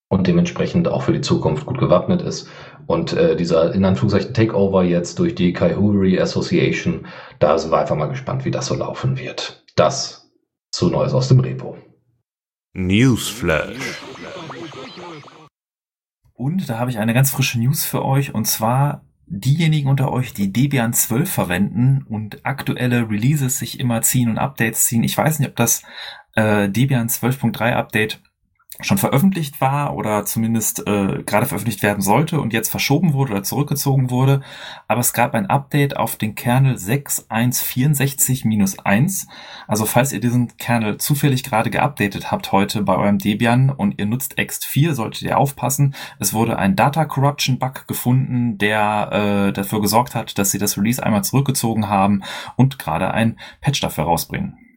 und dementsprechend auch für die Zukunft gut gewappnet ist. Und äh, dieser in Anführungszeichen Takeover jetzt durch die Kaihuri Association, da sind wir einfach mal gespannt, wie das so laufen wird. Das zu Neues aus dem Repo. Newsflash. Und da habe ich eine ganz frische News für euch und zwar diejenigen unter euch, die Debian 12 verwenden und aktuelle Releases sich immer ziehen und Updates ziehen. Ich weiß nicht, ob das äh, Debian 12.3 Update schon veröffentlicht war oder zumindest äh, gerade veröffentlicht werden sollte und jetzt verschoben wurde oder zurückgezogen wurde. Aber es gab ein Update auf den Kernel 6.1.64-1. Also falls ihr diesen Kernel zufällig gerade geupdatet habt heute bei eurem Debian und ihr nutzt ext4, solltet ihr aufpassen. Es wurde ein Data Corruption Bug gefunden, der äh, dafür gesorgt hat, dass sie das Release einmal zurückgezogen haben und gerade ein Patch dafür rausbringen.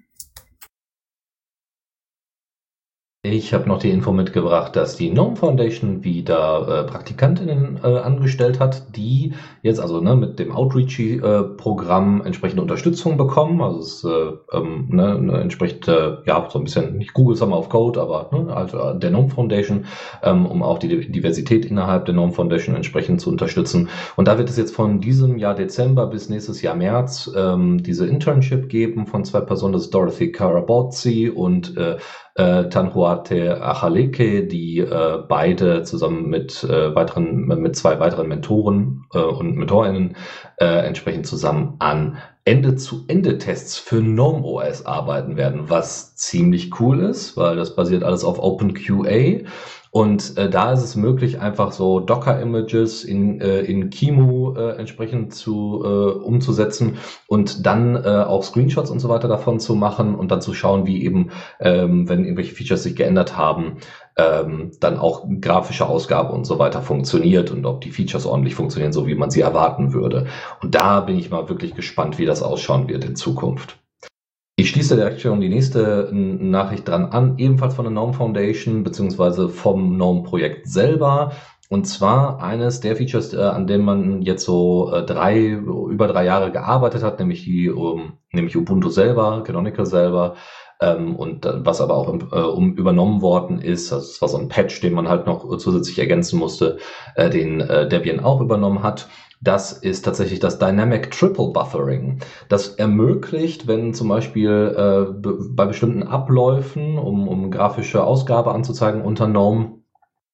Ich habe noch die Info mitgebracht, dass die Gnome Foundation wieder äh, Praktikantinnen äh, angestellt hat, die jetzt also ne, mit dem Outreach-Programm äh, entsprechende Unterstützung bekommen. Also es äh, ähm, ne, ne, entspricht äh, ja so ein bisschen nicht Google Summer of Code, aber ne, also der Gnome Foundation, ähm, um auch die Diversität innerhalb der Gnome Foundation entsprechend zu unterstützen. Und da wird es jetzt von diesem Jahr Dezember bis nächstes Jahr März ähm, diese Internship geben von zwei Personen, das ist Dorothy Karabotzi und äh, Tanhuate Achaleke, die äh, beide zusammen mit äh, weiteren, mit zwei weiteren Mentoren äh, und Mentorinnen äh, entsprechend zusammen an Ende-zu-Ende-Tests für GNOME OS arbeiten werden, was ziemlich cool ist, weil das basiert alles auf OpenQA und äh, da ist es möglich, einfach so Docker-Images in, äh, in Kimu äh, entsprechend zu äh, umzusetzen und dann äh, auch Screenshots und so weiter davon zu machen und dann zu schauen, wie eben, ähm, wenn irgendwelche Features sich geändert haben, ähm, dann auch grafische Ausgabe und so weiter funktioniert und ob die Features ordentlich funktionieren, so wie man sie erwarten würde. Und da bin ich mal wirklich gespannt, wie das ausschauen wird in Zukunft. Ich schließe direkt schon die nächste Nachricht dran an, ebenfalls von der Gnome Foundation beziehungsweise vom Gnome Projekt selber. Und zwar eines der Features, äh, an dem man jetzt so äh, drei, über drei Jahre gearbeitet hat, nämlich die, um, nämlich Ubuntu selber, Canonical selber, ähm, und äh, was aber auch um übernommen worden ist, also es war so ein Patch, den man halt noch zusätzlich ergänzen musste, den Debian auch übernommen hat. Das ist tatsächlich das Dynamic Triple Buffering. Das ermöglicht, wenn zum Beispiel äh, bei bestimmten Abläufen, um, um grafische Ausgabe anzuzeigen unter GNOME,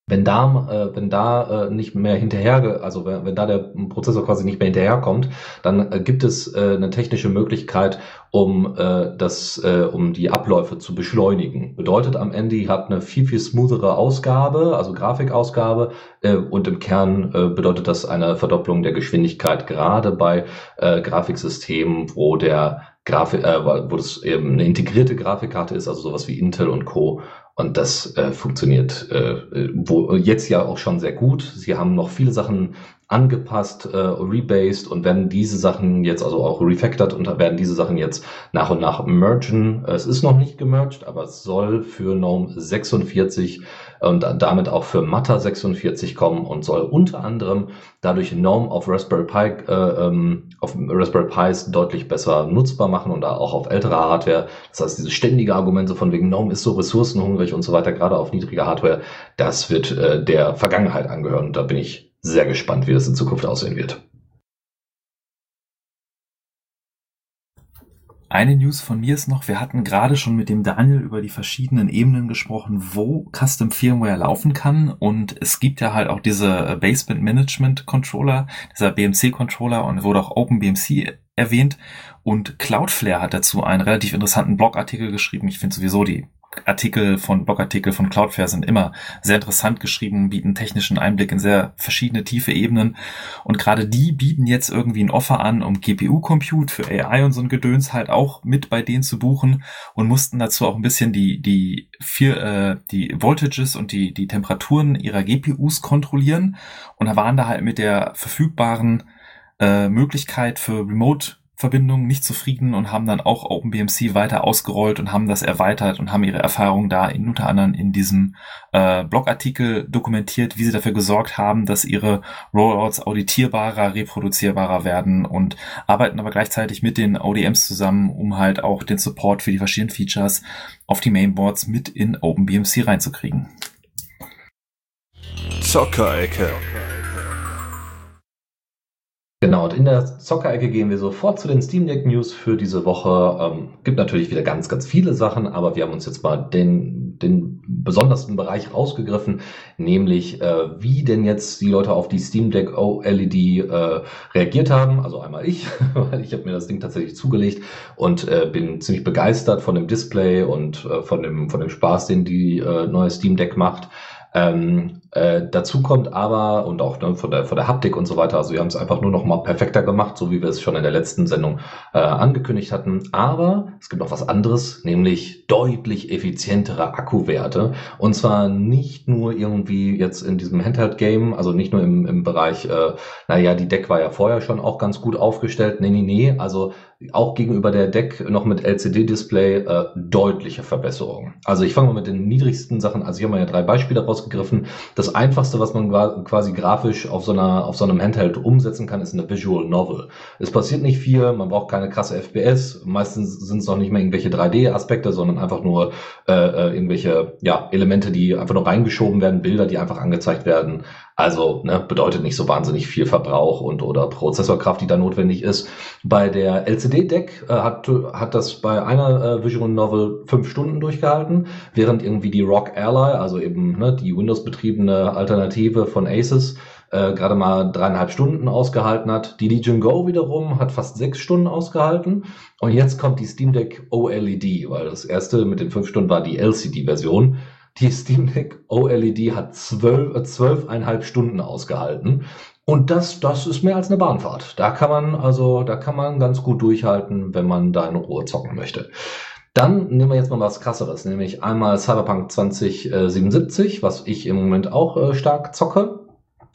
wenn da, äh, wenn da äh, nicht mehr hinterher, also wenn, wenn da der Prozessor quasi nicht mehr hinterherkommt, dann äh, gibt es äh, eine technische Möglichkeit, um äh, das, äh, um die Abläufe zu beschleunigen. Bedeutet am Ende, ihr habt eine viel viel smoothere Ausgabe, also Grafikausgabe, äh, und im Kern äh, bedeutet das eine Verdopplung der Geschwindigkeit, gerade bei äh, Grafiksystemen, wo der Grafik, äh, wo das eben eine integrierte Grafikkarte ist, also sowas wie Intel und Co. Und das äh, funktioniert äh, wo, jetzt ja auch schon sehr gut. Sie haben noch viele Sachen angepasst, äh, rebased und werden diese Sachen jetzt also auch refactored und werden diese Sachen jetzt nach und nach mergen. Es ist noch nicht gemerged, aber es soll für GNOME 46 und damit auch für Matter 46 kommen und soll unter anderem dadurch GNOME auf Raspberry Pi, äh, ähm, auf Raspberry Pis deutlich besser nutzbar machen und auch auf ältere Hardware. Das heißt, diese ständige Argumente von wegen GNOME ist so ressourcenhungrig und so weiter, gerade auf niedriger Hardware, das wird äh, der Vergangenheit angehören. Und da bin ich sehr gespannt, wie das in Zukunft aussehen wird. Eine News von mir ist noch, wir hatten gerade schon mit dem Daniel über die verschiedenen Ebenen gesprochen, wo Custom Firmware laufen kann und es gibt ja halt auch diese Basement Management Controller, dieser BMC Controller und wurde auch OpenBMC erwähnt und Cloudflare hat dazu einen relativ interessanten Blogartikel geschrieben. Ich finde sowieso die Artikel von Blogartikel von Cloudflare sind immer sehr interessant geschrieben, bieten technischen Einblick in sehr verschiedene tiefe Ebenen. Und gerade die bieten jetzt irgendwie ein Offer an, um GPU-Compute für AI und so ein Gedöns halt auch mit bei denen zu buchen und mussten dazu auch ein bisschen die die vier, äh, die Voltages und die die Temperaturen ihrer GPUs kontrollieren und da waren da halt mit der verfügbaren äh, Möglichkeit für Remote Verbindung nicht zufrieden und haben dann auch OpenBMC weiter ausgerollt und haben das erweitert und haben ihre Erfahrungen da in, unter anderem in diesem äh, Blogartikel dokumentiert, wie sie dafür gesorgt haben, dass ihre Rollouts auditierbarer, reproduzierbarer werden und arbeiten aber gleichzeitig mit den ODMs zusammen, um halt auch den Support für die verschiedenen Features auf die Mainboards mit in OpenBMC reinzukriegen. Zockerecke. Genau, und in der Zockerecke gehen wir sofort zu den Steam Deck News für diese Woche. Ähm, gibt natürlich wieder ganz, ganz viele Sachen, aber wir haben uns jetzt mal den, den besondersten Bereich rausgegriffen, nämlich äh, wie denn jetzt die Leute auf die Steam Deck OLED äh, reagiert haben. Also einmal ich, <laughs> weil ich habe mir das Ding tatsächlich zugelegt und äh, bin ziemlich begeistert von dem Display und äh, von, dem, von dem Spaß, den die äh, neue Steam Deck macht. Ähm, äh, dazu kommt aber, und auch ne, von, der, von der Haptik und so weiter, also wir haben es einfach nur noch mal perfekter gemacht, so wie wir es schon in der letzten Sendung äh, angekündigt hatten. Aber es gibt noch was anderes, nämlich deutlich effizientere Akkuwerte. Und zwar nicht nur irgendwie jetzt in diesem Handheld-Game, also nicht nur im, im Bereich, äh, naja, die Deck war ja vorher schon auch ganz gut aufgestellt. Nee, nee, nee, also auch gegenüber der Deck noch mit LCD-Display äh, deutliche Verbesserungen. Also ich fange mal mit den niedrigsten Sachen, also hier haben wir ja drei Beispiele rausgegriffen. Das einfachste, was man quasi grafisch auf so, einer, auf so einem Handheld umsetzen kann, ist eine Visual Novel. Es passiert nicht viel, man braucht keine krasse FPS, meistens sind es noch nicht mehr irgendwelche 3D-Aspekte, sondern einfach nur äh, äh, irgendwelche ja, Elemente, die einfach nur reingeschoben werden, Bilder, die einfach angezeigt werden. Also ne, bedeutet nicht so wahnsinnig viel Verbrauch und oder Prozessorkraft, die da notwendig ist. Bei der LCD-Deck äh, hat, hat das bei einer äh, Visual Novel fünf Stunden durchgehalten, während irgendwie die Rock Ally, also eben ne, die Windows-betriebene Alternative von Asus, äh, gerade mal dreieinhalb Stunden ausgehalten hat. Die Legion Go wiederum hat fast sechs Stunden ausgehalten. Und jetzt kommt die Steam Deck OLED, weil das erste mit den fünf Stunden war die LCD-Version. Die <laughs> Steam Deck OLED hat zwölf, äh, zwölfeinhalb Stunden ausgehalten. Und das, das ist mehr als eine Bahnfahrt. Da kann man, also, da kann man ganz gut durchhalten, wenn man da in Ruhe zocken möchte. Dann nehmen wir jetzt mal was krasseres, nämlich einmal Cyberpunk 2077, was ich im Moment auch äh, stark zocke.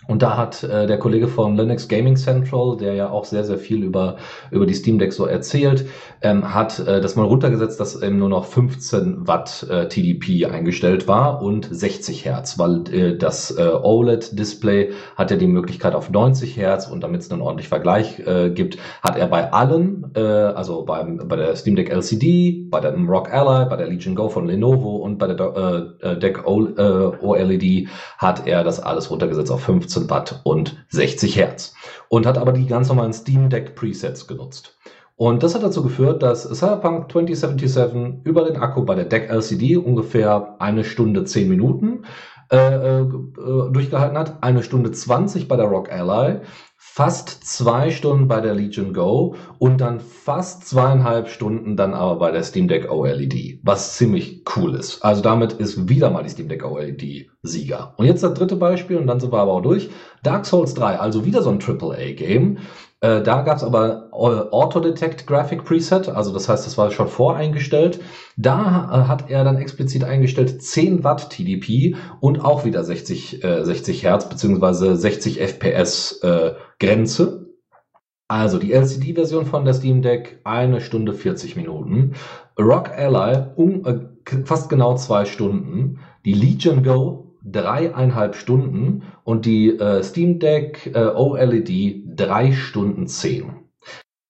Und da hat äh, der Kollege von Linux Gaming Central, der ja auch sehr, sehr viel über, über die Steam Deck so erzählt, ähm, hat äh, das mal runtergesetzt, dass eben nur noch 15 Watt äh, TDP eingestellt war und 60 Hertz, weil äh, das äh, OLED-Display hat ja die Möglichkeit auf 90 Hertz und damit es einen ordentlichen Vergleich äh, gibt, hat er bei allen, äh, also beim, bei der Steam Deck LCD, bei der Rock Ally, bei der Legion Go von Lenovo und bei der äh, Deck o, äh, OLED hat er das alles runtergesetzt auf 15 15 Watt und 60 Hertz und hat aber die ganz normalen Steam Deck Presets genutzt. Und das hat dazu geführt, dass Cyberpunk 2077 über den Akku bei der Deck LCD ungefähr eine Stunde 10 Minuten äh, äh, durchgehalten hat, eine Stunde 20 bei der Rock Ally, fast zwei Stunden bei der Legion Go und dann fast zweieinhalb Stunden dann aber bei der Steam Deck OLED, was ziemlich cool ist. Also damit ist wieder mal die Steam Deck OLED Sieger. Und jetzt das dritte Beispiel und dann sind wir aber auch durch. Dark Souls 3, also wieder so ein AAA-Game. Äh, da gab es aber Auto-Detect Graphic Preset, also das heißt, das war schon voreingestellt. Da äh, hat er dann explizit eingestellt 10 Watt TDP und auch wieder 60, äh, 60 Hertz beziehungsweise 60 FPS äh, Grenze. Also die LCD-Version von der Steam Deck eine Stunde 40 Minuten. Rock Ally um äh, fast genau zwei Stunden. Die Legion Go dreieinhalb Stunden und die äh, Steam Deck äh, OLED drei Stunden zehn.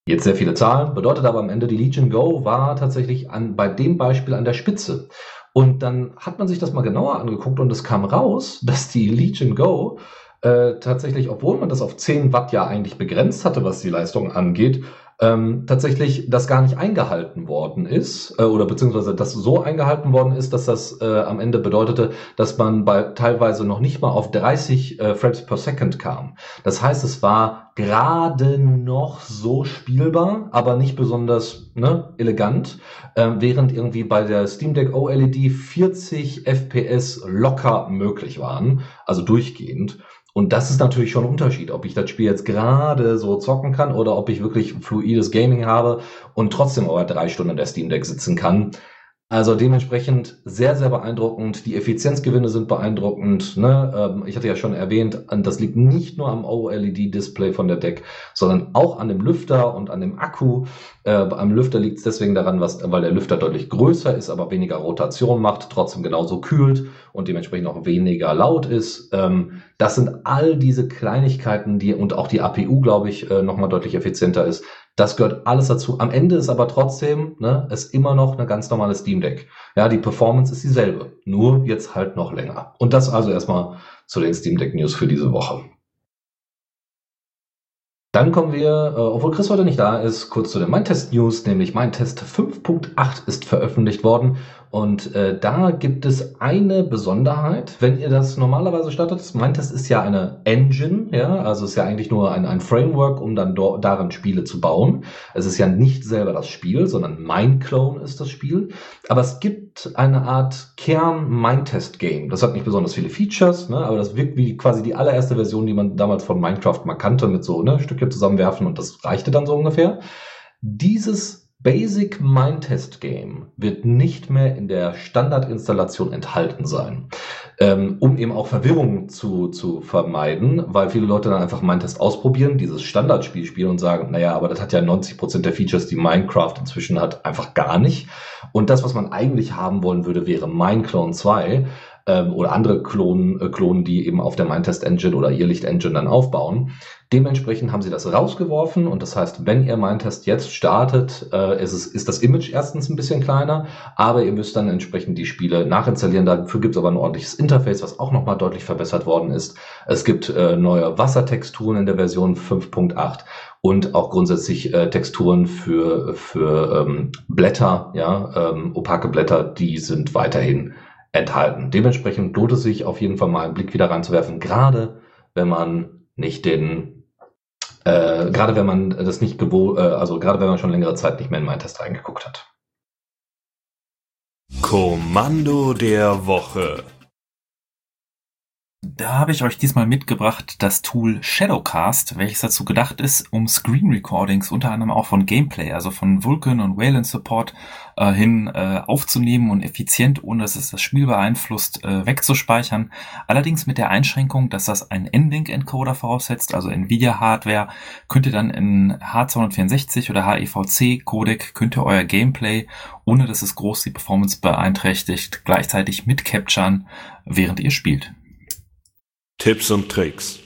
Jetzt sehr viele Zahlen, bedeutet aber am Ende, die Legion Go war tatsächlich an, bei dem Beispiel an der Spitze. Und dann hat man sich das mal genauer angeguckt und es kam raus, <laughs> dass die Legion Go äh, tatsächlich, obwohl man das auf 10 Watt ja eigentlich begrenzt hatte, was die Leistung angeht, ähm, tatsächlich das gar nicht eingehalten worden ist äh, oder beziehungsweise das so eingehalten worden ist, dass das äh, am Ende bedeutete, dass man bei teilweise noch nicht mal auf 30 äh, Frames per Second kam. Das heißt, es war gerade noch so spielbar, aber nicht besonders ne, elegant, äh, während irgendwie bei der Steam Deck OLED 40 FPS locker möglich waren, also durchgehend. Und das ist natürlich schon ein Unterschied, ob ich das Spiel jetzt gerade so zocken kann oder ob ich wirklich fluides Gaming habe und trotzdem aber drei Stunden der Steam Deck sitzen kann. Also dementsprechend sehr, sehr beeindruckend. Die Effizienzgewinne sind beeindruckend. Ne? Ähm, ich hatte ja schon erwähnt, das liegt nicht nur am OLED-Display von der Deck, sondern auch an dem Lüfter und an dem Akku. Äh, am Lüfter liegt es deswegen daran, was, weil der Lüfter deutlich größer ist, aber weniger Rotation macht, trotzdem genauso kühlt und dementsprechend auch weniger laut ist. Ähm, das sind all diese Kleinigkeiten, die und auch die APU, glaube ich, äh, nochmal deutlich effizienter ist. Das gehört alles dazu. Am Ende ist aber trotzdem, ne, ist immer noch eine ganz normale Steam Deck. Ja, die Performance ist dieselbe, nur jetzt halt noch länger. Und das also erstmal zu den Steam Deck News für diese Woche. Dann kommen wir, äh, obwohl Chris heute nicht da ist, kurz zu den Mindtest News, nämlich Mindtest 5.8 ist veröffentlicht worden und äh, da gibt es eine Besonderheit, wenn ihr das normalerweise startet. Mindtest ist ja eine Engine, ja, also ist ja eigentlich nur ein, ein Framework, um dann darin Spiele zu bauen. Es ist ja nicht selber das Spiel, sondern Mindclone ist das Spiel. Aber es gibt eine Art Kern-Mindtest-Game. Das hat nicht besonders viele Features, ne, aber das wirkt wie quasi die allererste Version, die man damals von Minecraft mal kannte, mit so ne, Stücke zusammenwerfen und das reichte dann so ungefähr. Dieses Basic Mindtest Game wird nicht mehr in der Standardinstallation enthalten sein, ähm, um eben auch Verwirrung zu, zu vermeiden, weil viele Leute dann einfach Mindtest ausprobieren, dieses Standardspiel spielen und sagen, naja, aber das hat ja 90 Prozent der Features, die Minecraft inzwischen hat, einfach gar nicht. Und das, was man eigentlich haben wollen würde, wäre Mineclone 2 ähm, oder andere Klonen, äh, Klonen, die eben auf der Mindtest Engine oder Irrlicht Engine dann aufbauen. Dementsprechend haben sie das rausgeworfen und das heißt, wenn ihr Mindtest jetzt startet, äh, ist, es, ist das Image erstens ein bisschen kleiner, aber ihr müsst dann entsprechend die Spiele nachinstallieren. Dafür gibt es aber ein ordentliches Interface, was auch nochmal deutlich verbessert worden ist. Es gibt äh, neue Wassertexturen in der Version 5.8 und auch grundsätzlich äh, Texturen für, für ähm, Blätter, ja, ähm, opake Blätter, die sind weiterhin enthalten. Dementsprechend lohnt es sich auf jeden Fall mal einen Blick wieder reinzuwerfen, gerade wenn man nicht den, äh, gerade wenn man das nicht gewohnt, äh, also gerade wenn man schon längere Zeit nicht mehr in meinen Test reingeguckt hat. Kommando der Woche. Da habe ich euch diesmal mitgebracht das Tool Shadowcast, welches dazu gedacht ist, um Screen Recordings unter anderem auch von Gameplay, also von Vulkan und Wayland Support äh, hin äh, aufzunehmen und effizient, ohne dass es das Spiel beeinflusst, äh, wegzuspeichern. Allerdings mit der Einschränkung, dass das einen NVENC-Encoder voraussetzt, also NVIDIA-Hardware, könnt ihr dann in H264 oder HEVC-Codec könnt ihr euer Gameplay, ohne dass es groß die Performance beeinträchtigt, gleichzeitig mitcapturen, während ihr spielt. Tipps und Tricks.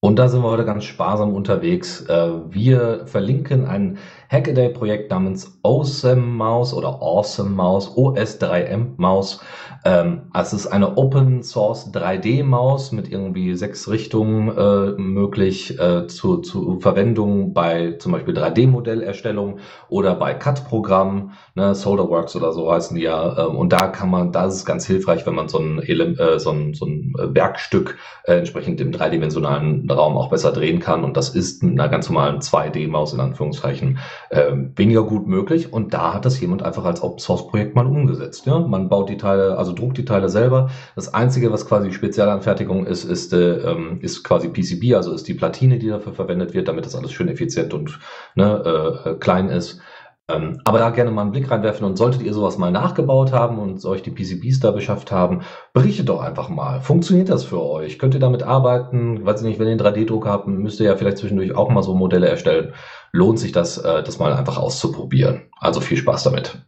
Und da sind wir heute ganz sparsam unterwegs. Äh, wir verlinken ein Hackaday-Projekt namens Awesome Mouse oder Awesome Mouse, OS3M Maus. Ähm, es ist eine Open Source 3D Maus mit irgendwie sechs Richtungen äh, möglich äh, zu, zu Verwendung bei zum Beispiel 3D-Modellerstellung oder bei CAD-Programmen, ne, SolderWorks oder so heißen die ja. Äh, und da kann man, da ist ganz hilfreich, wenn man so ein, äh, so ein, so ein Werkstück äh, entsprechend im dreidimensionalen Raum auch besser drehen kann. Und das ist mit einer ganz normalen 2D-Maus in Anführungszeichen äh, weniger gut möglich. Und da hat das jemand einfach als Open Source Projekt mal umgesetzt. Ja? Man baut die Teile, also druckt die Teile selber. Das Einzige, was quasi Spezialanfertigung ist, ist, äh, ähm, ist quasi PCB, also ist die Platine, die dafür verwendet wird, damit das alles schön effizient und ne, äh, klein ist. Ähm, aber da gerne mal einen Blick reinwerfen und solltet ihr sowas mal nachgebaut haben und euch die PCBs da beschafft haben, berichtet doch einfach mal. Funktioniert das für euch? Könnt ihr damit arbeiten? Weiß ich nicht, wenn ihr einen 3D-Druck habt, müsst ihr ja vielleicht zwischendurch auch mal so Modelle erstellen. Lohnt sich das, äh, das mal einfach auszuprobieren. Also viel Spaß damit.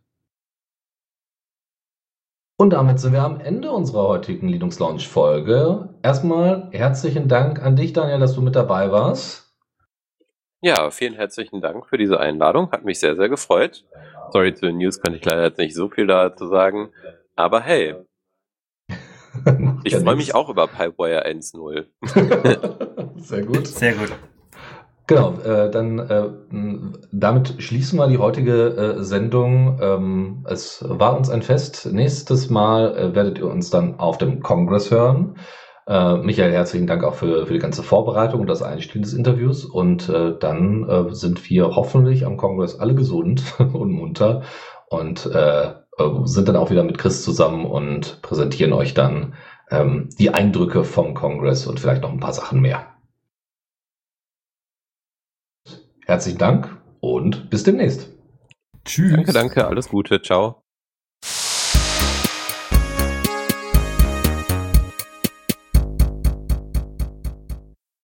Und damit sind wir am Ende unserer heutigen Linux Launch Folge. Erstmal herzlichen Dank an dich, Daniel, dass du mit dabei warst. Ja, vielen herzlichen Dank für diese Einladung. Hat mich sehr, sehr gefreut. Sorry, zu den News kann ich leider jetzt nicht so viel dazu sagen. Aber hey, <laughs> ich freue mich auch über Pipewire 1.0. <laughs> <laughs> sehr gut. Sehr gut. Genau, äh, dann äh, damit schließen wir die heutige äh, Sendung. Ähm, es war uns ein Fest. Nächstes Mal äh, werdet ihr uns dann auf dem Kongress hören. Äh, Michael, herzlichen Dank auch für, für die ganze Vorbereitung und das Einstehen des Interviews. Und äh, dann äh, sind wir hoffentlich am Kongress alle gesund <laughs> und munter und äh, äh, sind dann auch wieder mit Chris zusammen und präsentieren euch dann ähm, die Eindrücke vom Kongress und vielleicht noch ein paar Sachen mehr. Herzlichen Dank und bis demnächst. Tschüss. Danke, danke, alles Gute, ciao.